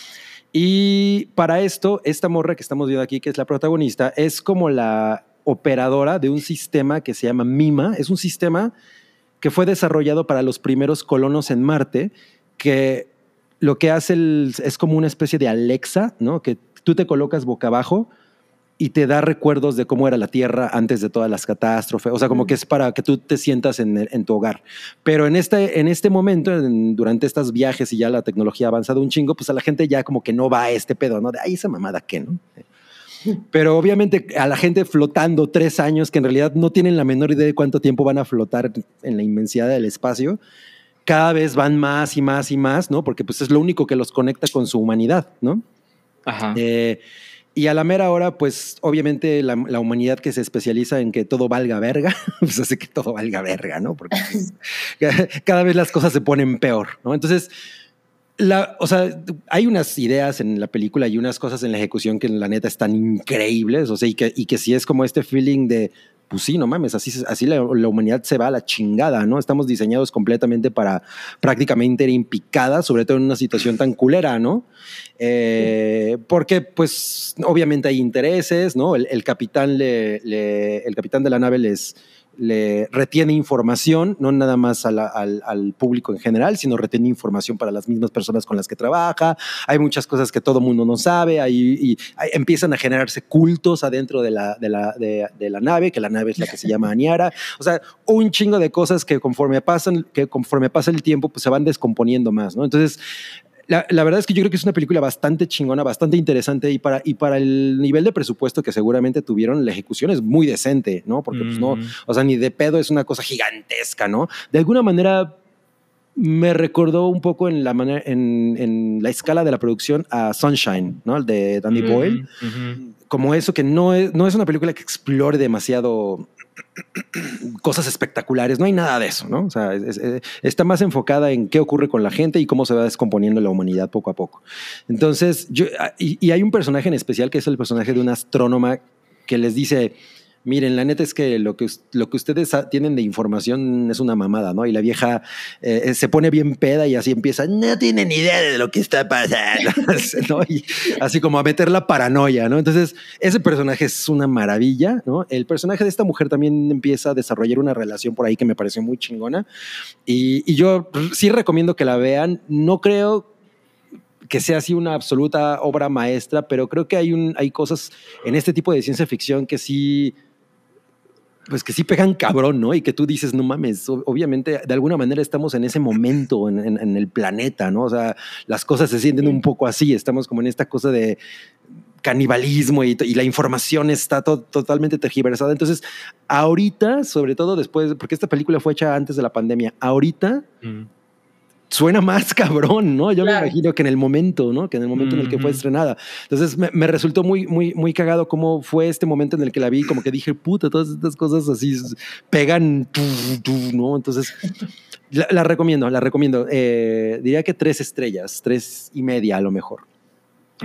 Y para esto, esta morra que estamos viendo aquí, que es la protagonista, es como la operadora de un sistema que se llama MIMA. Es un sistema que fue desarrollado para los primeros colonos en Marte, que lo que hace el- es como una especie de Alexa, ¿no? Que tú te colocas boca abajo y te da recuerdos de cómo era la Tierra antes de todas las catástrofes. O sea, como que es para que tú te sientas en, tu hogar. Pero en este, en este momento, en- durante estos viajes y ya la tecnología ha avanzado un chingo, pues a la gente ya como que no va a este pedo, ¿no? De, ay, esa mamada, ¿qué, no? Pero obviamente a la gente flotando tres años, que en realidad no tienen la menor idea de cuánto tiempo van a flotar en la inmensidad del espacio, cada vez van más y más y más, ¿no? Porque pues es lo único que los conecta con su humanidad, ¿no? Ajá. Eh, y a la mera hora, pues obviamente la, la humanidad que se especializa en que todo valga verga, pues hace que todo valga verga, ¿no? Porque pues, cada vez las cosas se ponen peor, ¿no? Entonces, o sea, hay unas ideas en la película y unas cosas en la ejecución que la neta están increíbles, o sea, y que, y que sí es como este feeling de, pues sí, no mames, así, así la, humanidad se va a la chingada, ¿no? Estamos diseñados completamente para prácticamente ir en picada, sobre todo en una situación tan culera, ¿no? Eh, porque, pues, obviamente hay intereses, ¿no? El, capitán le- el capitán de la nave les le retiene información, no nada más al, público en general, sino retiene información para las mismas personas con las que trabaja. Hay muchas cosas que todo mundo no sabe, hay, y empiezan a generarse cultos adentro de la nave, que la nave es la que se llama Aniara. O sea, un chingo de cosas que conforme pasan, que conforme pasa el tiempo, pues se van descomponiendo más, ¿no? Entonces, la, la verdad es que yo creo que es una película bastante chingona, bastante interesante y para, y para el nivel de presupuesto que seguramente tuvieron, la ejecución es muy decente, ¿no? Porque pues no, o sea, ni de pedo es una cosa gigantesca, ¿no? De alguna manera me recordó un poco en la manera, en, en la escala de la producción a Sunshine, ¿no? El de Danny Mm, Boyle. Como eso que no es, no es una película que explore demasiado cosas espectaculares, no hay nada de eso, ¿no? O sea, es- está más enfocada en qué ocurre con la gente y cómo se va descomponiendo la humanidad poco a poco. Entonces, yo, y, y hay un personaje en especial que es el personaje de una astrónoma que les dice, miren, la neta es que lo que, lo que ustedes tienen de información es una mamada, ¿no? Y la vieja eh, se pone bien peda y así empieza, no tienen idea de lo que está pasando, ¿no? Y así como a meter la paranoia, ¿no? Entonces, ese personaje es una maravilla, ¿no? El personaje de esta mujer también empieza a desarrollar una relación por ahí que me pareció muy chingona. Y, y yo sí recomiendo que la vean. No creo que sea así una absoluta obra maestra, pero creo que hay, un, hay cosas en este tipo de ciencia ficción que sí pues que sí pegan cabrón, ¿no? Y que tú dices, no mames, obviamente de alguna manera estamos en ese momento en, en- en el planeta, ¿no? O sea, las cosas se sienten un poco así, estamos como en esta cosa de canibalismo y, y la información está to- totalmente tergiversada. Entonces, ahorita, sobre todo después, porque esta película fue hecha antes de la pandemia, ahorita Mm. Suena más cabrón, ¿no? Yo Claro. me imagino que en el momento, ¿no? Que en el momento en el que fue estrenada. Entonces me, me resultó muy, muy, muy cagado cómo fue este momento en el que la vi, como que dije, puta, todas estas cosas así pegan, ¿no? Entonces la, la recomiendo, la recomiendo. Eh, diría que tres estrellas, tres y media a lo mejor.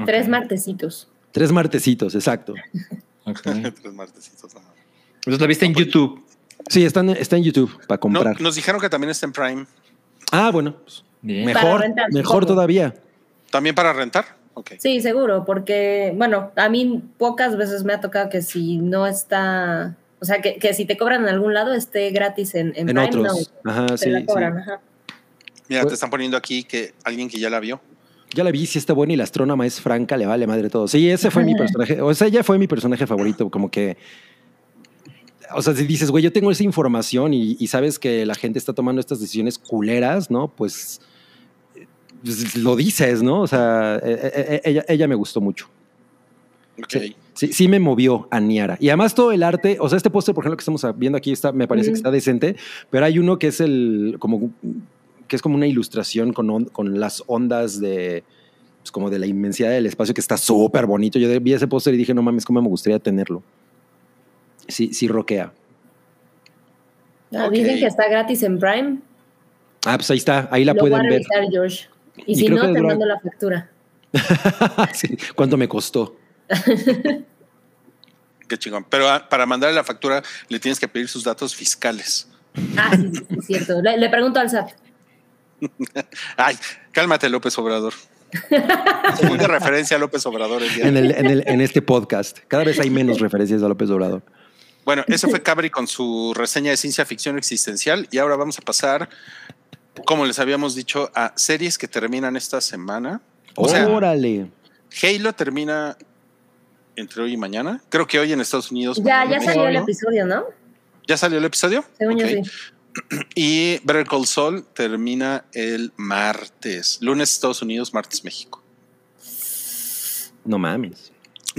Tres martesitos. Tres martesitos, exacto. ok. Tres martesitos, ajá. Entonces la viste en YouTube. Sí, está en, está en YouTube para No, comprar. nos dijeron que también está en Prime. Ah, bueno, pues, mejor, rentar, mejor todavía. ¿También para rentar? Ok. Sí, seguro, porque, bueno, a mí pocas veces me ha tocado que si no está, o sea, que, que si te cobran en algún lado esté gratis en, en, En Prime, otros. no, Ajá, te sí, la sí. ajá. Mira, Pues- te están poniendo aquí que alguien que ya la vio. Ya la vi, sí está buena y la astrónoma es franca, le vale madre todo. Sí, ese fue mi personaje, o sea, ella fue mi personaje favorito, como que... O sea, si dices, güey, yo tengo esa información y, y sabes que la gente está tomando estas decisiones culeras, ¿no? Pues, eh, pues, lo dices, ¿no? O sea, eh, eh, eh, ella, ella me gustó mucho. Ok. Sí, sí, sí me movió a Niara. Y además todo el arte, o sea, este póster, por ejemplo, que estamos viendo aquí, está, me parece que Ujú. está decente, pero hay uno que es el, como, que es como una ilustración con, on- con las ondas de, pues como de la inmensidad del espacio, que está súper bonito. Yo vi ese póster y dije, no mames, cómo me gustaría tenerlo. Sí, sí roquea. Ah. Dicen que está gratis en Prime. Ah, pues ahí está, ahí la Lo voy a pueden ver. Josh. Y, Y si no, te dura- mando la factura. Sí, ¿Cuánto me costó? Qué chingón. Pero ah, para mandarle la factura le tienes que pedir sus datos fiscales. Ah, sí, sí, es cierto. Le, le pregunto al SAT. Ay, cálmate, López Obrador. Muy de referencia a López Obrador el día En, el, en, el- en este podcast. Cada vez hay menos referencias a López Obrador. Bueno, eso fue Cabri con su reseña de ciencia ficción existencial y ahora vamos a pasar, como les habíamos dicho, a series que terminan esta semana. O sea, Órale. Halo termina entre hoy y mañana. Creo que hoy en Estados Unidos. Ya, ya salió el episodio, ¿no? ¿Ya salió el episodio? Según yo Ok. sí. Y Better Call Saul termina el martes. Lunes Estados Unidos, martes México. No mames.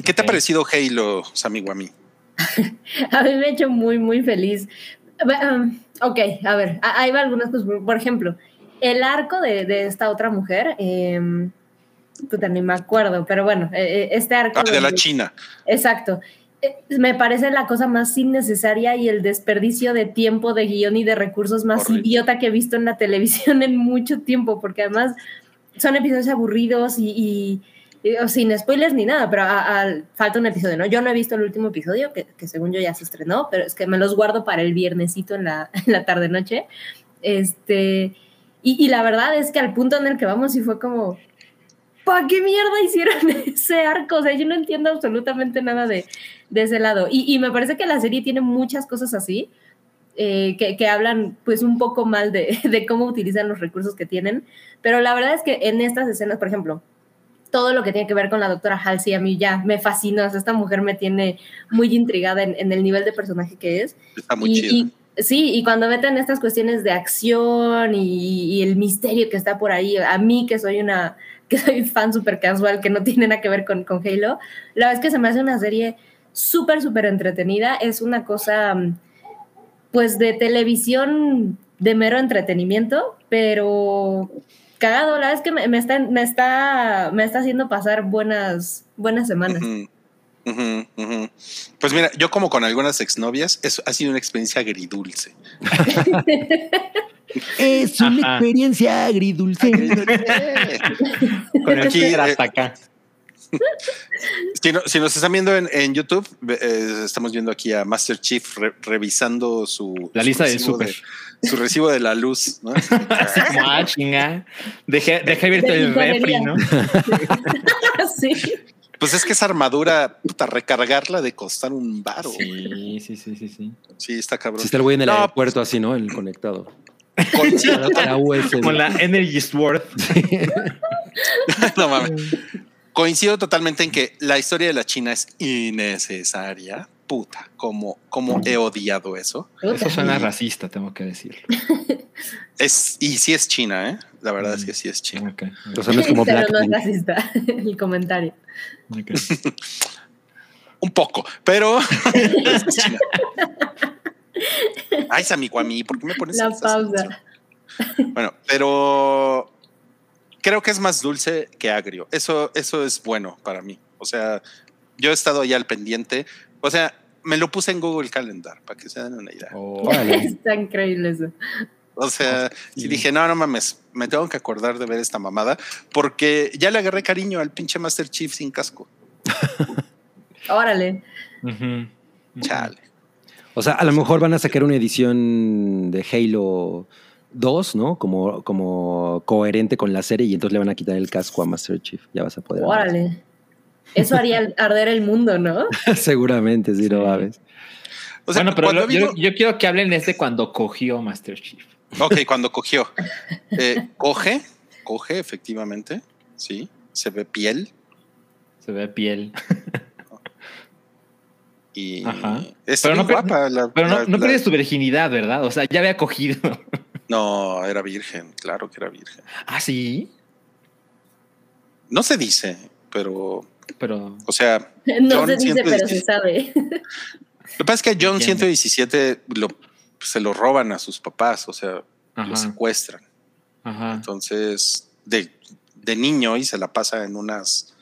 ¿Qué te ha parecido Halo, Sammy Guami? A mí me ha hecho muy, muy feliz. Um, ok, a ver, va algunas cosas. Por- ejemplo, el arco de, de esta otra mujer, eh, puta, ni me acuerdo, pero bueno, eh, este arco. Ah, de la donde- China. Exacto. Eh, Me parece la cosa más innecesaria y el desperdicio de tiempo, de guion y de recursos más idiota que he visto en la televisión en mucho tiempo, porque además son episodios aburridos y, y- sin spoilers ni nada, pero falta un episodio, ¿no? Yo no he visto el último episodio, que, según yo ya se estrenó, pero es que me los guardo para el viernesito en la, en la tarde-noche. Este, y, y la verdad es que al punto en el que vamos, sí fue como, ¿para qué mierda hicieron ese arco? O sea, yo no entiendo absolutamente nada de, de ese lado. Y, y me parece que la serie tiene muchas cosas así, eh, que, hablan pues un poco mal de cómo utilizan los recursos que tienen. Pero la verdad es que en estas escenas, por ejemplo, todo lo que tiene que ver con la doctora Halsey a mí ya me fascina. O sea, esta mujer me tiene muy intrigada en, en el nivel de personaje que es. Está muy Y- chido. y- sí, y cuando meten estas cuestiones de acción y, y el misterio que está por ahí, a mí que soy una que soy fan súper casual, que no tiene nada que ver con, con Halo, la verdad es que se me hace una serie súper, súper entretenida. Es una cosa, pues, de televisión de mero entretenimiento, pero cagado, la verdad es que me, me está, me, está, me está haciendo pasar buenas, buenas semanas. Pues mira, yo como con algunas exnovias, eso ha sido una experiencia agridulce. Es una Ajá. experiencia agridulce. Con el hasta acá. Si, no- si nos están viendo en, en YouTube, eh, estamos viendo aquí a Master Chief re- revisando su, La su lista de- su recibo de la luz. ¿no? Así como, ah, chinga. Dejé, dejé abierto De el refri. ¿no? sí. Pues es que esa armadura, puta, recargarla de costar un varo. Sí. Sí, sí, sí, sí, sí. está cabrón. Si está el güey en el No, aeropuerto así, ¿no? El conectado. la USB. Como la Energy Sword. no mames. Coincido totalmente en que la historia de la China es innecesaria. Puta, como, como he odiado eso. Eso suena racista, tengo que decirlo. Es, y sí es China, ¿eh? La verdad es que sí es China. Ok, O sea, no es como Pero no es Blackpink. racista el comentario. ok. Un poco, pero es China. Ay, Samiko, a mí, ¿por qué me pones La pausa. Bueno, pero creo que es más dulce que agrio. Eso, eso es bueno para mí. O sea, yo he estado ya al pendiente. O sea, me lo puse en Google Calendar para que se den una idea. Oh, Órale. Está increíble eso. O sea, Sí. y dije, no, no mames, me tengo que acordar de ver esta mamada porque ya le agarré cariño al pinche Master Chief sin casco. Órale. Chale. O sea, a lo mejor van a sacar una edición de Halo 2, ¿no? Como, como coherente con la serie y entonces le van a quitar el casco a Master Chief. Ya vas a poder. hablar. Órale. Eso haría arder el mundo, ¿no? Seguramente, sí, lo Sí. va a ver. O sea, bueno, pero yo, quiero que hablen desde cuando cogió Master Chief. Ok, cuando cogió. Eh, coge, coge, efectivamente. Sí, se ve piel Se ve piel. y Ajá. está Pero no guapa. la- Pero no, la- no la- pierdes tu virginidad, ¿verdad? O sea, ya había cogido. No, era virgen, claro que era virgen. ah, sí. No se dice, pero, Pero. o sea, No John se dice, pero 117. se sabe. lo que pasa es que a John Entiendo. 117 lo, se lo roban a sus papás, o sea, lo secuestran. Ajá. Entonces, de, de niño y se la pasa en unas,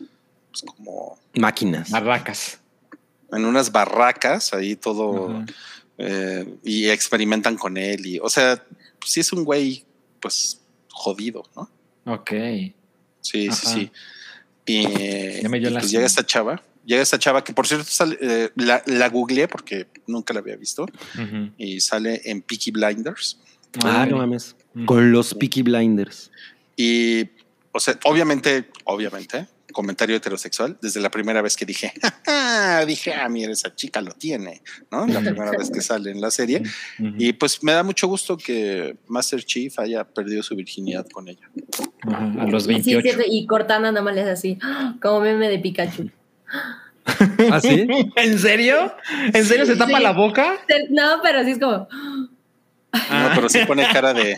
pues como, Máquinas. Barracas. en unas barracas, ahí todo, eh, y experimentan con él. Y, o sea, sí es un güey, pues, jodido, ¿no? Ok. Sí, Ajá. sí, sí. Y, Ya me dio y, pues llega esta chava, llega esta chava que por cierto sale, eh, la, la googleé porque nunca la había visto y sale en Peaky Blinders. Ah, Ok. no mames. Con los Peaky Blinders. Y, o sea, obviamente, obviamente, comentario heterosexual, desde la primera vez que dije, dije, ah, mira, esa chica lo tiene, ¿no? La primera vez que sale en la serie. Y pues me da mucho gusto que Master Chief haya perdido su virginidad con ella. A los Sí, 28. sí, y Cortana nada más le hace así, ¡ah! como meme de Pikachu. ¿Ah, sí? ¿En serio? ¿En serio se tapa Sí. la boca? No, pero sí es como, Ah. No, pero sí pone cara de,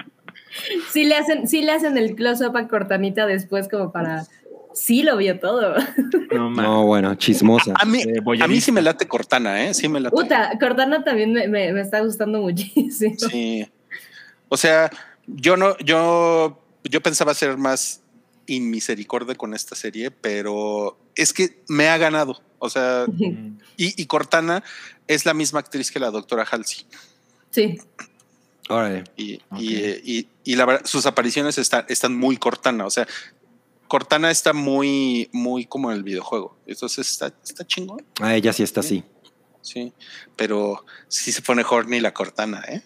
sí le hacen, sí le hacen el close-up a Cortanita después como para, sí lo vio todo. No. No, bueno, chismosa. a mí, Eh, a mí sí me late Cortana, ¿eh? Sí me late. Puta, Cortana también me, me- me está gustando muchísimo. Sí. O sea, yo no, yo, yo pensaba ser más inmisericordia con esta serie, pero es que me ha ganado. O sea, Ujú. y, y Cortana es la misma actriz que la doctora Halsey. Sí, Órale. Y, y- y la verdad, sus apariciones están, están muy Cortana. O sea, Cortana está muy, muy como en el videojuego. Entonces está, está chingón. Ah, ella sí está así. Sí. Pero sí se pone horny la Cortana, ¿eh?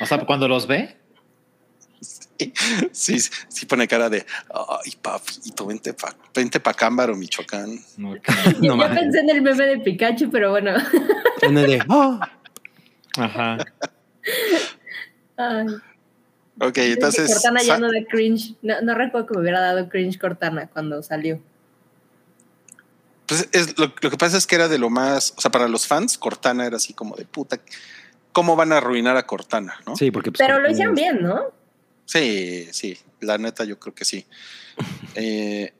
O sea, cuando los ve. Sí, sí pone cara de, ay, papito, vente pa, vente pa Cámbaro, Michoacán. Ok. yo, No yo pensé en el meme de Pikachu, pero bueno. Tiene de, "Ah". Ajá. Ay, Ok, que entonces. Cortana ya no da cringe. No, no recuerdo que me hubiera dado cringe Cortana cuando salió. pues es, lo, lo que pasa es que era de lo más, o sea, para los fans, Cortana era así como de puta. ¿Cómo van a arruinar a Cortana? ¿no? Sí, porque. pues, Pero lo hicieron bien, ¿no? Sí, sí, la neta yo creo que sí. Eh,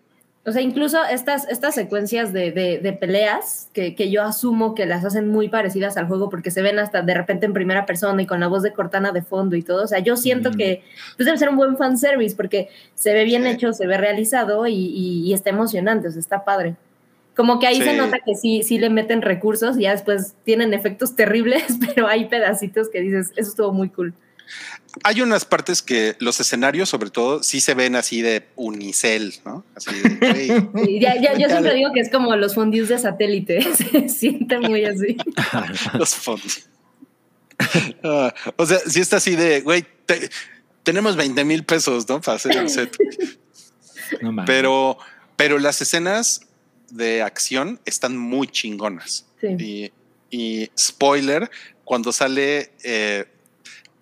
O sea, incluso estas, estas secuencias de, de- de peleas que, que yo asumo que las hacen muy parecidas al juego porque se ven hasta de repente en primera persona y con la voz de Cortana de fondo y todo. O sea, yo siento Mm. que pues debe ser un buen fanservice porque se ve bien hecho, se ve realizado y, y- y está emocionante, o sea, está padre. Como que ahí se Sí. nota que sí, sí le meten recursos y ya después tienen efectos terribles, pero hay pedacitos que dices, eso estuvo muy cool. Hay unas partes que los escenarios, sobre todo, sí se ven así de unicel, ¿no? Así de, Y ya, ya- yo siempre digo que es como los fondios de satélite, se siente muy así. los fondos. Ah, o sea, sí está así de, güey, te- tenemos 20 mil pesos, ¿no? Para hacer el set. No. Pero, pero las escenas de acción están muy chingonas. Sí. Y, y spoiler, cuando sale eh,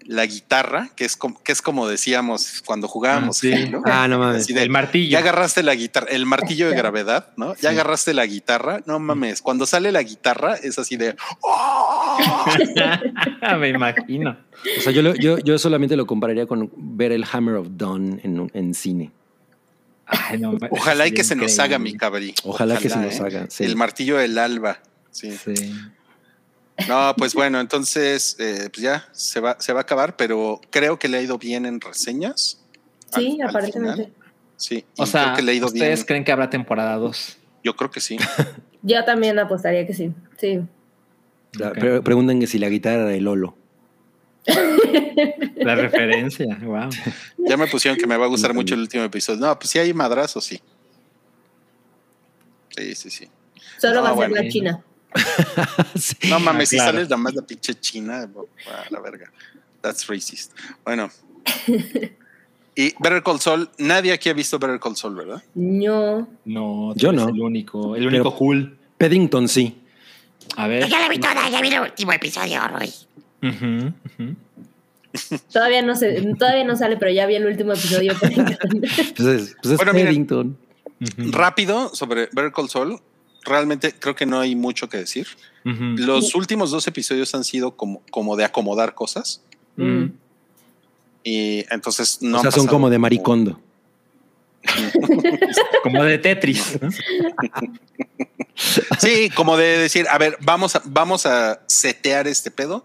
la guitarra, que es como, que es como decíamos cuando jugábamos, Ah, sí. Halo, Ah, no mames. de, el martillo. ya agarraste la guitarra, el martillo de gravedad, ¿no? Ya Sí. agarraste la guitarra, no mames. Cuando sale la guitarra es así de, ¡oh! Me imagino. O sea, yo, lo- yo, yo solamente lo compararía con ver el Hammer of Dawn en, en cine. Ay, no, Ojalá y que se nos haga mi cabrí. Ojalá que se nos ¿eh? haga, sí. El martillo del alba. Sí. Sí. No, pues bueno, entonces eh, pues ya se va, se va a acabar, pero creo que le ha ido bien en reseñas. Sí, al- aparentemente. Sí, O sea, creo que le ha ido ¿ustedes bien. creen que habrá temporada 2? Yo creo que sí. Yo también apostaría que sí. Sí. La- Ok. pre- preguntan que si la guitarra era de Lolo. La referencia, wow. Ya me pusieron que me va a gustar mucho el último episodio. No, pues sí hay madrazos, sí. Sí, sí, sí. Solo No, va a ser bueno. la China. Sí. No mames, si claro. sales nada más la pinche china, a la verga. That's racist. Bueno. Y Better Call Saul, nadie aquí ha visto Better Call Saul, ¿verdad? No. No, Yo no. El único, el único Pero- cool. Paddington sí. A ver. Ya la vi toda, ya vi el último episodio, Roy. Todavía no se, todavía no sale, pero ya vi el último episodio. Pues es, pues es Bueno, miren. Rápido sobre Better Call Saul. Realmente creo que no hay mucho que decir. Los últimos dos episodios han sido como, como de acomodar cosas. Mm. Y entonces no. o sea, son como de maricondo. Como de Tetris. ¿no? Sí, como de decir, a ver, vamos a, vamos a setear este pedo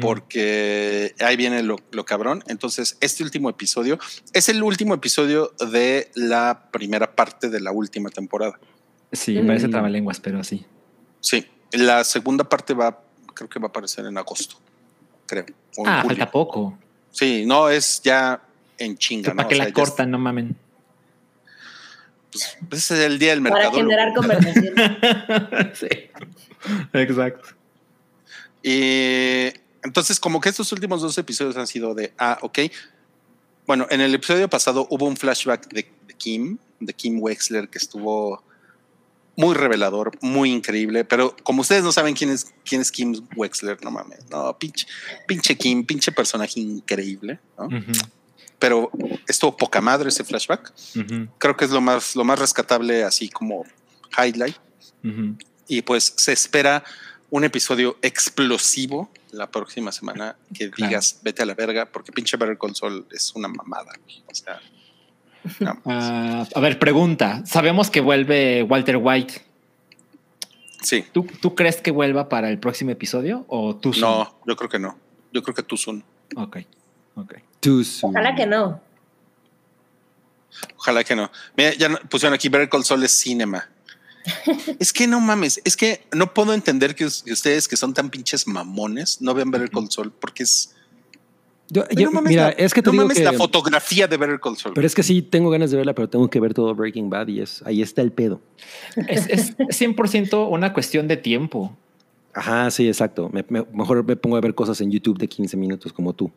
porque ahí viene lo, lo cabrón. Entonces, este último episodio es el último episodio de la primera parte de la última temporada. Sí, parece Mm. trabalenguas, pero sí. Sí, la segunda parte va, creo que va a aparecer en agosto, creo. o en Ah, julio. falta poco. Sí, no, es ya en chinga, ¿no? Para que O sea, la cortan, no mamen. es- pues, ese es el día del Para mercado. generar conversación. sí. Exacto. Y entonces, como que estos últimos dos episodios han sido de, ah, ok. Bueno, en el episodio pasado hubo un flashback de, de Kim, de Kim Wexler, que estuvo muy revelador, muy increíble. Pero como ustedes no saben quién es, quién es Kim Wexler, no mames, no, pinche, pinche Kim, pinche personaje increíble, ¿no? Pero estuvo poca madre ese flashback. Creo que es lo más, lo más rescatable, así como highlight. Y pues se espera un episodio explosivo la próxima semana que Claro. digas vete a la verga porque pinche Better Saul es una mamada. O sea, no. Ah, a ver, pregunta. Sabemos que vuelve Walter White. sí, ¿Tú, ¿Tú crees que vuelva para el próximo episodio o tú no, yo creo que no. Yo creo que tú son. Ok, ok. Too soon. Ojalá que no. Ojalá que no. Mira, ya pusieron aquí Better Call Saul es cinema. es que no mames, es que no puedo entender que, us- que ustedes que son tan pinches mamones no vean Better Call Saul porque es. Yo- Güey, yo- no mames, mira, la, es que te no digo mames que, la fotografía de Better Call Saul. Pero es que sí, tengo ganas de verla, pero tengo que ver todo Breaking Bad y es, ahí está el pedo. Es, es 100% una cuestión de tiempo. Ajá, sí, exacto. Me- me- mejor me pongo a ver cosas en YouTube de 15 minutos como tú.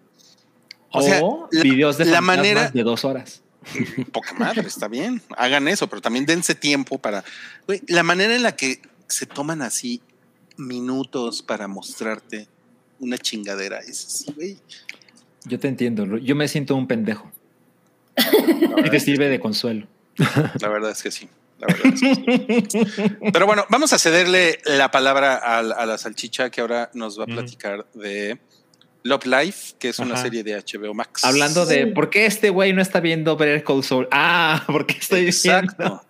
O O, sea, la- videos de la manera- de dos horas. poca madre, está bien. Hagan eso, pero también dense tiempo para. Güey, la manera en la que se toman así minutos para mostrarte una chingadera es así, güey. Yo te entiendo. Yo me siento un pendejo. Y te sirve de consuelo. La verdad es que sí. La verdad es que sí. Pero bueno, vamos a cederle la palabra a, la- a la salchicha que ahora nos va a Ujú. platicar de Love Life, que es una Ajá. serie de HBO Max. Hablando de por qué este güey no está viendo Better Call Saul. Ah, porque estoy viendo. Exacto.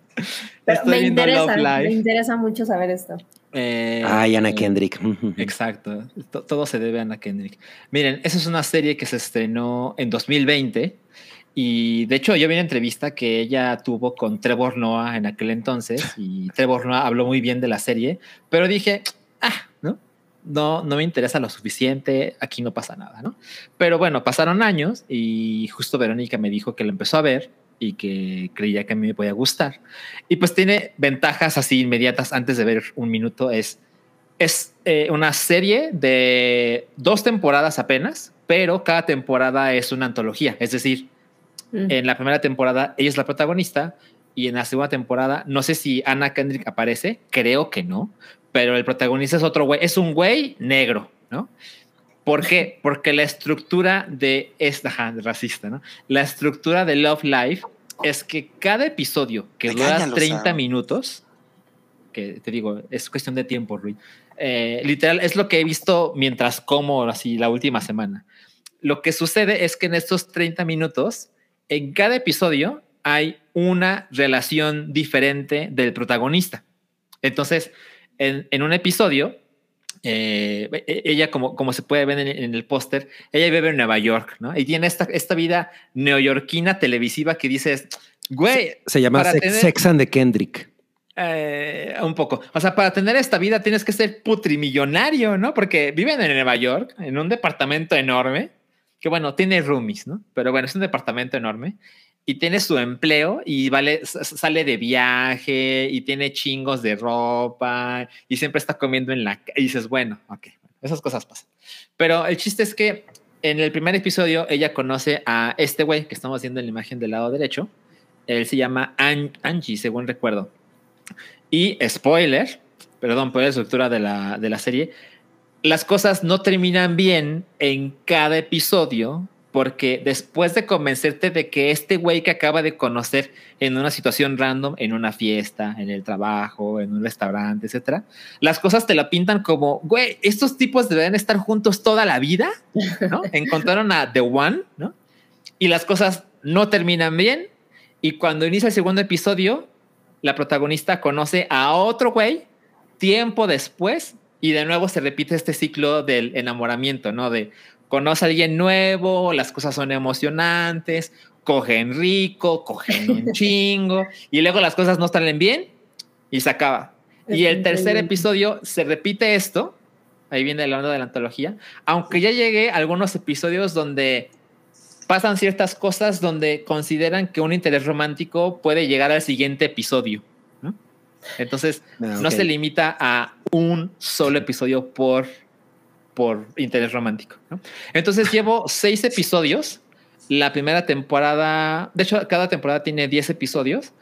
Estoy me viendo interesa, Love me interesa mucho saber esto. Eh, Ay, Ana Kendrick. Exacto. To- Todo se debe a Ana Kendrick. Miren, esa es una serie que se estrenó en 2020 y de hecho yo vi una entrevista que ella tuvo con Trevor Noah en aquel entonces y Trevor Noah habló muy bien de la serie, pero dije, ah, ¿no? No, no me interesa lo suficiente, aquí no pasa nada, ¿no? Pero bueno, pasaron años y justo Verónica me dijo que la empezó a ver y que creía que a mí me podía gustar. Y pues tiene ventajas así inmediatas antes de ver un minuto, es es eh, una serie de dos temporadas apenas, pero cada temporada es una antología. Es decir, Mm. en la primera temporada ella es la protagonista y en la segunda temporada no sé si Anna Kendrick aparece, creo que no, pero el protagonista es otro güey, es un güey negro, ¿no? ¿Por qué? Porque la estructura de esta racista, ¿no? La estructura de Love Life es que cada episodio que dura Regáñalo, 30 Sam. minutos, que te digo, es cuestión de tiempo, Rui. Eh, literal, es lo que he visto mientras como así la última semana. Lo que sucede es que en estos 30 minutos, en cada episodio hay una relación diferente del protagonista. Entonces, en, en un episodio, eh, e- ella, como, como se puede ver en, en el póster, ella vive en Nueva York, ¿no? Y tiene esta, esta vida neoyorquina televisiva que dices, güey, Se llama para Sex, tener- Sex and the Kendrick. eh, un poco. O sea, para tener esta vida tienes que ser putrimillonario, ¿no? Porque viven en Nueva York, en un departamento enorme, que bueno, tiene roomies, ¿no? Pero bueno, es un departamento enorme y tiene su empleo y vale, sale de viaje y tiene chingos de ropa y siempre está comiendo en la... Y dices, bueno, ok, esas cosas pasan. Pero el chiste es que en el primer episodio ella conoce a este güey que estamos viendo en la imagen del lado derecho. Él se llama An- Angie, según recuerdo. Y spoiler, perdón por la estructura de la, de la serie, las cosas no terminan bien en cada episodio porque después de convencerte de que este güey que acaba de conocer en una situación random, en una fiesta, en el trabajo, en un restaurante, etcétera, las cosas te la pintan como, güey, estos tipos deben estar juntos toda la vida, ¿no? Encontraron a The One, ¿no? Y las cosas no terminan bien. Y cuando inicia el segundo episodio, la protagonista conoce a otro güey tiempo después y de nuevo se repite este ciclo del enamoramiento, ¿no? De conoce a alguien nuevo, las cosas son emocionantes, cogen rico, cogen un chingo y luego las cosas no salen bien y se acaba. Es y el tercer episodio se repite esto, ahí viene el onda de la antología, aunque ya llegué a algunos episodios donde pasan ciertas cosas donde consideran que un interés romántico puede llegar al siguiente episodio. ¿no? Entonces, Ah, no se limita a un solo episodio por, por interés romántico. ¿no? Entonces, llevo seis episodios. La primera temporada, de hecho, cada temporada tiene 10 episodios.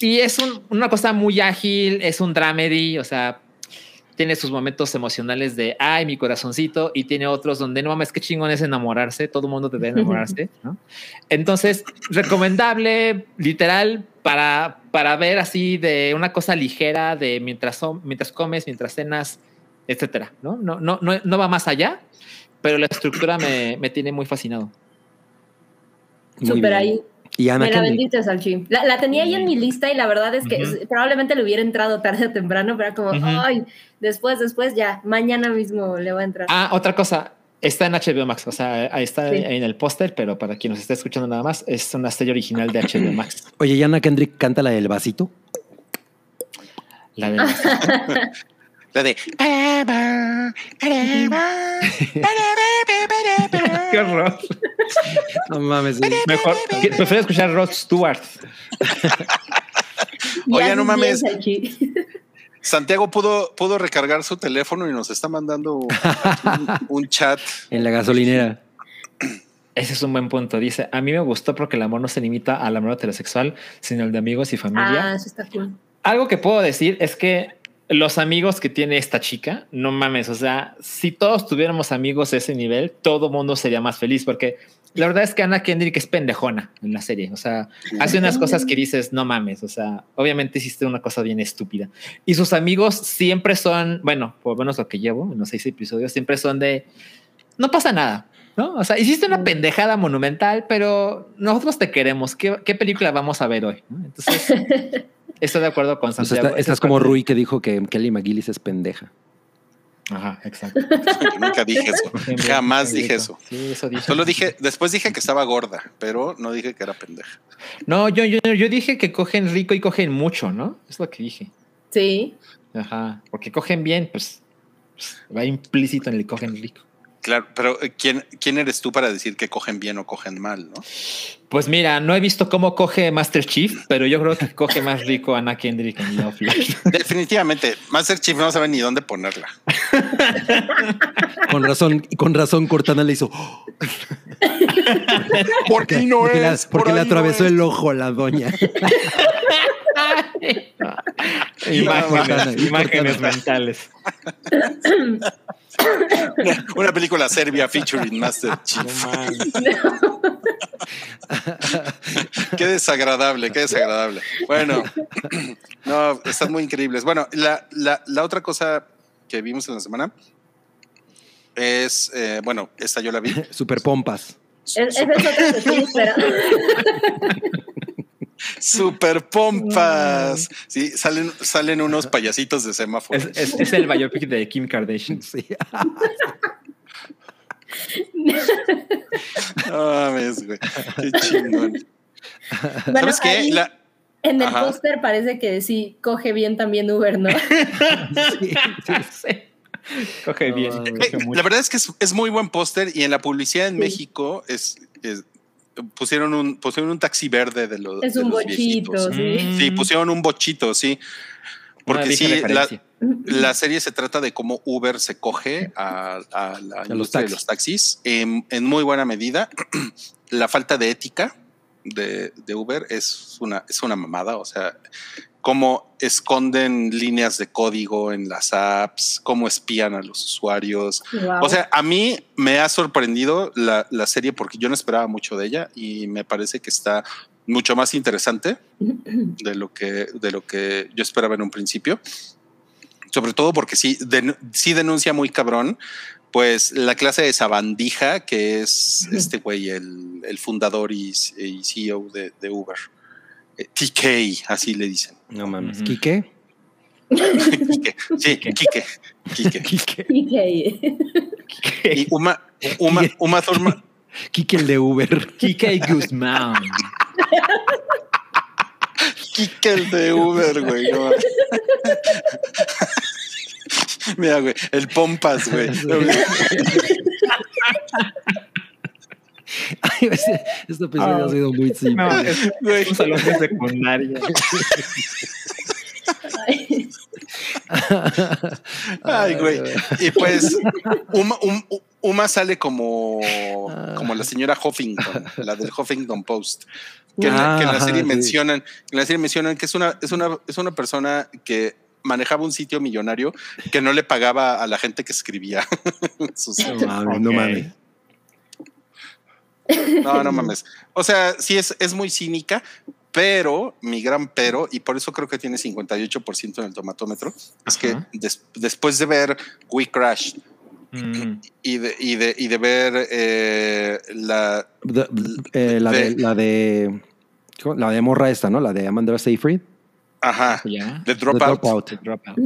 Y es un- una cosa muy ágil, es un dramedy, o sea, tiene sus momentos emocionales de, ay, mi corazoncito, y tiene otros donde, no mames, qué chingón es enamorarse, todo el mundo debe enamorarse, ¿no? Entonces, recomendable, literal, para, para ver así de una cosa ligera de mientras, mientras comes, mientras cenas, etcétera, ¿no? No, no, no, no va más allá, pero la estructura me, me tiene muy fascinado. Súper ahí. Y Ana Me la Salchi. La, la tenía ahí en mi lista y la verdad es que probablemente le hubiera entrado tarde o temprano, pero como, ay, después, después, ya, mañana mismo le va a entrar. Ah, otra cosa, está en HBO Max, o sea, ahí está Sí. en el póster, pero para quien nos esté escuchando nada más, es una serie original de HBO Max. Oye, ¿y Ana Kendrick canta la del vasito? La de La de. Qué horror. No mames. Mejor, prefiero escuchar Rod Stewart. Oye, no mames. Santiago pudo, pudo recargar su teléfono y nos está mandando un, un chat. En la gasolinera. Ese es un buen punto. Dice, a mí me gustó porque el amor no se limita al amor heterosexual, sino el de amigos y familia. Ah, eso está cool. Algo que puedo decir es que los amigos que tiene esta chica, no mames, o sea, si todos tuviéramos amigos de ese nivel, todo mundo sería más feliz porque la verdad es que Ana Kendrick es pendejona en la serie, o sea, hace unas cosas que dices, no mames, o sea, obviamente hiciste una cosa bien estúpida. Y sus amigos siempre son, bueno, por lo menos lo que llevo en los seis episodios, siempre son de, no pasa nada. ¿No? O sea, hiciste una pendejada monumental, pero nosotros te queremos. ¿Qué, qué película vamos a ver hoy? Entonces, estoy de acuerdo con O sea, Santiago. está- Esa estás es como parte- Rui que dijo que Kelly McGillis es pendeja. Ajá, exacto. Nunca dije eso. Jamás dije eso. Sí, eso dije. Solo dije, después dije que estaba gorda, pero no dije que era pendeja. No, yo, yo, yo dije que cogen rico y cogen mucho, ¿no? Es lo que dije. Sí. Ajá. Porque cogen bien, pues, pues, va implícito en el cogen rico. Claro, pero eh, ¿quién, ¿quién eres tú para decir que cogen bien o cogen mal, no? Pues mira, no he visto cómo coge Master Chief, pero yo creo que coge más rico Ana Kendrick en Love Live. Definitivamente, Master Chief no sabe ni dónde ponerla. Con razón, y con razón Cortana le hizo. ¿Por qué no porque la- es? porque Por le no atravesó es. el ojo la doña. imágenes, imágenes mentales. Una película serbia featuring Master No Chief. mames. Qué desagradable, qué desagradable. Bueno, no, están muy increíbles. Bueno, la, la, la otra cosa que vimos en la semana es, eh, bueno, esta yo la vi. Super pompas. Es- Esa es otra que estoy esperando. Super pompas. Sí, salen, salen unos payasitos de semáforo. Es, es- es el biopic de Kim Kardashian. Sí. No mames, güey. Qué chingón. Bueno, ¿Sabes qué? ahí La- en el póster parece que sí coge bien también Uber, ¿no? Sí, sí. Sí. Coge bien. No, Eh, coge la verdad es que es, es muy buen póster y en la publicidad en Sí. México es, es- pusieron un pusieron un taxi verde de los Es de un los bochito, viejitos. sí. Sí, pusieron un bochito, sí. Porque sí, la, la serie se trata de cómo Uber se coge a, a la los industria de taxis. los taxis en, en muy buena medida. la falta de ética de, de Uber es una, es una mamada. O sea, cómo esconden líneas de código en las apps, cómo espían a los usuarios. O sea, a mí me ha sorprendido la, la serie porque yo no esperaba mucho de ella y me parece que está mucho más interesante de lo que, de lo que yo esperaba en un principio. Sobre todo porque sí, sí denuncia muy cabrón, pues la clase de sabandija que es este güey, el, el fundador y, y CEO de, de Uber. Eh, TK, así le dicen. No mames. ¿Quique? Quique. Sí, Quique. Quique. Quique. PK. Y Uma, Uma, Uma Thurman, Quique el de Uber. Kike Guzmán. Quique el de Uber, güey. no mames. Mira, güey, el Pompas, güey. Ay, este este episodio ha sido muy simple. No, es un salón de secundaria. Ay, Ay, güey. Y pues Uma, Um- Uma sale como, como la señora Huffington, la del Huffington Post. Que, en la- que en la Ah, serie sí. mencionan, en la serie mencionan que es una, es una, es una persona que manejaba un sitio millonario que no le pagaba a la gente que escribía sus No mames, no mames. No, no mames. O sea, sí es, es muy cínica, pero mi gran pero, y por eso creo que tiene 58% en el tomatómetro, es que des- después de ver We Crash Mm. y de, y de, y de ver eh, la... De- eh, la, de, De- la de. La de morra esta, ¿no? La de Amanda Seyfried. Ajá, ¿Ya? The The Dropout. Dropout. Dropout.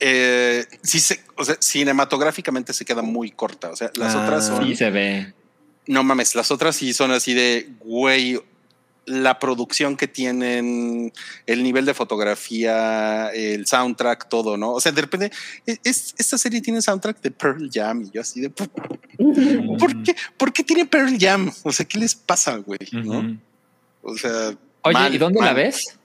eh, sí se, o sea, cinematográficamente se queda muy corta. O sea, las Ah. otras son... Sí se ve. No mames, las otras sí son así de, güey, la producción que tienen, el nivel de fotografía, el soundtrack, todo, ¿no? O sea, de repente, e- es, esta serie tiene soundtrack de Pearl Jam y yo así de, ¿por, por qué, ¿por qué tiene Pearl Jam? O sea, ¿qué les pasa, güey? ¿no? O sea, Oye, mal, ¿y dónde la ves?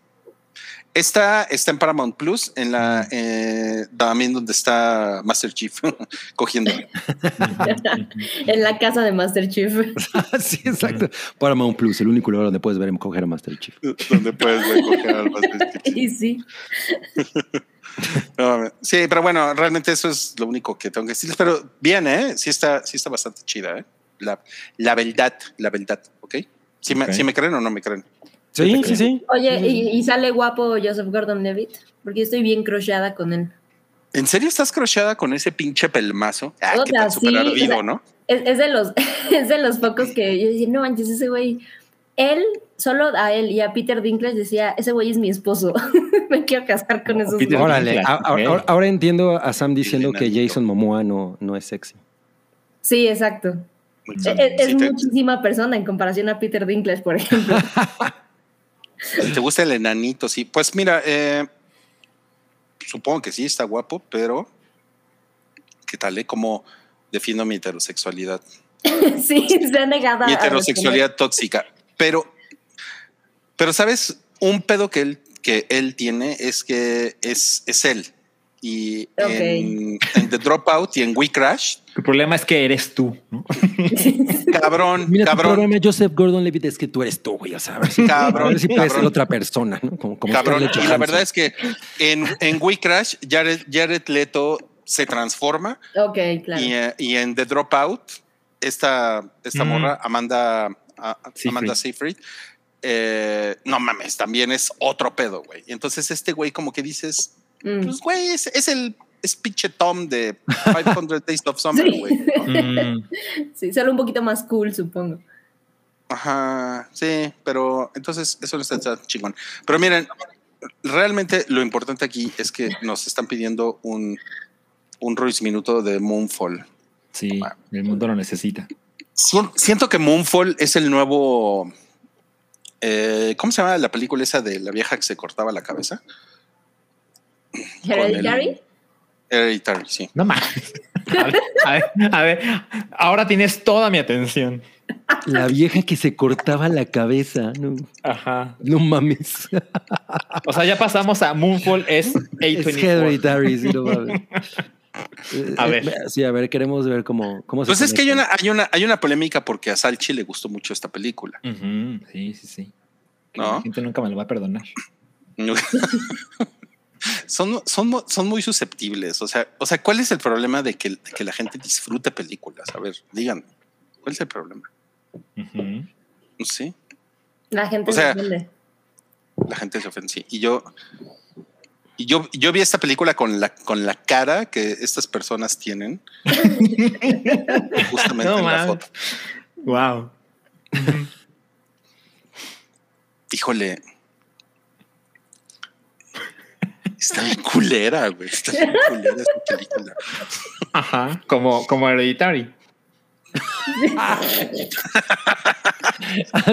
Esta está en Paramount Plus, en la, eh, también donde está Master Chief cogiendo. en la casa de Master Chief. sí, exacto. Paramount Plus, el único lugar donde puedes ver coger a Master Chief. donde puedes ver coger al Master Chief. Y sí. No, sí, pero bueno, realmente eso es lo único que tengo que decirles. Pero bien, ¿eh? Sí está, sí está bastante chida, ¿eh? La, la verdad, la verdad, ¿ok? Si. Me, si me creen o no me creen. Sí, sí, sí. Oye, ¿y, y sale guapo Joseph Gordon-Levitt? Porque yo estoy bien crocheada con él. ¿En serio estás crocheada con ese pinche pelmazo? Ah, O sea, tan sí, ardido, o sea, ¿no? Es, es de los, es de los pocos que yo decía, no manches, ese güey él, solo a él y a Peter Dinklage decía, ese güey es mi esposo, me quiero casar con No, esos Peter güeyes". Órale, ahora, ahora entiendo a Sam diciendo que. Jason Momoa no, no es sexy. Sí, exacto. Exacto. Es, es te- muchísima persona en comparación a Peter Dinklage, por ejemplo. Te gusta el enanito, sí. Pues mira, eh, supongo que sí, está guapo, pero ¿qué tal? Eh? ¿Cómo defiendo mi heterosexualidad? sí, se ha negado a- Mi a heterosexualidad tóxica. Pero, pero ¿sabes? Un pedo que él, que él tiene es que es, es él. Y Ok. en, en The Dropout y en We Crash, El problema es que eres tú, ¿no? cabrón, Mira, tu cabrón, programa Joseph Gordon-Levitt es que tú eres tú, güey. O sea, a ver si, Cabrón, a ver si puede cabrón. ser otra persona, ¿no? Como, como cabrón. Y la verdad es que en, en We Crash, Jared, Jared Leto se transforma Ok, claro. Y, eh, y en The Dropout, esta, esta Mm. morra, Amanda, a- Seyfried. Amanda Seyfried, eh, no mames, también es otro pedo, güey. Y entonces este güey como que dices, Mm. pues güey, es, es el es pinche Tom de 500 Days of Summer, Sí. güey. ¿no? Mm, Sí, solo un poquito más cool, supongo. Ajá, sí, pero entonces eso no está, está chingón. Pero miren, realmente lo importante aquí es que nos están pidiendo un, un Ruiz Minuto de Moonfall. sí, el mundo lo necesita. Sien- Siento que Moonfall es el nuevo. eh, ¿Cómo se llama la película esa de la vieja que se cortaba la cabeza? Hereditary. Hereditary, sí. No más. A ver, a ver, a ver, ahora tienes toda mi atención. La vieja que se cortaba la cabeza. No, Ajá. no mames. O sea, ya pasamos a Moonfall es Es A24. Hereditary, sí, no mames. Eh, A eh, ver. Sí, a ver, queremos ver cómo, cómo se Pues es que hay una, hay una, hay una polémica porque a Salchi le gustó mucho esta película. Sí, sí, sí. Que ¿No? La gente nunca me lo va a perdonar. son, son, son muy susceptibles. O sea, o sea, ¿cuál es el problema de que, de que la gente disfrute películas? A ver, díganme. ¿Cuál es el problema? Ujú. No sé. La gente O sea, se ofende. La gente se ofende. sí. Y yo, y yo, yo vi esta película con la, con la cara que estas personas tienen. justamente No, en la foto. Wow. Híjole. Está bien culera, güey. Está bien culera esta película. Ajá. Como, como Hereditary. Ah,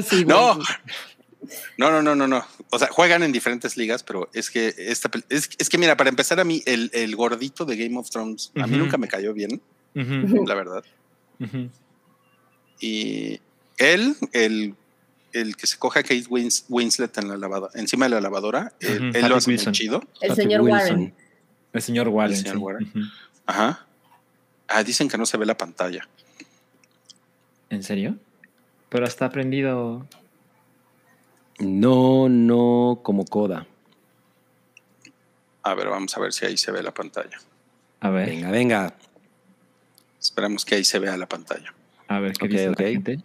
sí, güey. No. No, no, no, no, no. O sea, juegan en diferentes ligas, pero es que esta es, es que mira, para empezar a mí, el, el gordito de Game of Thrones, a mí nunca me cayó bien, la verdad. Y él, el, el que se coge a Kate Wins- Winslet en la lavadora, encima de la lavadora, él, Ujú, él lo hace muy Wilson. chido. El señor Wilson. Warren. El señor Warren. El señor sí. Warren. Ujú. Ajá. Ah, dicen que no se ve la pantalla. ¿En serio? Pero está prendido. No, no como coda. A ver, vamos a ver si ahí se ve la pantalla. A ver, Venga, venga. Esperemos que ahí se vea la pantalla. a ver qué Ok, dice la gente.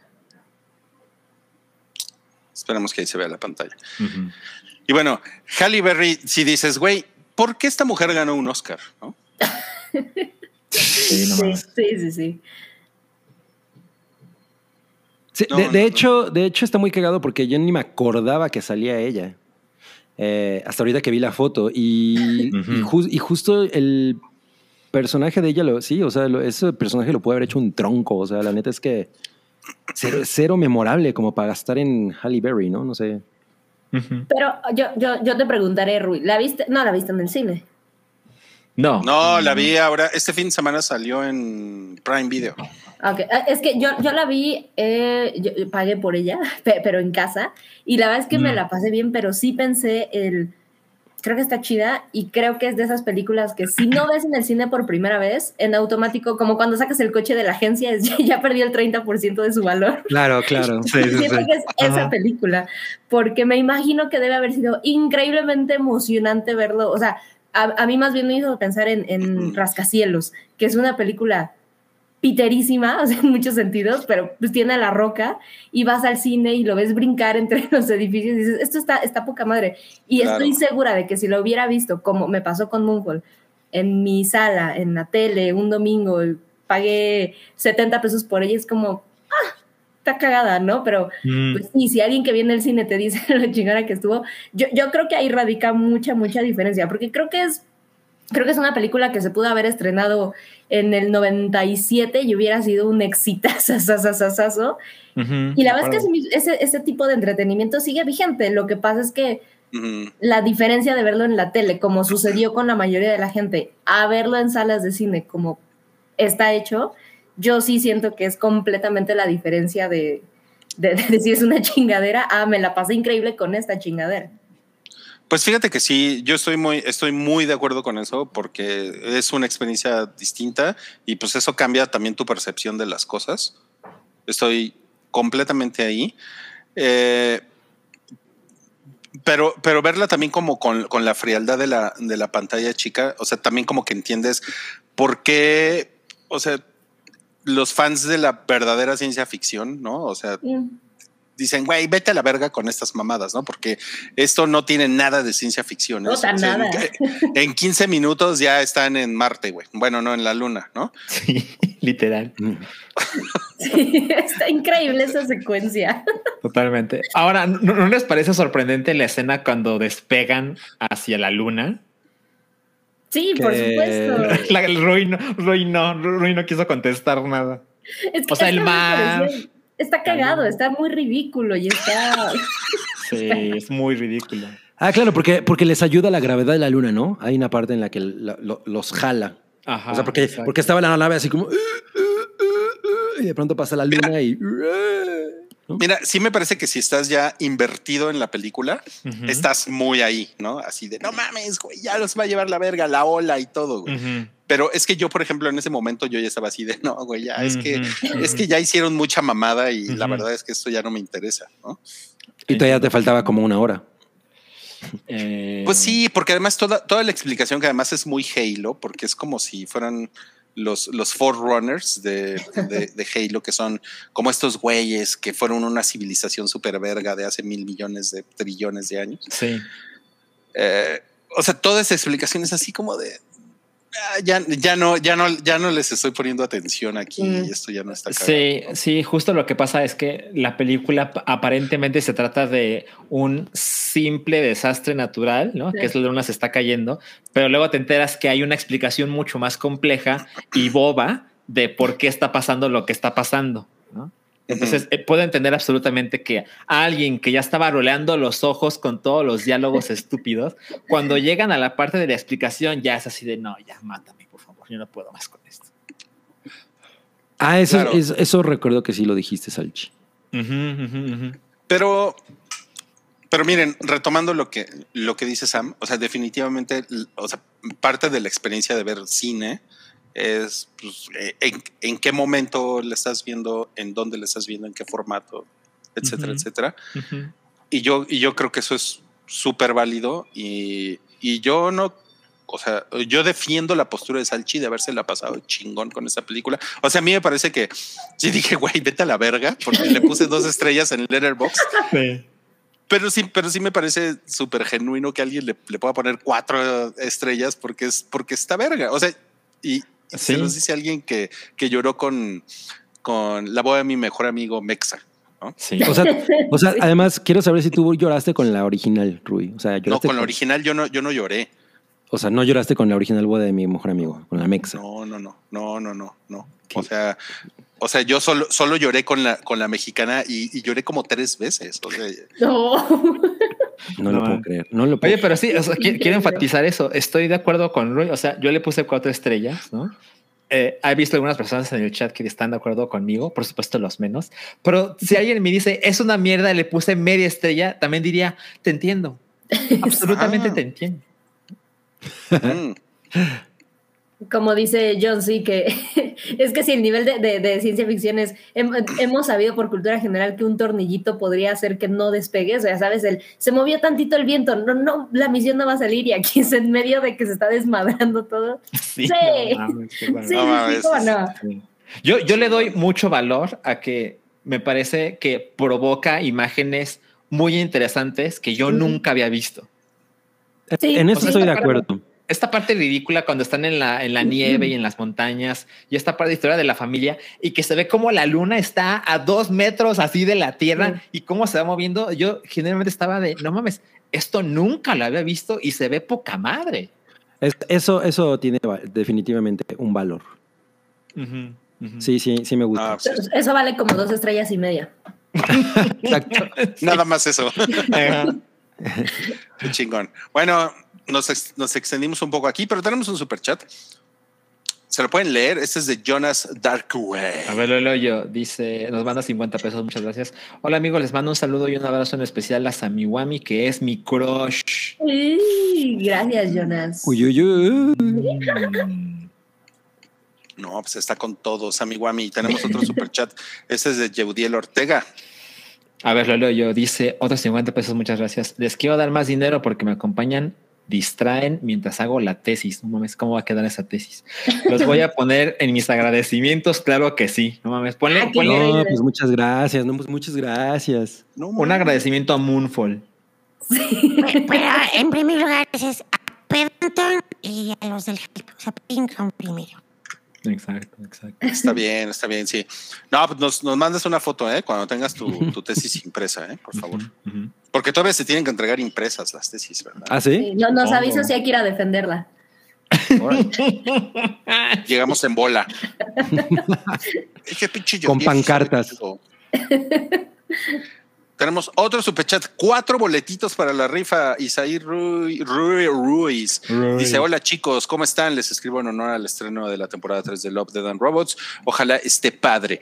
Esperemos que ahí se vea la pantalla. Y bueno, Halle Berry, si dices, güey, ¿por qué esta mujer ganó un Oscar? ¿No? Sí, no Sí, sí, sí, sí. Sí, No, de, no, de no. hecho, de hecho está muy cagado porque yo ni me acordaba que salía ella. Eh, hasta ahorita que vi la foto. Y, Ujú. y, ju- y justo el personaje de ella, lo, sí, o sea, lo- ese personaje lo puede haber hecho un tronco. O sea, la neta es que cero, cero memorable como para gastar en Halle Berry, ¿no? No sé. Pero yo, yo, yo te preguntaré, Rui, ¿la viste? No, la viste en el cine. No. No, la vi ahora. Este fin de semana salió en Prime Video. Ok, ah, es que yo, yo la vi, eh, yo, pagué por ella, pe- pero en casa, y la verdad es que me Mm. la pasé bien, pero sí pensé el, creo que está chida, y creo que es de esas películas que si no ves en el cine por primera vez, en automático, como cuando sacas el coche de la agencia, es, ya, perdió el 30% de su valor. Claro, claro. Siento que es esa película, porque me imagino que debe haber sido increíblemente emocionante verlo. O sea, a, a mí más bien me hizo pensar en, en Rascacielos, que es una película piterísima, o sea, en muchos sentidos, pero pues tiene a la roca y vas al cine y lo ves brincar entre los edificios y dices, esto está, está poca madre. Y Claro. estoy segura de que si lo hubiera visto, como me pasó con Moonfall, en mi sala, en la tele, un domingo, y pagué 70 pesos por ella, es como, está cagada, ¿no? Pero Mm. pues sí, si alguien que viene del cine te dice lo chingona que estuvo, yo, yo creo que ahí radica mucha, mucha diferencia, porque creo que es, creo que es una película que se pudo haber estrenado en el 97 y hubiera sido un exitazo. Ujú, Y la verdad es que ese, tipo de entretenimiento sigue vigente. Lo que pasa es que la diferencia de verlo en la tele, como sucedió con la mayoría de la gente, a verlo en salas de cine como está hecho, yo sí siento que es completamente la diferencia de, de, de si es una chingadera, ah, me la pasé increíble con esta chingadera. Pues fíjate que sí, yo estoy muy, estoy muy de acuerdo con eso porque es una experiencia distinta y pues eso cambia también tu percepción de las cosas. Estoy completamente ahí. Eh, pero, pero verla también como con, con la frialdad de la, de la pantalla chica, o sea, también como que entiendes por qué, o sea, los fans de la verdadera ciencia ficción, ¿no? O sea, Mm. Dicen, güey, vete a la verga con estas mamadas, ¿no? Porque esto no tiene nada de ciencia ficción. No, Es- tan o sea, nada. En, en 15 minutos ya están en Marte, güey. Bueno, no en la Luna, ¿no? Sí, literal, Sí, está increíble esa secuencia. totalmente. Ahora, ¿no, no les parece sorprendente la escena cuando despegan hacia la luna? Sí, por supuesto. La, el Rui, no, Rui no, Rui no quiso contestar nada. Es que O sea, el mar. Está cagado, está muy ridículo y está. Sí, es muy ridículo. Ah, claro, porque, porque les ayuda la gravedad de la luna, ¿no? Hay una parte en la que la- lo- los jala. Ajá, o sea, porque, exacto. porque estaba la nave así como... Y de pronto pasa la luna y... ¿no? Mira, sí me parece que si estás ya invertido en la película, estás muy ahí, ¿no? Así de, no mames, güey, ya los va a llevar la verga, la ola y todo, güey. Pero es que yo, por ejemplo, en ese momento yo ya estaba así de, no, güey, ya, es que, es que ya hicieron mucha mamada y la verdad es que esto ya no me interesa, ¿no? Y todavía te faltaba como una hora. Eh, Pues sí, porque además toda, toda la explicación que además es muy Halo, porque es como si fueran los, los Forerunners de, de, de Halo, que son como estos güeyes que fueron una civilización super verga de hace mil millones de trillones de años. Sí. Eh, o sea, toda esa explicación es así como de ya, ya no, ya no, ya no les estoy poniendo atención aquí Mm. y esto ya no está Sí, cagado, ¿no? sí, justo lo que pasa es que la película aparentemente se trata de un simple desastre natural, ¿no? Sí. Que es la luna se está cayendo, pero luego te enteras que hay una explicación mucho más compleja y boba de por qué está pasando lo que está pasando, Entonces, eh, puedo entender absolutamente que alguien que ya estaba roleando los ojos con todos los diálogos estúpidos, cuando llegan a la parte de la explicación, ya es así de no, ya mátame, por favor, yo no puedo más con esto. Ah, eso, Claro. eso, eso recuerdo que sí lo dijiste, Salchi. Pero, pero miren, retomando lo que, lo que dice Sam, o sea, definitivamente, o sea, parte de la experiencia de ver cine es pues, eh, en, en qué momento le estás viendo, en dónde le estás viendo, en qué formato, etcétera, Ujú. etcétera. Ujú. Y yo, y yo creo que eso es súper válido y, y yo no, o sea, yo defiendo la postura de Salchi de haberse la pasado chingón con esa película. O sea, a mí me parece que sí dije, güey, vete a la verga, porque le puse dos estrellas en Letterboxd. Sí. Pero sí, pero sí me parece súper genuino que alguien le, le pueda poner cuatro estrellas porque es porque está verga. O sea, y, y se Sí. los dice alguien que, que lloró con, con la boda de mi mejor amigo Mexa. Sí. O sea, o sea además quiero saber si tú lloraste con la original, Rui. O sea, No, con la original yo no, yo no lloré. O sea, no lloraste con la original boda de mi mejor amigo, con la Mexa. No, no, no, no, no, no, no. O sea, o sea, yo solo, solo lloré con la, con la mexicana y, y lloré como tres veces. O sea, No. No, lo puedo creer. No lo puedo Oye, pero sí, o sea, qui- quiero enfatizar eso. Estoy de acuerdo con Rui. O sea, yo le puse cuatro estrellas, ¿no? Eh, he visto algunas personas en el chat que están de acuerdo conmigo, por supuesto los menos. Pero si alguien me dice es una mierda, le puse media estrella, también diría te entiendo. Absolutamente Ah. te entiendo. Como dice John C., que es que si el nivel de, de- de ciencia ficción es, hem- hemos sabido por cultura general que un tornillito podría hacer que no despegue, o sea, sabes, el, se movió tantito el viento, no, no, la misión no va a salir y aquí es en medio de que se está desmadrando todo. Sí. Sí. no mames, qué bueno. Sí, No no. Yo, yo le doy mucho valor a que me parece que provoca imágenes muy interesantes que yo nunca había visto. Sí, en eso estoy de de acuerdo. acuerdo. Esta parte ridícula cuando están en la, en la nieve y en las montañas y esta parte de historia de la familia y que se ve como la luna está a dos metros así de la tierra y cómo se va moviendo. Yo generalmente estaba de, no mames, esto nunca lo había visto y se ve poca madre. Es- eso, eso tiene va- definitivamente un valor. Sí, sí, sí me gusta. Ah, sí. Eso vale como dos estrellas y media. Exacto. Nada más eso. Qué chingón. Bueno, nos, ex- nos extendimos un poco aquí, pero tenemos un super chat. Se lo pueden leer. Este es de Jonas Darkway. A ver, lo leo yo. Dice, nos manda 50 pesos, muchas gracias. Hola amigos, les mando un saludo y un abrazo en especial a Samiwami, que es mi crush. Gracias, Jonas. Uy, uy, uy. No, pues está con todo, Sammy Wami. Tenemos otro super chat. Este es de Yeudiel Ortega. A ver, lo leo yo. Dice, otros 50 pesos, muchas gracias. Les quiero dar más dinero porque me acompañan, distraen mientras hago la tesis. No mames, ¿cómo va a quedar esa tesis? Los voy a poner en mis agradecimientos, claro que sí. No mames, ponle, Ah, ponle. No, pues muchas gracias. No, pues muchas gracias. No, un agradecimiento a Moonfall. Pero, pero, en primer lugar es a Paddington y a los del. O sea, Paddington primero. Exacto, exacto. Está bien, está bien, sí. No, pues nos, nos mandas una foto, ¿eh? Cuando tengas tu, tu tesis impresa, ¿eh? Por favor. Porque todavía se tienen que entregar impresas las tesis, ¿verdad? ¿Ah, Sí, sí? no, nos Oh. avisa si hay que ir a defenderla. Llegamos en bola. Qué pinche Con pancartas. Tenemos otro superchat, cuatro boletitos para la rifa. Isaí Ruiz, Ruiz. Dice, hola chicos, ¿cómo están? Les escribo en honor al estreno de la temporada 3 de Love, Dead and Robots. Ojalá esté padre.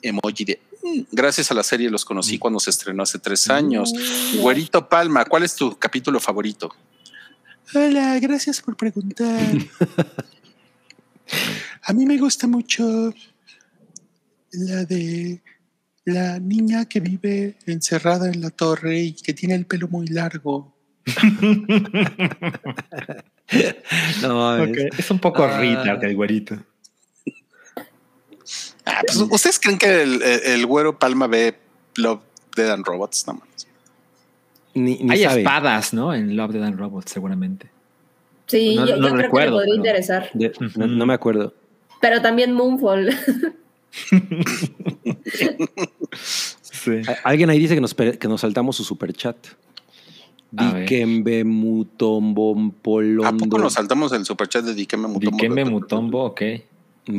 Emoji de... "Mm". Gracias a la serie los conocí cuando se estrenó hace tres años. Güerito Palma, ¿cuál es tu capítulo favorito? Hola, gracias por preguntar. A mí me gusta mucho la de la niña que vive encerrada en la torre y que tiene el pelo muy largo. No, es- Es un poco Ah. retard el güerito. Ah, pues, ¿Ustedes creen que el, el- güero Palma ve Love, Dead and Robots? No mames. ni, ni Hay sabe. espadas, ¿no? En Love, Dead and Robots, seguramente. Sí, No- yo, no yo creo recuerdo, que me podría interesar. De- no, no me acuerdo. Pero también Moonfall. Sí. Alguien ahí dice que nos, que nos saltamos su superchat. A ver. Dikembe Mutombo ¿A poco Polondo. nos saltamos el superchat de Dikembe Mutombo? Dikembe Mutombo, ok.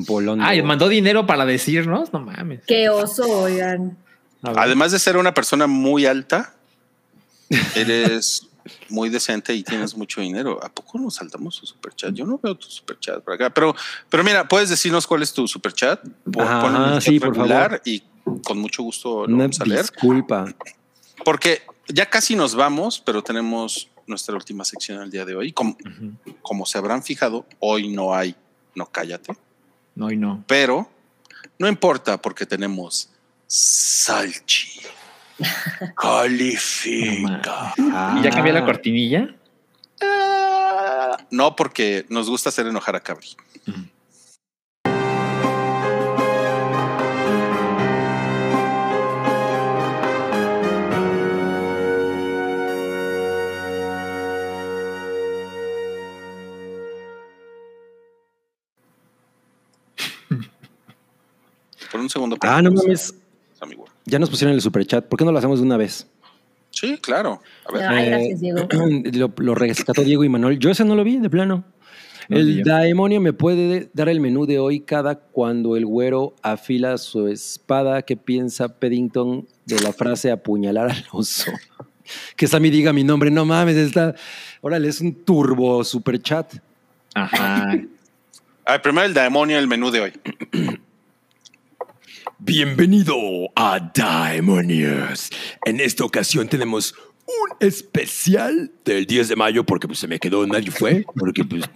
Polondo. Ah, y mandó dinero para decirnos, no mames. Qué oso, oigan. Además de ser una persona muy alta, eres muy decente y tienes mucho dinero. ¿A poco nos saltamos su superchat? Yo no veo tu superchat por acá. Pero, pero mira, ¿puedes decirnos cuál es tu superchat? Pon el sí, por favor. Y con mucho gusto lo Una vamos a leer. disculpa. Porque ya casi nos vamos, pero tenemos nuestra última sección al día de hoy. Como, Ujú. como se habrán fijado, hoy no hay, no cállate. No, y no. Pero no importa porque tenemos Salchi. Califica. ¿Y ya cambié la Ah, cortinilla? Ah, No, porque nos gusta hacer enojar a Cabri. Por un segundo. Ah, no mames. Ya nos pusieron el superchat. ¿Por qué no lo hacemos de una vez? Sí, claro. A ver. Ay, Eh, gracias, Diego. lo, lo rescató Diego y Manuel. Yo ese no lo vi, de plano. No, el yo. daemonio me puede dar el menú de hoy cada cuando el güero afila su espada. ¿Qué piensa Paddington de la frase apuñalar al oso? Que Sammy diga mi nombre. No mames, está. Órale, es un turbo super chat. Ajá. A ver, primero el demonio, el menú de hoy. Bienvenido a Daemonios. En esta ocasión tenemos un especial del 10 de mayo porque pues se me quedó, nadie fue, porque pues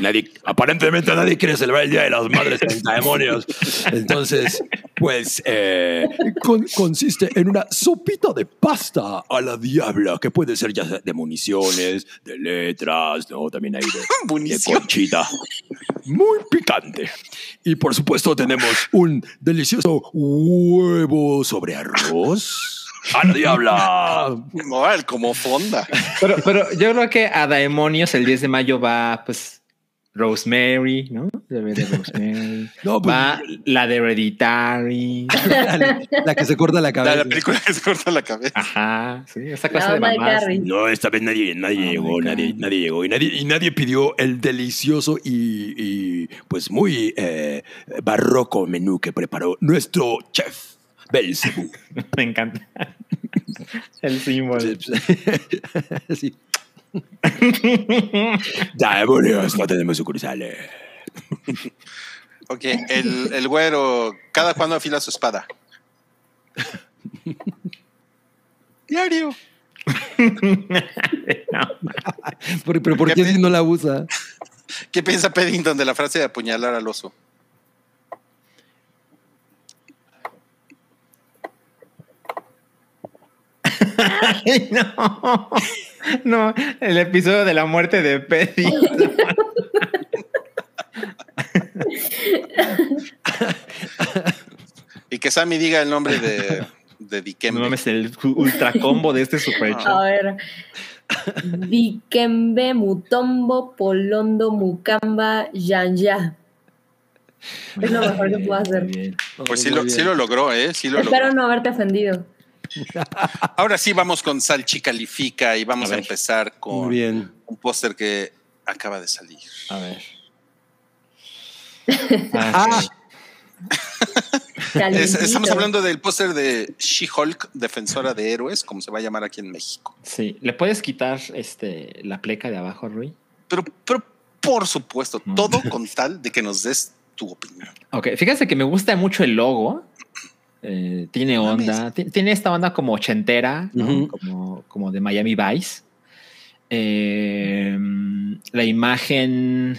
nadie, aparentemente nadie quiere celebrar el Día de las Madres en Daemonios. Entonces, pues eh, con- consiste en una sopita de pasta a la diabla que puede ser ya de municiones, de letras, no, también hay de, de conchita. Muy picante. Y por supuesto tenemos un delicioso huevo sobre arroz. ¡A la diabla! Como fonda. Pero, pero yo creo que a Daemonios el 10 de mayo va, pues, Rosemary, ¿no? Debe de Rosemary. No, pues- va la de Hereditary. la, la que se corta la cabeza. la película que se corta la cabeza. Ajá, sí, esa La clase de onda de mamás. No, esta vez nadie, nadie Oh, llegó, nadie, nadie llegó. Y nadie, y nadie pidió el delicioso y, y, pues muy eh, barroco menú que preparó nuestro chef Belzebú. Me encanta. El símbolo. Sí. Demonios, no tenemos sucursales. Ok, el, el güero, ¿cada cuándo afila su espada? Diario. Pero, pero ¿por qué si no la usa? ¿Qué piensa Paddington de la frase de apuñalar al oso? Ay, no. No, el episodio de la muerte de Petty. Y que Sammy diga el nombre de, de Dikembe. No mames, el ultra combo de este super A show. ver. Dikembe, Mutombo, Polondo, Mukamba, Yanya. Es lo mejor que puedo hacer. Pues sí lo, sí lo logró, ¿eh? Sí lo Espero logró. no haberte ofendido. Ahora sí vamos con Salchi Califica y vamos A empezar con bien. un póster que acaba de salir. A ver. Ah. Es- Calientito. estamos hablando del póster de She-Hulk, defensora de héroes, como se va a llamar aquí en México. Sí, ¿le puedes quitar este, la pleca de abajo, Rui? Pero, pero por supuesto, todo con tal de que nos des tu opinión. Ok, fíjate que me gusta mucho el logo. Eh, tiene onda, ti- tiene esta onda como ochentera, como, como de Miami Vice. Eh, la imagen,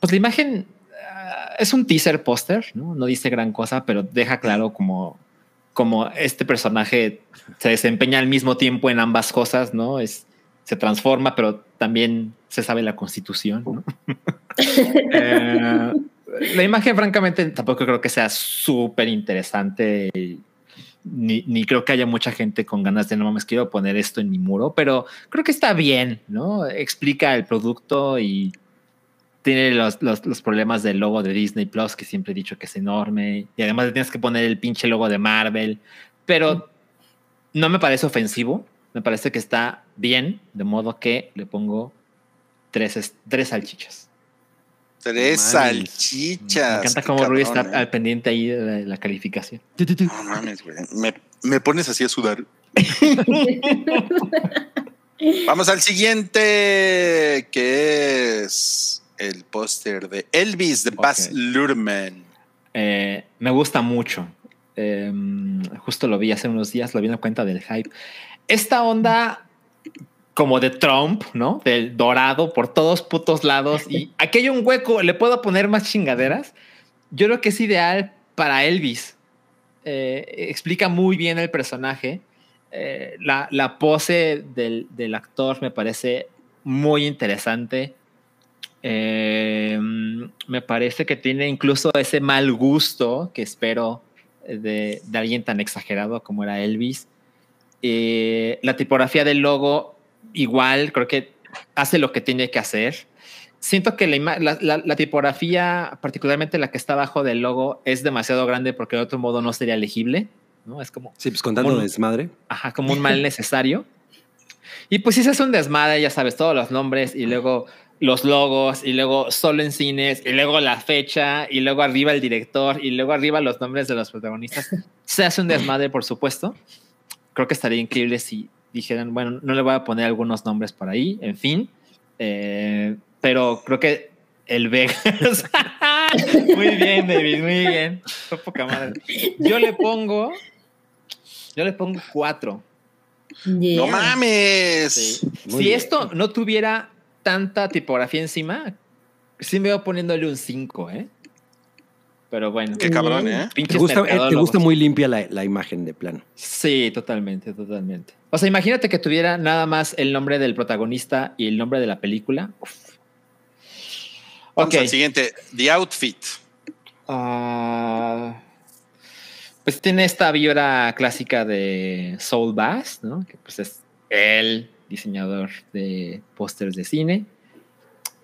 pues la imagen ah, es un teaser póster, ¿no? No dice gran cosa, pero deja claro como, como este personaje se desempeña al mismo tiempo en ambas cosas, ¿no? Es, se transforma, pero también se sabe la constitución, ¿no? Eh, la imagen, francamente, tampoco creo que sea súper interesante. Ni, ni creo que haya mucha gente con ganas de no mames, quiero poner esto en mi muro, pero creo que está bien, ¿no? Explica el producto y tiene los, los, los problemas del logo de Disney Plus, que siempre he dicho que es enorme, y además le tienes que poner el pinche logo de Marvel, pero no me parece ofensivo, me parece que está bien, de modo que le pongo tres, es- tres salchichas. Tres mames. salchichas. Me encanta cómo Rui está ¿eh? al pendiente ahí de la, de la calificación. No mames, güey. Me, me pones así a sudar. Vamos al siguiente, que es el póster de Elvis de Baz Ok. Luhrmann. Eh, me gusta mucho. Eh, justo lo vi hace unos días, lo vi en cuenta del hype. Esta onda como de Trump, ¿no? Del dorado por todos putos lados y aquí hay un hueco, le puedo poner más chingaderas. Yo creo que es ideal para Elvis. Eh, explica muy bien el personaje. Eh, la, la pose del, del actor me parece muy interesante. Eh, me parece que tiene incluso ese mal gusto que espero de, de alguien tan exagerado como era Elvis. Eh, la tipografía del logo, igual, creo que hace lo que tiene que hacer. Siento que la, la- la- la tipografía, particularmente la que está abajo del logo, es demasiado grande porque de otro modo no sería legible. ¿no? Es como, Sí, pues con tanto Bueno. desmadre. ajá, como un mal necesario. Y pues sí se hace un desmadre, ya sabes, todos los nombres y luego los logos y luego solo en cines y luego la fecha y luego arriba el director y luego arriba los nombres de los protagonistas. Se hace un desmadre, por supuesto. Creo que estaría increíble si dijeran, bueno, no le voy a poner algunos nombres por ahí, en fin. Eh, pero creo que el Vegas. muy bien, David, muy bien. Fue poca madre. Yo le pongo. Yo le pongo cuatro. Yeah. ¡No mames! Sí. Si bien. esto no tuviera tanta tipografía encima, sí me veo poniéndole un 5, ¿eh? Pero bueno. Qué cabrón, ¿eh? Te gusta, eh, te gusta muy limpia la, la imagen de plano. Sí, totalmente, totalmente. O sea, imagínate que tuviera nada más el nombre del protagonista y el nombre de la película. Uf. Vamos Ok. al siguiente, The Outfit. Ah, pues tiene esta vibra clásica de Soul Bass, ¿no? Que pues es el diseñador de pósters de cine.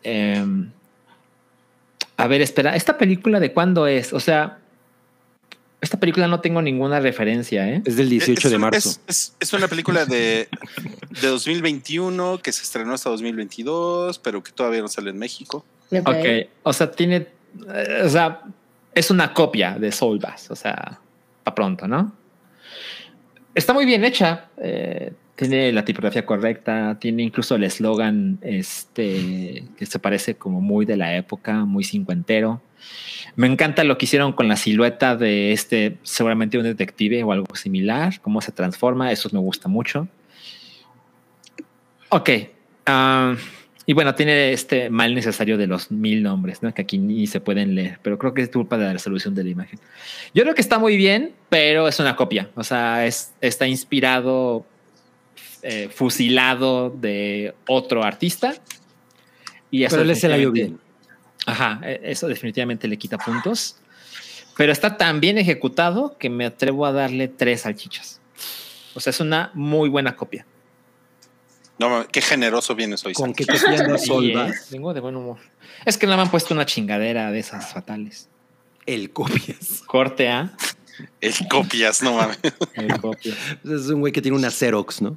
Em, a ver, espera, ¿esta película de cuándo es? O sea, esta película no tengo ninguna referencia, ¿eh? Es del 18 Es- de marzo. Es, es- es una película de, de 2021 que se estrenó hasta 2022, pero que todavía no sale en México. Ok. Ok, o sea, tiene, eh, o sea, es una copia de Soul Bass, o sea, para pronto, ¿no? Está muy bien hecha, eh, tiene la tipografía correcta, tiene incluso el eslogan, este, que se parece como muy de la época, muy cincuentero. Me encanta lo que hicieron con la silueta de este, seguramente un detective o algo similar, cómo se transforma, eso me gusta mucho. Ok. ah, y bueno, tiene este mal necesario de los mil nombres, ¿no? Que aquí ni se pueden leer, pero creo que es culpa de la resolución de la imagen. Yo creo que está muy bien, pero es una copia. O sea, es, está inspirado, eh, fusilado de otro artista. Y eso Pero le se la dio definitivamente- bien. Ajá, e- eso definitivamente le quita puntos. Pero está tan bien ejecutado que me atrevo a darle tres salchichas. O sea, es una muy buena copia. No, mames, qué generoso vienes hoy. ¿Con qué copia anda Sí, Sol ¿eh? Vengo de buen humor. Es que no me han puesto una chingadera de esas fatales. El copias. Corte A. El copias, no mames. el copia. Es un güey que tiene una Xerox, ¿no?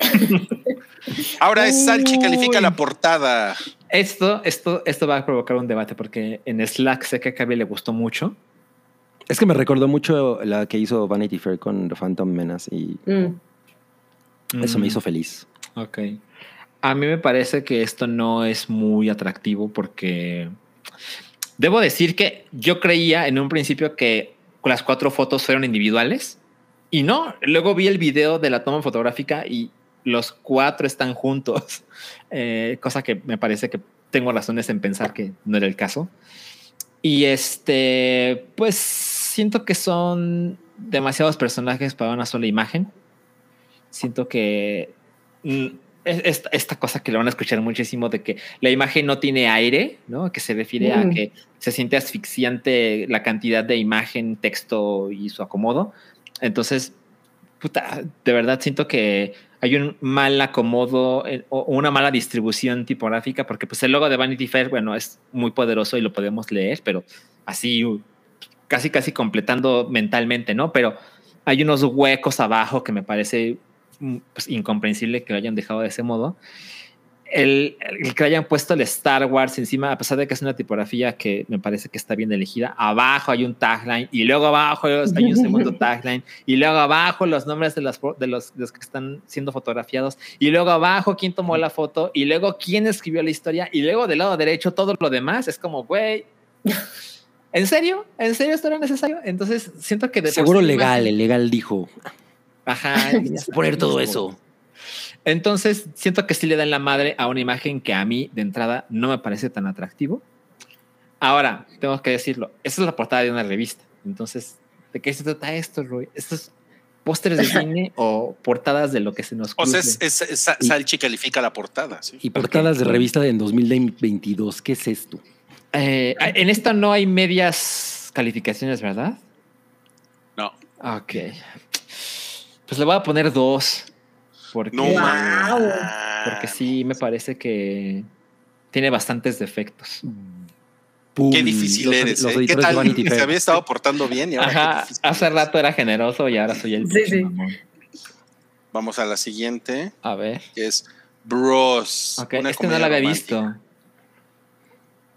Ahora es Salchi, califica la portada. Esto, esto, esto va a provocar un debate porque en Slack sé que a Cabe le gustó mucho. Es que me recordó mucho la que hizo Vanity Fair con The Phantom Menace y Mm. eso me Mm, hizo feliz. Ok. A mí me parece que esto no es muy atractivo porque debo decir que yo creía en un principio que las cuatro fotos fueron individuales y no. Luego vi el video de la toma fotográfica y los cuatro están juntos, Eh, cosa que me parece que tengo razones en pensar que no era el caso. Y este, pues siento que son demasiados personajes para una sola imagen. Siento que mm, es- esta, esta cosa que le van a escuchar muchísimo de que la imagen no tiene aire, ¿no? Que se refiere a que se siente asfixiante la cantidad de imagen, texto y su acomodo. Entonces, puta, de verdad siento que hay un mal acomodo eh, o una mala distribución tipográfica, porque pues el logo de Vanity Fair, bueno, es muy poderoso y lo podemos leer, pero así uh, casi, casi completando mentalmente, ¿no? Pero hay unos huecos abajo que me parece mm, pues, incomprensible que lo hayan dejado de ese modo. El, el que hayan puesto el Star Wars encima, a pesar de que es una tipografía que me parece que está bien elegida, abajo hay un tagline y luego abajo hay un segundo tagline y luego abajo los nombres de, las, de, los, de los que están siendo fotografiados y luego abajo quién tomó la foto y luego quién escribió la historia y luego del lado derecho todo lo demás es como, güey, ¿en serio? ¿En serio esto era necesario? Entonces siento que de Seguro legal, el legal dijo. Ajá. Poner todo eso. Entonces, siento que sí le dan la madre a una imagen que a mí, de entrada, no me parece tan atractivo. Ahora, tengo que decirlo, esta es la portada de una revista. Entonces, ¿de qué se trata esto, Roy? ¿Estos pósteres de cine o portadas de lo que se nos O sea, cruce? es, es- es- Salchi califica la portada. ¿sí? Y portadas de revista en 2022. ¿Qué es esto? Eh, en esta no hay medias calificaciones, ¿verdad? No. Ok. Pues le voy a poner dos. Porque, No, Wow. porque sí me parece que tiene bastantes defectos. Pum, Qué difícil los- eres. los ¿eh? ¿Qué tal? Se había estado portando bien y ahora Ajá, hace rato era generoso y ahora soy el Sí. Vamos a la siguiente, A ver. que es Bros. Ok, una este no lo había romántica. visto.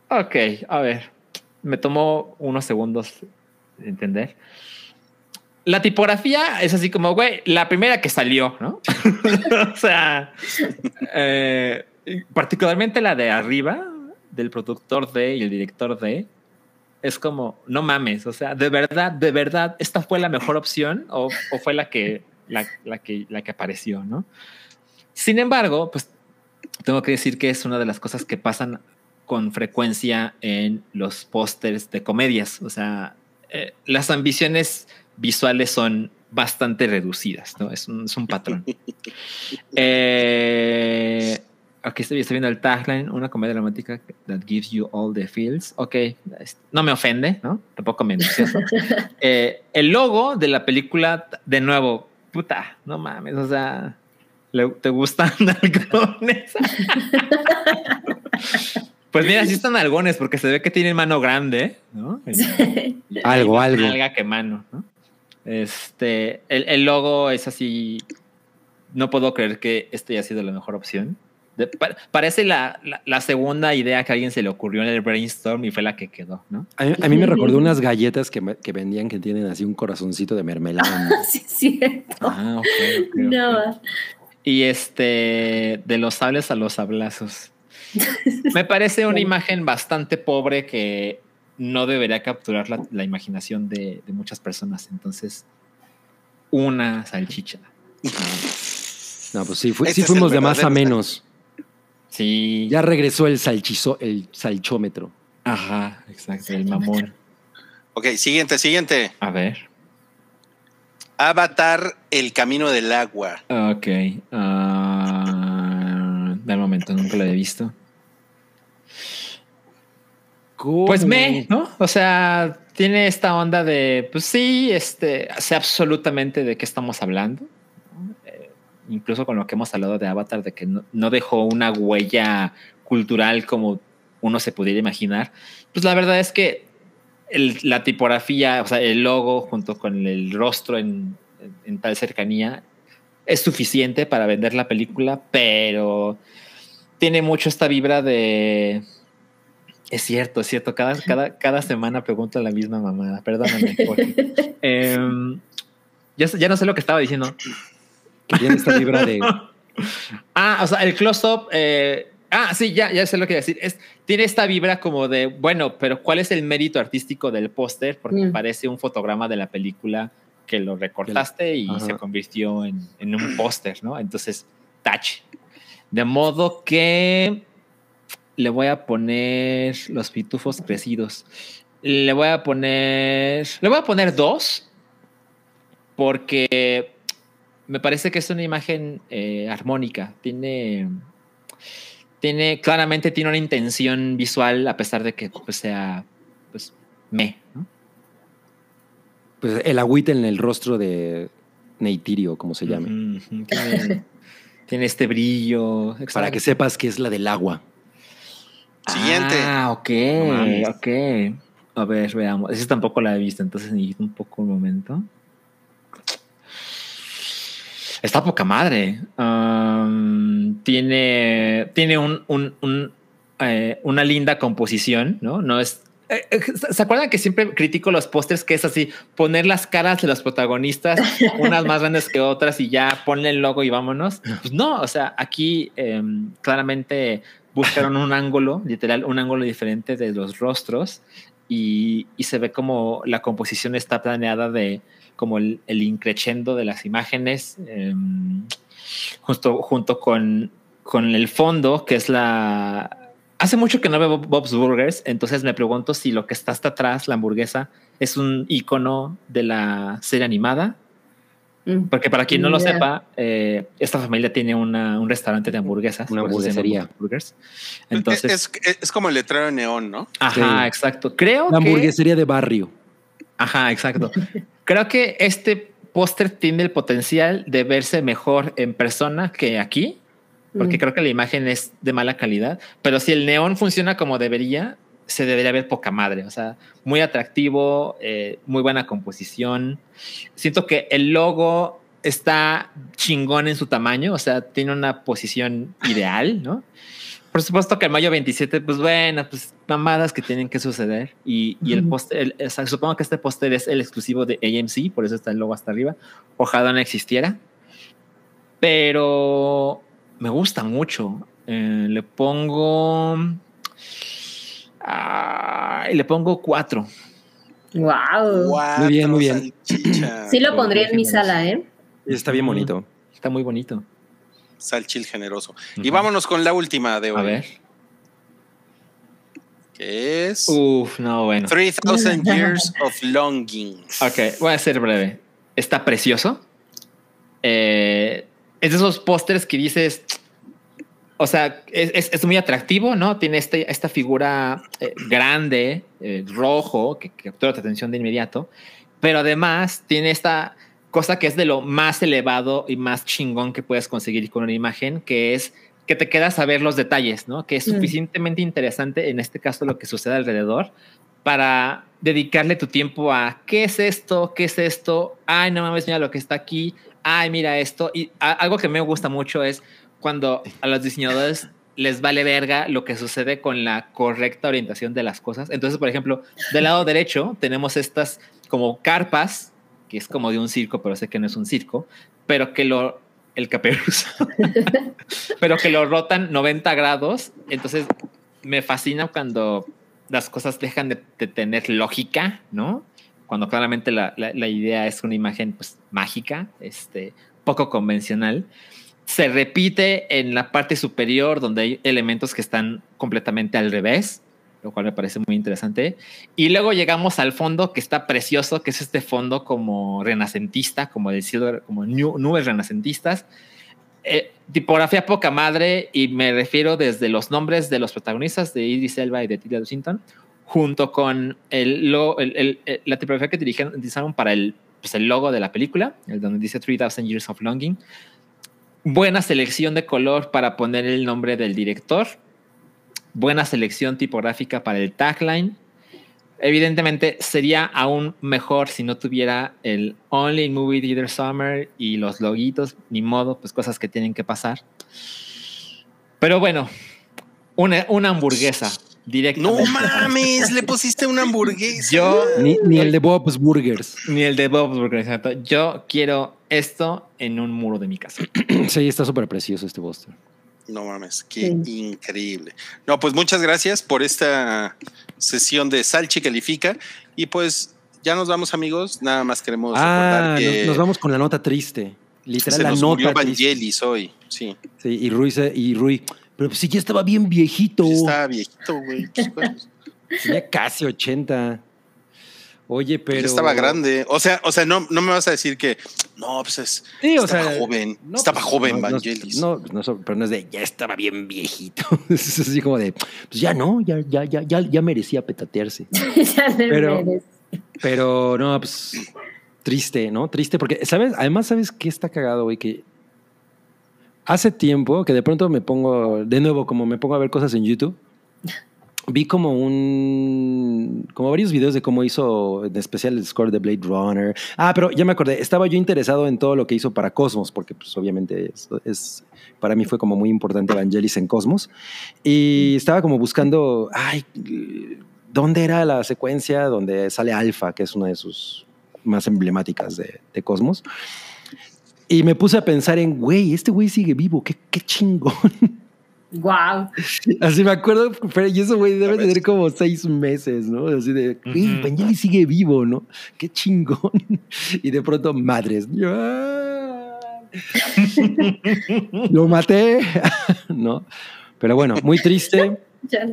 Ok, a ver. Me tomó unos segundos entender. La tipografía es así como, güey, la primera que salió, ¿no? o sea, eh, particularmente la de arriba, del productor de y el director de, es como, no mames, o sea, de verdad, de verdad, esta fue la mejor opción o, fue la que, la que, la que apareció, ¿no? Sin embargo, pues tengo que decir que es una de las cosas que pasan con frecuencia en los pósters de comedias. O sea, eh, las ambiciones visuales son bastante reducidas, ¿no? Es un, es un patrón. Eh, aquí estoy, estoy viendo el tagline, una comedia romántica that gives you all the feels. Ok, no me ofende, ¿no? tampoco me entusiasma. Eh, el logo de la película, de nuevo, puta, no mames, o sea, ¿le- ¿te gustan algones? pues mira, sí están algones porque se ve que tienen mano grande, ¿no? Algo, algo. nalga que mano, ¿no? Este, el, el logo es así. No puedo creer que este haya sido la mejor opción. De- pa- parece la, la- la segunda idea que a alguien se le ocurrió en el brainstorm y fue la que quedó, ¿no? A mí, a mí me recordó unas galletas que, me- que vendían que tienen así un corazoncito de mermelada. sí, es cierto. Ah, ok, ok, ok. No. Y este, de los sables a los sablazos. Me parece una imagen bastante pobre que no debería capturar la, la imaginación de, de muchas personas. Entonces, una salchicha. No, pues sí, fu- sí fuimos de más a menos. Sí. Ya regresó el salchizo, el salchómetro. Ajá, exacto, el mamón. Ok, siguiente, siguiente. A ver. Avatar, el camino del agua. Ok. ah, de momento, nunca lo he visto. Pues me, ¿no? O sea, tiene esta onda de, pues sí, este, sé absolutamente de qué estamos hablando. Eh, incluso con lo que hemos hablado de Avatar, de que no, no dejó una huella cultural como uno se pudiera imaginar. Pues la verdad es que el- la tipografía, o sea, el logo junto con el rostro en, en- en tal cercanía es suficiente para vender la película, pero tiene mucho esta vibra de es cierto, es cierto. Cada, cada, cada semana pregunto la misma mamada. Perdóname. Jorge. Em, ya, ya no sé lo que estaba diciendo. Que tiene esta vibra de. Ah, o sea, el close-up. eh, ah, sí, ya, ya sé lo que iba a decir. Es, tiene esta vibra como de, bueno, pero ¿cuál es el mérito artístico del póster? Porque Mm. parece un fotograma de la película que lo recortaste y Ajá. se convirtió en, en un póster, ¿no? Entonces, touch. De modo que le voy a poner los pitufos crecidos. Le voy a poner. Le voy a poner dos. Porque me parece que es una imagen eh, armónica. Tiene. Tiene. Claramente tiene una intención visual, a pesar de que pues, sea. Pues. Me. ¿no? Pues el agüita en el rostro de Neitirio, como se llame. Tiene, tiene este brillo. Para que sepas que es la del agua. Siguiente. Ah, ok, No ok. A ver, veamos. Esa tampoco la he visto, entonces necesito un poco un momento. Está poca madre. Tiene tiene un, un- un, eh, una linda composición, ¿no? No es. eh, eh, ¿Se acuerdan que siempre critico los pósters que es así, poner las caras de los protagonistas, unas más grandes que otras y ya ponle el logo y vámonos? Pues no, o sea, aquí em, claramente buscaron un ángulo, literal, un ángulo diferente de los rostros y, y se ve como la composición está planeada de como el, el increchendo de las imágenes em, justo junto con, con el fondo que es la hace mucho que no veo Bob's Burgers entonces me pregunto si lo que está hasta atrás la hamburguesa es un icono de la serie animada. Porque para quien no lo sepa, eh, esta familia tiene una- un restaurante de hamburguesas. Una hamburguesería. Entonces, es, es- es como el letrero de neón, ¿no? ajá, Sí. exacto. Creo La que, hamburguesería de barrio. ajá, exacto. Creo que este póster tiene el potencial de verse mejor en persona que aquí, porque Mm. creo que la imagen es de mala calidad. Pero si el neón funciona como debería, se debería ver poca madre. O sea, muy atractivo, eh, muy buena composición. Siento que el logo está chingón en su tamaño, o sea, tiene una posición ideal, ¿no? Por supuesto que el mayo 27, pues bueno, pues mamadas que tienen que suceder. Y, y el póster, el- o sea, supongo que este póster es el exclusivo de AMC, por eso está el logo hasta arriba. Ojalá no existiera. Pero me gusta mucho. Eh, le pongo. Ah, y le pongo cuatro. Wow. Cuatro Muy bien, muy bien. salchicha. Sí lo pondría en mi sala, ¿eh? Está bien bonito. Está muy bonito. Salchil generoso. Y vámonos con la última de hoy. A ver. Que es Uf, no, bueno. 3000 Years of Longing. Ok, voy a ser breve. Está precioso. Eh, es de esos pósters que dices, o sea, es, es- es muy atractivo, ¿no? Tiene este, esta figura eh, grande, eh, rojo, que, que captura tu atención de inmediato, pero además tiene esta cosa que es de lo más elevado y más chingón que puedes conseguir con una imagen, que es que te quedas a ver los detalles, ¿no? Que es Mm. suficientemente interesante, en este caso, lo que sucede alrededor, para dedicarle tu tiempo a qué es esto, qué es esto, ay, no mames, mira lo que está aquí, ay, mira esto. Y algo que me gusta mucho es cuando a los diseñadores les vale verga lo que sucede con la correcta orientación de las cosas. Entonces, por ejemplo, del lado derecho tenemos estas como carpas, que es como de un circo, pero sé que no es un circo, pero que lo, el caperuzo, pero que lo rotan 90 grados. Entonces, me fascina cuando las cosas dejan de, de tener lógica, ¿no? Cuando claramente la, la- la idea es una imagen pues, mágica, este, poco convencional. Se repite en la parte superior donde hay elementos que están completamente al revés, lo cual me parece muy interesante. Y luego llegamos al fondo que está precioso, que es este fondo como renacentista, como del cielo, como nu- nubes renacentistas. Eh, tipografía poca madre y me refiero desde los nombres de los protagonistas de Idris Elba y de Tilda Swinton junto con el, el- la tipografía que dirigieron- utilizaron para el, pues, el logo de la película, el donde dice 3000 Years of Longing. Buena selección de color para poner el nombre del director. Buena selección tipográfica para el tagline. Evidentemente sería aún mejor si no tuviera el Only in Movie Theater Summer y los loguitos, ni modo, pues cosas que tienen que pasar. Pero bueno, una, una hamburguesa directa. No mames, le pusiste una hamburguesa. Yo, Ni, ni el de Bob's Burgers. ni el de Bob's Burgers, exacto. Yo quiero esto en un muro de mi casa. Sí, está súper precioso este Buster. No mames, qué Sí. increíble. No, pues muchas gracias por esta sesión de Salchi Califica. Y pues ya nos vamos, amigos. Nada más queremos Ah, que nos, nos vamos con la nota triste. Literal, se la nos murió nota. Vangelis hoy. Sí, Sí, y Rui, y Rui, pero pues sí, ya estaba bien viejito. sí estaba viejito, güey. Tenía casi 80. Oye, pero. ya estaba grande. O sea, o sea, no, no me vas a decir que no, pues es, Sí, o estaba sea, joven. no, estaba pues, joven, no, no, Vangelis. No, no, so- pero no es de ya estaba bien viejito. es así como de, pues ya no, ya, ya, ya, ya, ya merecía petatearse. ya Pero- merece. Pero no, pues triste, ¿no? Triste porque, ¿sabes? Además, ¿sabes qué está cagado, güey? Que hace tiempo que de pronto me pongo, de nuevo, como me pongo a ver cosas en YouTube, vi como un, como varios videos de cómo hizo en especial el score de Blade Runner. Ah, pero ya me acordé, estaba yo interesado en todo lo que hizo para Cosmos, porque pues obviamente es, es- para mí fue como muy importante Evangelis en Cosmos. Y estaba como buscando, ay, ¿dónde era la secuencia donde sale Alpha, que es una de sus más emblemáticas de, de Cosmos? Y me puse a pensar en, güey, este güey sigue vivo, qué, qué chingón. Wow. Así me acuerdo, pero y eso, güey, debe tener como seis meses, ¿no? Así de, güey, sigue vivo, ¿no? Qué chingón. Y de pronto, madres. Lo maté, ¿no? Pero bueno, muy triste. Ya.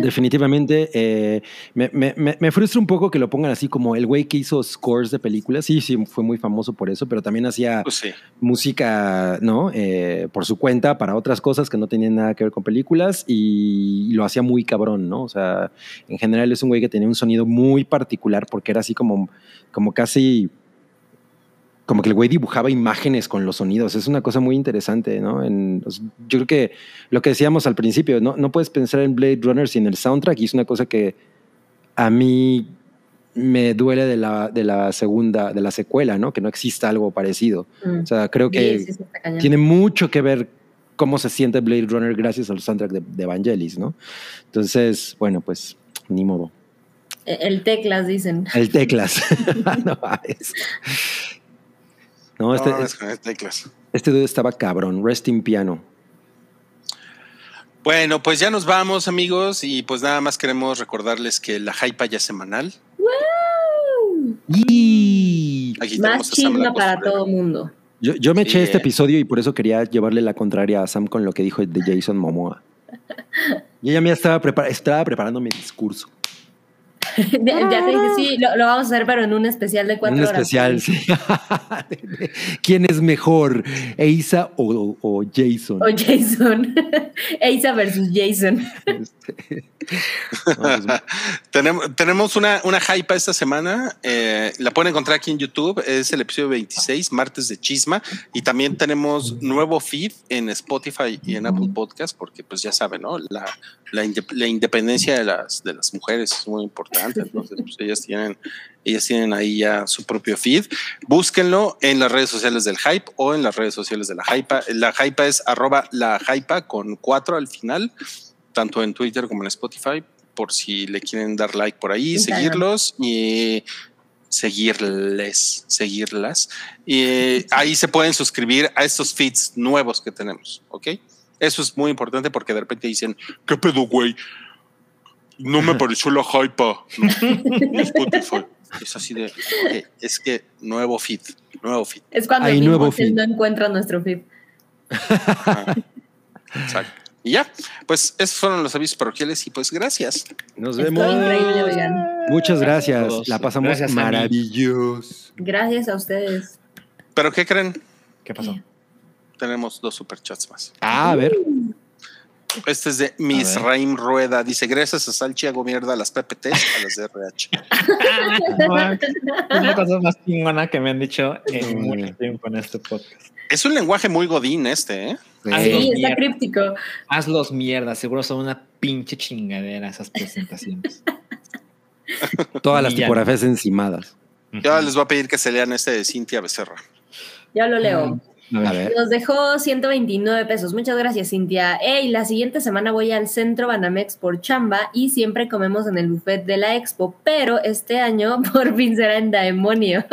Definitivamente. eh, me, me- me- me frustra un poco que lo pongan así como el güey que hizo scores de películas. Sí, sí, fue muy famoso por eso, pero también hacía Pues sí. música, ¿no? Eh, por su cuenta para otras cosas que no tenían nada que ver con películas y lo hacía muy cabrón, ¿no? O sea, en general es un güey que tenía un sonido muy particular porque era así como, como casi, como que el güey dibujaba imágenes con los sonidos. Es una cosa muy interesante, ¿no? En- yo creo que lo que decíamos al principio, ¿no? No puedes pensar en Blade Runner sin el soundtrack y es una cosa que a mí me duele de la, de la segunda, de la secuela, ¿no? Que no exista algo parecido. Mm. O sea, creo que Sí, sí, tiene mucho que ver cómo se siente Blade Runner gracias al soundtrack de, de Vangelis, ¿no? Entonces, bueno, pues ni modo. E- El teclas, dicen. El teclas. no mames. No, este, No, es este dude estaba cabrón. Resting piano. Bueno, pues ya nos vamos, amigos, y pues nada más queremos recordarles que la hypa ya es semanal. Y Aquí tenemos Más chisma para todo mundo. yo, yo me Sí, eché este eh. episodio y por eso quería llevarle la contraria a Sam con lo que dijo de Jason Momoa. Y ella me estaba, prepara- estaba preparando mi discurso. Ya, ya te dije, sí, lo, lo vamos a hacer, pero en un especial de cuatro Un horas. especial, sí. ¿Quién es mejor, Eisa o, o Jason? O Jason. Eisa versus Jason. Pues, Tenemos, tenemos una, una hype esta semana. eh, la pueden encontrar aquí en YouTube. Es el episodio 26, martes de chisma. Y también tenemos nuevo feed en Spotify y en Apple Podcast, porque pues ya saben, ¿no? La, la, inde- la independencia de las, de las mujeres es muy importante. Entonces, pues ellas tienen, ellas tienen ahí ya su propio feed. Búsquenlo en las redes sociales del hype o en las redes sociales de la hype. La hype es arroba la hype con cuatro al final, tanto en Twitter como en Spotify, por si le quieren dar like por ahí, Instagram. seguirlos y seguirles, seguirlas. Y eh, ahí se pueden suscribir a estos feeds nuevos que tenemos, ¿ok? Eso es muy importante porque de repente dicen, ¿qué pedo, güey? No me pareció la hype Spotify. Es así de, "Ok, es que nuevo feed, nuevo feed. Es cuando Hay el nuevo feed. no encuentra nuestro feed. Exacto. Y ya, pues esos fueron los avisos parroquiales y pues gracias. Nos Estoy vemos. increíble, oigan. Muchas gracias. La pasamos Gracias maravilloso. Gracias a ustedes. Pero ¿qué creen? ¿Qué pasó? Tenemos dos superchats más. Ah, a ver. Este es de Miss. Raim Rueda. Dice, gracias a Salchi hago mierda a las PPTs, a las de RH. Es la cosa más chingona que me han dicho en Mm. mucho tiempo en este podcast. Es un lenguaje muy godín este, ¿eh? Ah, Sí, los está críptico. Hazlos mierda, seguro son una pinche chingadera esas presentaciones. Todas las tipografías encimadas. Ya les voy a pedir que se lean este de Cintia Becerra. Ya lo leo. A ver. Nos dejó 129 pesos. Muchas gracias, Cintia. Hey, la siguiente semana voy al centro Banamex por chamba y siempre comemos en el buffet de la expo, pero este año por fin será en Daemonios.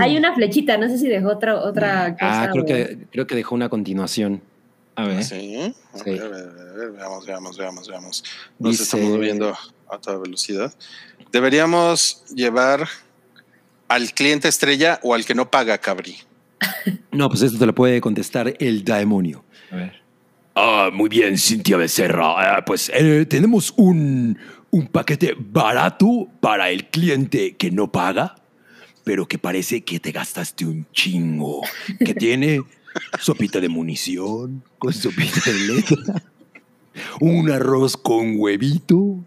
Hay una flechita, no sé si dejó otra, otra cosa. Ah, creo o- que, creo que dejó una continuación. A ver. Sí. A Sí. ver, a ver, a ver, veamos, veamos, veamos, veamos. Nos Dice- estamos moviendo a toda velocidad. Deberíamos llevar al cliente estrella o al que no paga, Cabri. No, pues esto te lo puede contestar el demonio. A ver. Ah, muy bien, Cintia Becerra. Ah, pues eh, tenemos un, un paquete barato para el cliente que no paga, pero que parece que te gastaste un chingo. Que tiene sopita de munición, con sopita de letra, un arroz con huevito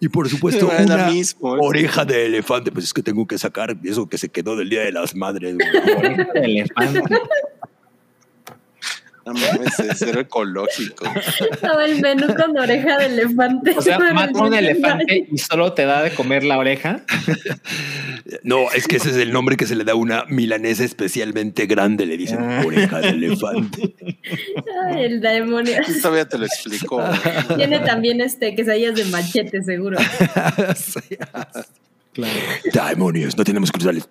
y por supuesto una mismo, oreja de elefante. Pues es que tengo que sacar eso que se quedó del Día de las Madres. Oreja de elefante. No mames, es cero ecológico. Estaba el menú con oreja de elefante. O sea, mata un elefante y solo te da de comer la oreja. No, es que ese es el nombre que se le da a una milanesa especialmente grande, le dicen Ah. oreja de elefante. Ay, el demonio. Todavía te lo explico. Tiene también este quesadillas de machete, seguro. Sí. Demonios, no tenemos cruzales.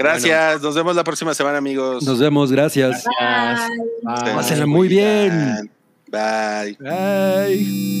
Gracias. Nos vemos la próxima semana, amigos. Nos vemos, gracias. Gracias. Se Bye. Pásenla muy bien. Bye. Bye.